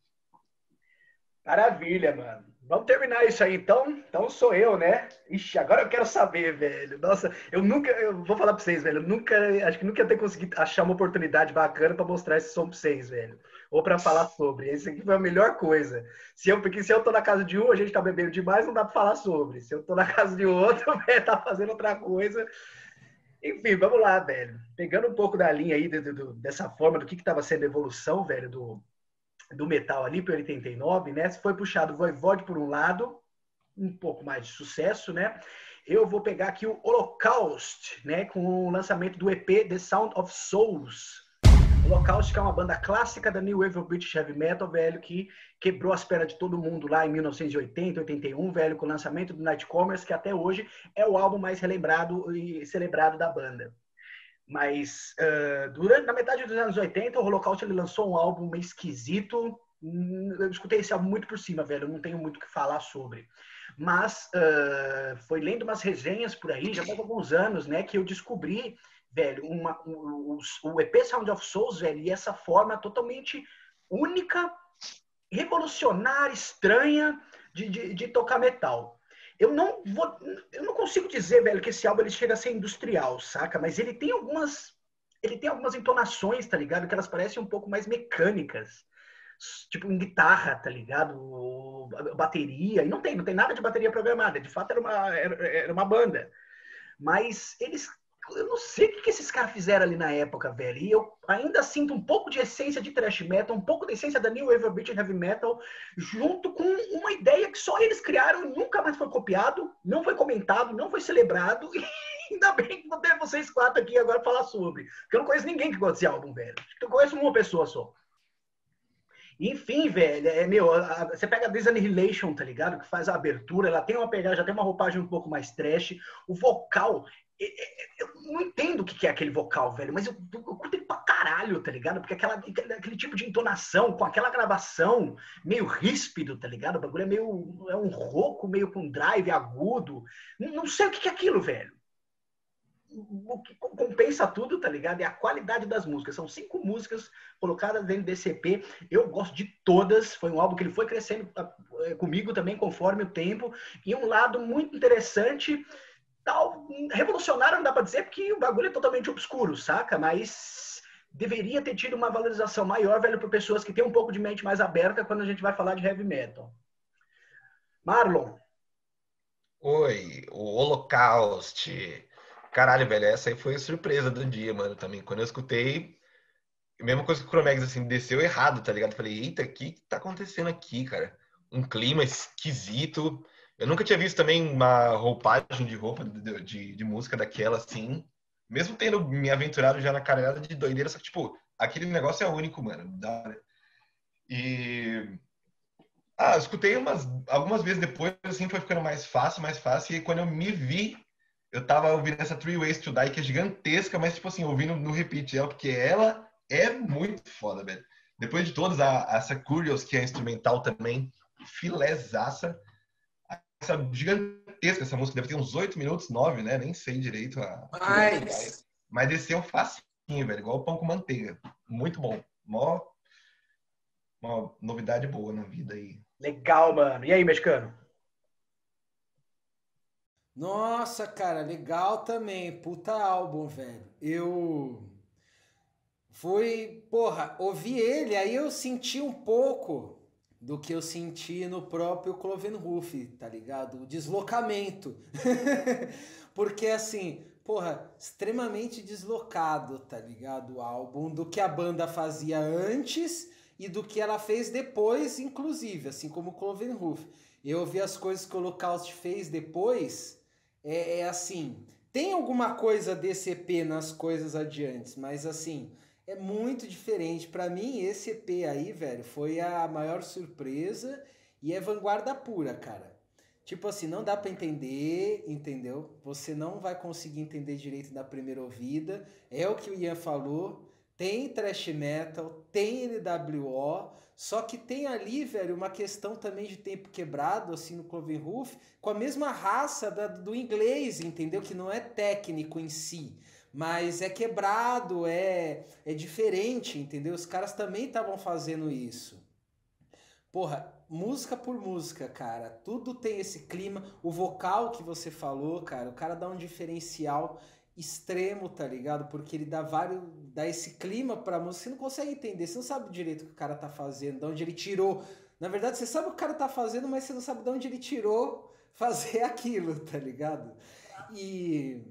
Maravilha, mano. Vamos terminar isso aí, então? Então sou eu, né? Ixi, agora eu quero saber, velho. Nossa, eu nunca, eu vou falar pra vocês, velho. Eu nunca, acho que nunca ia ter conseguido achar uma oportunidade bacana pra mostrar esse som pra vocês, velho. Ou pra falar sobre. Esse aqui foi a melhor coisa. Se eu, porque se eu tô na casa de um, a gente tá bebendo demais, não dá pra falar sobre. Se eu tô na casa de outro, velho, tá fazendo outra coisa. Enfim, vamos lá, velho. Pegando um pouco da linha aí, do, do, dessa forma, do que que tava sendo a evolução, velho, do do metal ali para 89, né? Foi puxado o Voivode por um lado, um pouco mais de sucesso, né? Eu vou pegar aqui o Holocaust, né? Com o lançamento do EP The Sound of Souls. Holocaust, que é uma banda clássica da New Wave of British Heavy Metal, velho, que quebrou as pernas de todo mundo lá em 1980, 81, velho, com o lançamento do Nightcomers, que até hoje é o álbum mais relembrado e celebrado da banda. Mas uh, durante na metade dos anos 80, o Holocaust ele lançou um álbum meio esquisito. Eu escutei esse álbum muito por cima, velho. Eu não tenho muito o que falar sobre. Mas uh, foi lendo umas resenhas por aí, já faz alguns anos, né, que eu descobri, velho, uma, um, o EP Sound of Souls, velho, e essa forma totalmente única, revolucionária, estranha de, de, de tocar metal. Eu não vou, eu não consigo dizer, velho, que esse álbum ele chega a ser industrial, saca? Mas ele tem algumas, ele tem algumas entonações, tá ligado? Que elas parecem um pouco mais mecânicas, tipo em guitarra, tá ligado? Bateria e não tem, não tem nada de bateria programada. De fato era uma, era, era uma banda, mas eles eu não sei o que, esses caras fizeram ali na época, velho. E eu ainda sinto um pouco de essência de thrash metal, um pouco de essência da New Wave of British Heavy Metal, junto com uma ideia que só eles criaram e nunca mais foi copiado, não foi comentado, não foi celebrado. E ainda bem que vou ter vocês quatro aqui agora falar sobre. Porque eu não conheço ninguém que gosta desse álbum, velho. Eu conheço uma pessoa só. Enfim, velho, é meu, a, você pega a Disannihilation, tá ligado? Que faz a abertura, ela tem uma pegada, já tem uma roupagem um pouco mais trash. O vocal eu não entendo o que é aquele vocal, velho, mas eu, eu curto ele pra caralho, tá ligado? Porque aquela, aquele tipo de entonação, com aquela gravação meio ríspido, tá ligado? O bagulho é meio. É um rouco, meio com drive agudo. Não sei o que é aquilo, velho. O que compensa tudo, tá ligado? É a qualidade das músicas. São cinco músicas colocadas dentro desse EP. Eu gosto de todas. Foi um álbum que ele foi crescendo ah, comigo também conforme o tempo. E um lado muito interessante tal, revolucionário não dá para dizer porque o bagulho é totalmente obscuro, saca? Mas deveria ter tido uma valorização maior, velho, para pessoas que têm um pouco de mente mais aberta quando a gente vai falar de heavy metal. Marlon. Oi, o Holocaust. Caralho, velho, essa aí foi a surpresa do dia, mano, também. Quando eu escutei, mesma coisa que o Chromex, assim, desceu errado, tá ligado? Falei, eita, o que tá acontecendo aqui, cara? Um clima esquisito. Eu nunca tinha visto também uma roupagem de roupa de, de, de, música daquela assim. Mesmo tendo me aventurado já na carreira de doideira, só que, tipo, aquele negócio é único, mano. E. Ah, escutei umas, algumas vezes depois, assim, foi ficando mais fácil, mais fácil. E quando eu me vi, eu tava ouvindo essa Three Ways to Die, que é gigantesca, mas, tipo assim, ouvindo no repeat ela, porque ela é muito foda, velho. Depois de todas, a, essa Curious, que é instrumental também, filézaça essa gigantesca, essa música deve ter uns 8 minutos, 9, né? Nem sei direito. A... Mas, Mas desceu facinho, velho, igual pão com manteiga. Muito bom. Mó... Uma novidade boa na vida aí. Legal, mano. E aí, mexicano? Nossa, cara, legal também. Puta álbum, velho. Eu fui, porra, ouvi ele, aí eu senti um pouco do que eu senti no próprio Clovenhoof, tá ligado? O deslocamento. Porque assim, porra, extremamente deslocado, tá ligado? O álbum do que a banda fazia antes e do que ela fez depois, inclusive, assim como o Clovenhoof. Eu ouvi as coisas que o Holocaust fez depois, é, é assim, tem alguma coisa desse EP nas coisas adiantes, mas assim, é muito diferente. Para mim, esse EP aí, velho, foi a maior surpresa e é vanguarda pura, cara. Tipo assim, não dá para entender, entendeu? Você não vai conseguir entender direito na primeira ouvida. É o que o Ian falou. Tem thrash metal, tem NWO, só que tem ali, velho, uma questão também de tempo quebrado, assim, no Clovenhoof, com a mesma raça da, do inglês, entendeu? Que não é técnico em si, Mas é quebrado, é, é diferente, entendeu? Os caras também estavam fazendo isso. Porra, música por música, cara. Tudo tem esse clima. O vocal que você falou, cara, o cara dá um diferencial extremo, tá ligado? Porque ele dá vários. dá esse clima pra música. Você não consegue entender, você não sabe direito o que o cara tá fazendo, de onde ele tirou. Na verdade, você sabe o que o cara tá fazendo, mas você não sabe de onde ele tirou fazer aquilo, tá ligado? E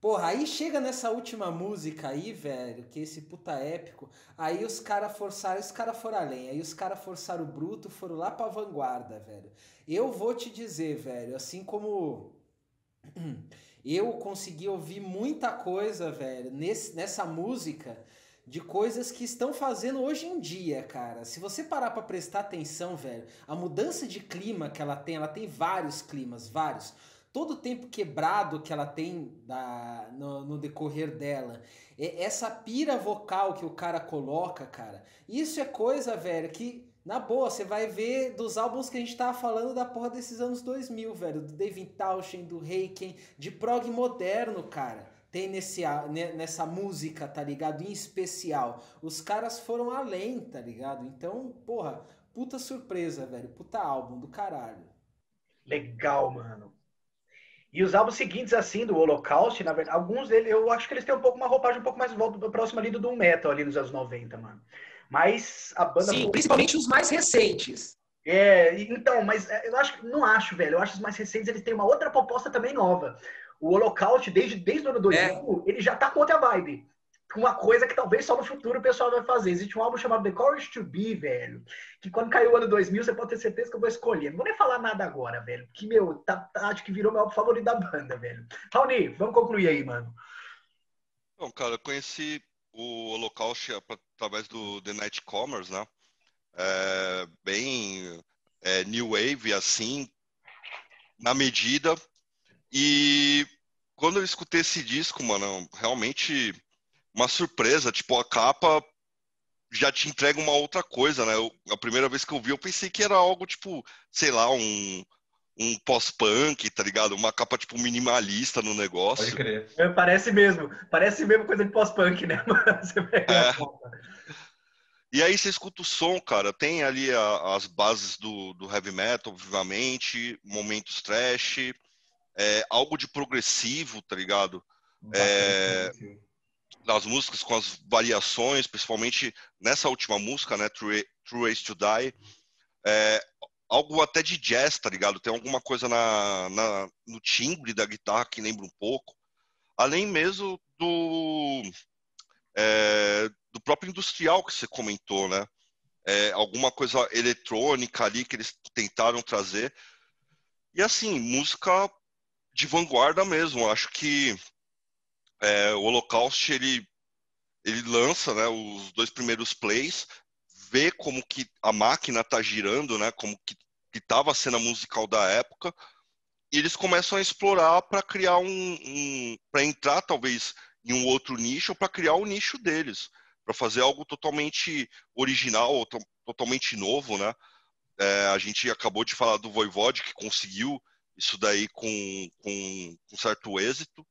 Porra, aí chega nessa última música aí, velho, que esse puta épico, aí os caras forçaram, os caras foram além, aí os caras forçaram o bruto, foram lá pra vanguarda, velho. Eu vou te dizer, velho, assim como eu consegui ouvir muita coisa, velho, nesse, nessa música, de coisas que estão fazendo hoje em dia, cara. Se você parar para prestar atenção, velho, a mudança de clima que ela tem, ela tem vários climas, vários todo o tempo quebrado que ela tem da, no, no, decorrer dela, essa pira vocal que o cara coloca, cara, isso é coisa, velho, que na boa, você vai ver dos álbuns que a gente tava falando da porra desses anos 2000, velho, do David Tauschen, do Reiken, de prog moderno, cara. Tem nesse, nessa música, tá ligado? Em especial. Os caras foram além, tá ligado? Então, porra, puta surpresa, velho. Puta álbum do caralho. Legal, mano. E os álbuns seguintes, assim, do Holocaust, na verdade, alguns deles, eu acho que eles têm um pouco uma roupagem um pouco mais próxima ali do Doom Metal, ali nos anos 90, mano. Mas a banda. Sim, principalmente os mais recentes. É, então, mas é, eu acho não acho, velho. Eu acho os mais recentes eles têm uma outra proposta também nova. O Holocaust, desde, desde o ano 2000, é. ele já tá com outra vibe uma coisa que talvez só no futuro o pessoal vai fazer. Existe um álbum chamado The Courage to Be, velho, que quando caiu o ano 2000, você pode ter certeza que eu vou escolher. Não vou nem falar nada agora, velho, que, meu, tá, tá, acho que virou meu álbum favorito da banda, velho. Raoni, vamos concluir aí, mano. Bom, cara, eu conheci o Holocaust através do The Night Commerce, né? É, bem é, New Wave, assim, na medida. E quando eu escutei esse disco, mano, realmente uma surpresa, tipo, a capa já te entrega uma outra coisa, né? Eu, a primeira vez que eu vi, eu pensei que era algo tipo, sei lá, um, um pós-punk, tá ligado? Uma capa, tipo, minimalista no negócio. Pode crer. É, parece mesmo. Parece mesmo coisa de pós-punk, né? é. E aí você escuta o som, cara. Tem ali a, as bases do, do, heavy metal, obviamente, momentos trash, é, algo de progressivo, tá ligado? É, das músicas com as variações, principalmente nessa última música, né, True, True Ways to Die, é, algo até de jazz, tá ligado? Tem alguma coisa na, na, no timbre da guitarra que lembra um pouco, além mesmo do é, do próprio industrial que você comentou, né? É, alguma coisa eletrônica ali que eles tentaram trazer. E assim, música de vanguarda mesmo. Acho que é, o Holocaust ele, ele lança né, os dois primeiros plays, vê como que a máquina está girando, né, como que estava a cena musical da época, e eles começam a explorar para criar um, um para entrar talvez em um outro nicho, para criar o nicho deles, para fazer algo totalmente original, totalmente novo, né? É, a gente acabou de falar do Voivode que conseguiu isso daí com, com, com certo êxito.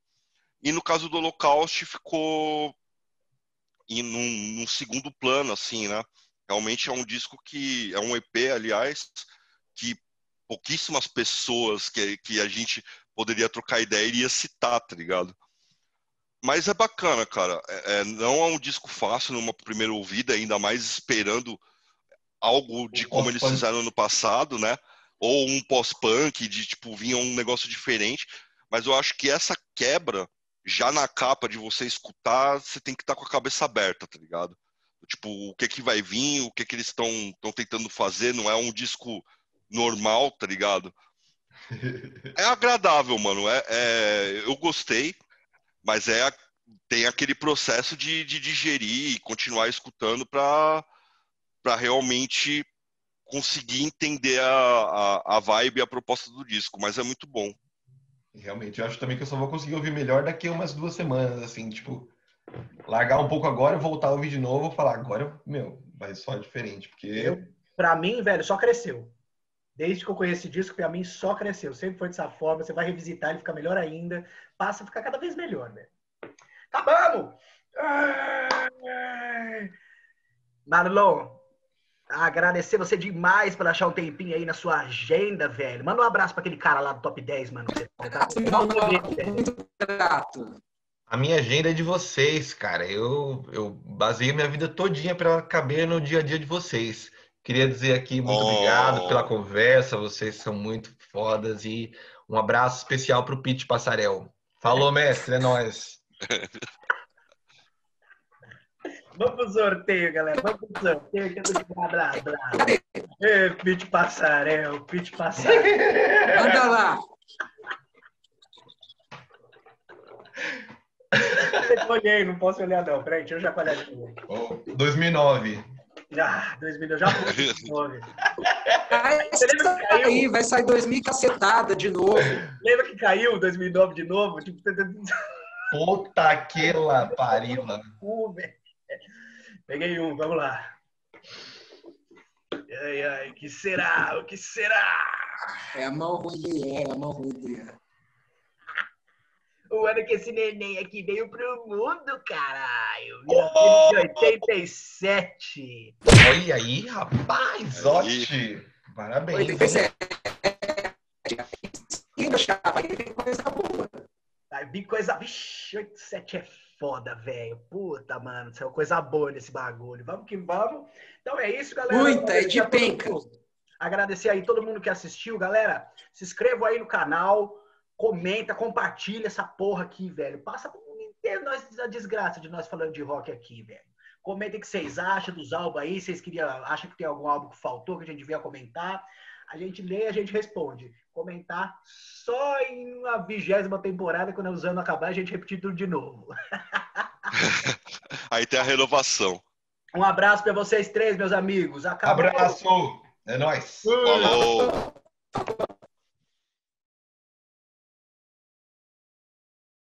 E no caso do Holocaust ficou em num, segundo plano, assim, né? Realmente é um disco que é um EP, aliás, que pouquíssimas pessoas que, que a gente poderia trocar ideia iria citar, tá ligado? Mas é bacana, cara. É, é, não é um disco fácil numa primeira ouvida, ainda mais esperando algo de como eles fizeram no passado, né? Ou um pós-punk, de tipo, vinha um negócio diferente. Mas eu acho que essa quebra já na capa de você escutar, você tem que estar tá com a cabeça aberta, tá ligado? Tipo, o que que vai vir, o que que eles estão tentando fazer, não é um disco normal, tá ligado? É agradável, mano. É, é eu gostei, mas é tem aquele processo de, de digerir e continuar escutando para realmente conseguir entender a, a, a vibe e a proposta do disco. Mas é muito bom. Realmente, eu acho também que eu só vou conseguir ouvir melhor daqui a umas duas semanas, assim, tipo, largar um pouco agora, voltar a ouvir de novo, falar agora, meu, vai só diferente, porque eu, para mim, velho, só cresceu. Desde que eu conheci esse disco, para mim só cresceu. Sempre foi dessa forma, você vai revisitar, ele fica melhor ainda, passa a ficar cada vez melhor, velho. Acabamos! Marlon, agradecer você demais por achar um tempinho aí na sua agenda, velho. Manda um abraço pra aquele cara lá do top 10, mano. Tá muito grato. A minha agenda é de vocês, cara. Eu, eu baseio minha vida todinha para caber no dia a dia de vocês. Queria dizer aqui muito oh. obrigado pela conversa. Vocês são muito fodas e um abraço especial pro Pete Passarel. Falou, mestre, é nóis. Vamos pro sorteio, galera. Vamos pro sorteio que eu tô blá, blá, blá. Ei, Pete Passarel, Pete Passarel. Anda lá. Eu olhei, não posso olhar não. Peraí, deixa eu já olhar de novo. Oh, 2009. Ah, 2009, já foi 2009. Vai sair, vai sair 2000 cacetada de novo. Lembra que caiu 2009 de novo? Tipo... Puta que la parila. Peguei um, vamos lá. Ai, ai, o que será? O que será? É a mão ruim, é a mão ruim. O ano que esse neném aqui veio pro mundo, caralho. 1987. Olha aí, rapaz, Ote. Parabéns. 87. Aí vem coisa boa. Aí vem coisa. Vixe, 87 é foda, velho. Puta, mano. Saiu coisa boa nesse bagulho. Vamos que vamos. Então é isso, galera. Muita, é de penca. Agradecer aí todo mundo que assistiu, galera. Se inscrevam aí no canal comenta, compartilha essa porra aqui, velho. Passa inteiro nós, a desgraça de nós falando de rock aqui, velho. Comentem o que vocês acham dos álbuns aí. Vocês queriam, acham que tem algum álbum que faltou, que a gente devia comentar. A gente lê e a gente responde. Comentar só em uma vigésima temporada, quando o ano acabar, a gente repetir tudo de novo. aí tem a renovação. Um abraço para vocês três, meus amigos. Acabou. Abraço. É nóis. Falou.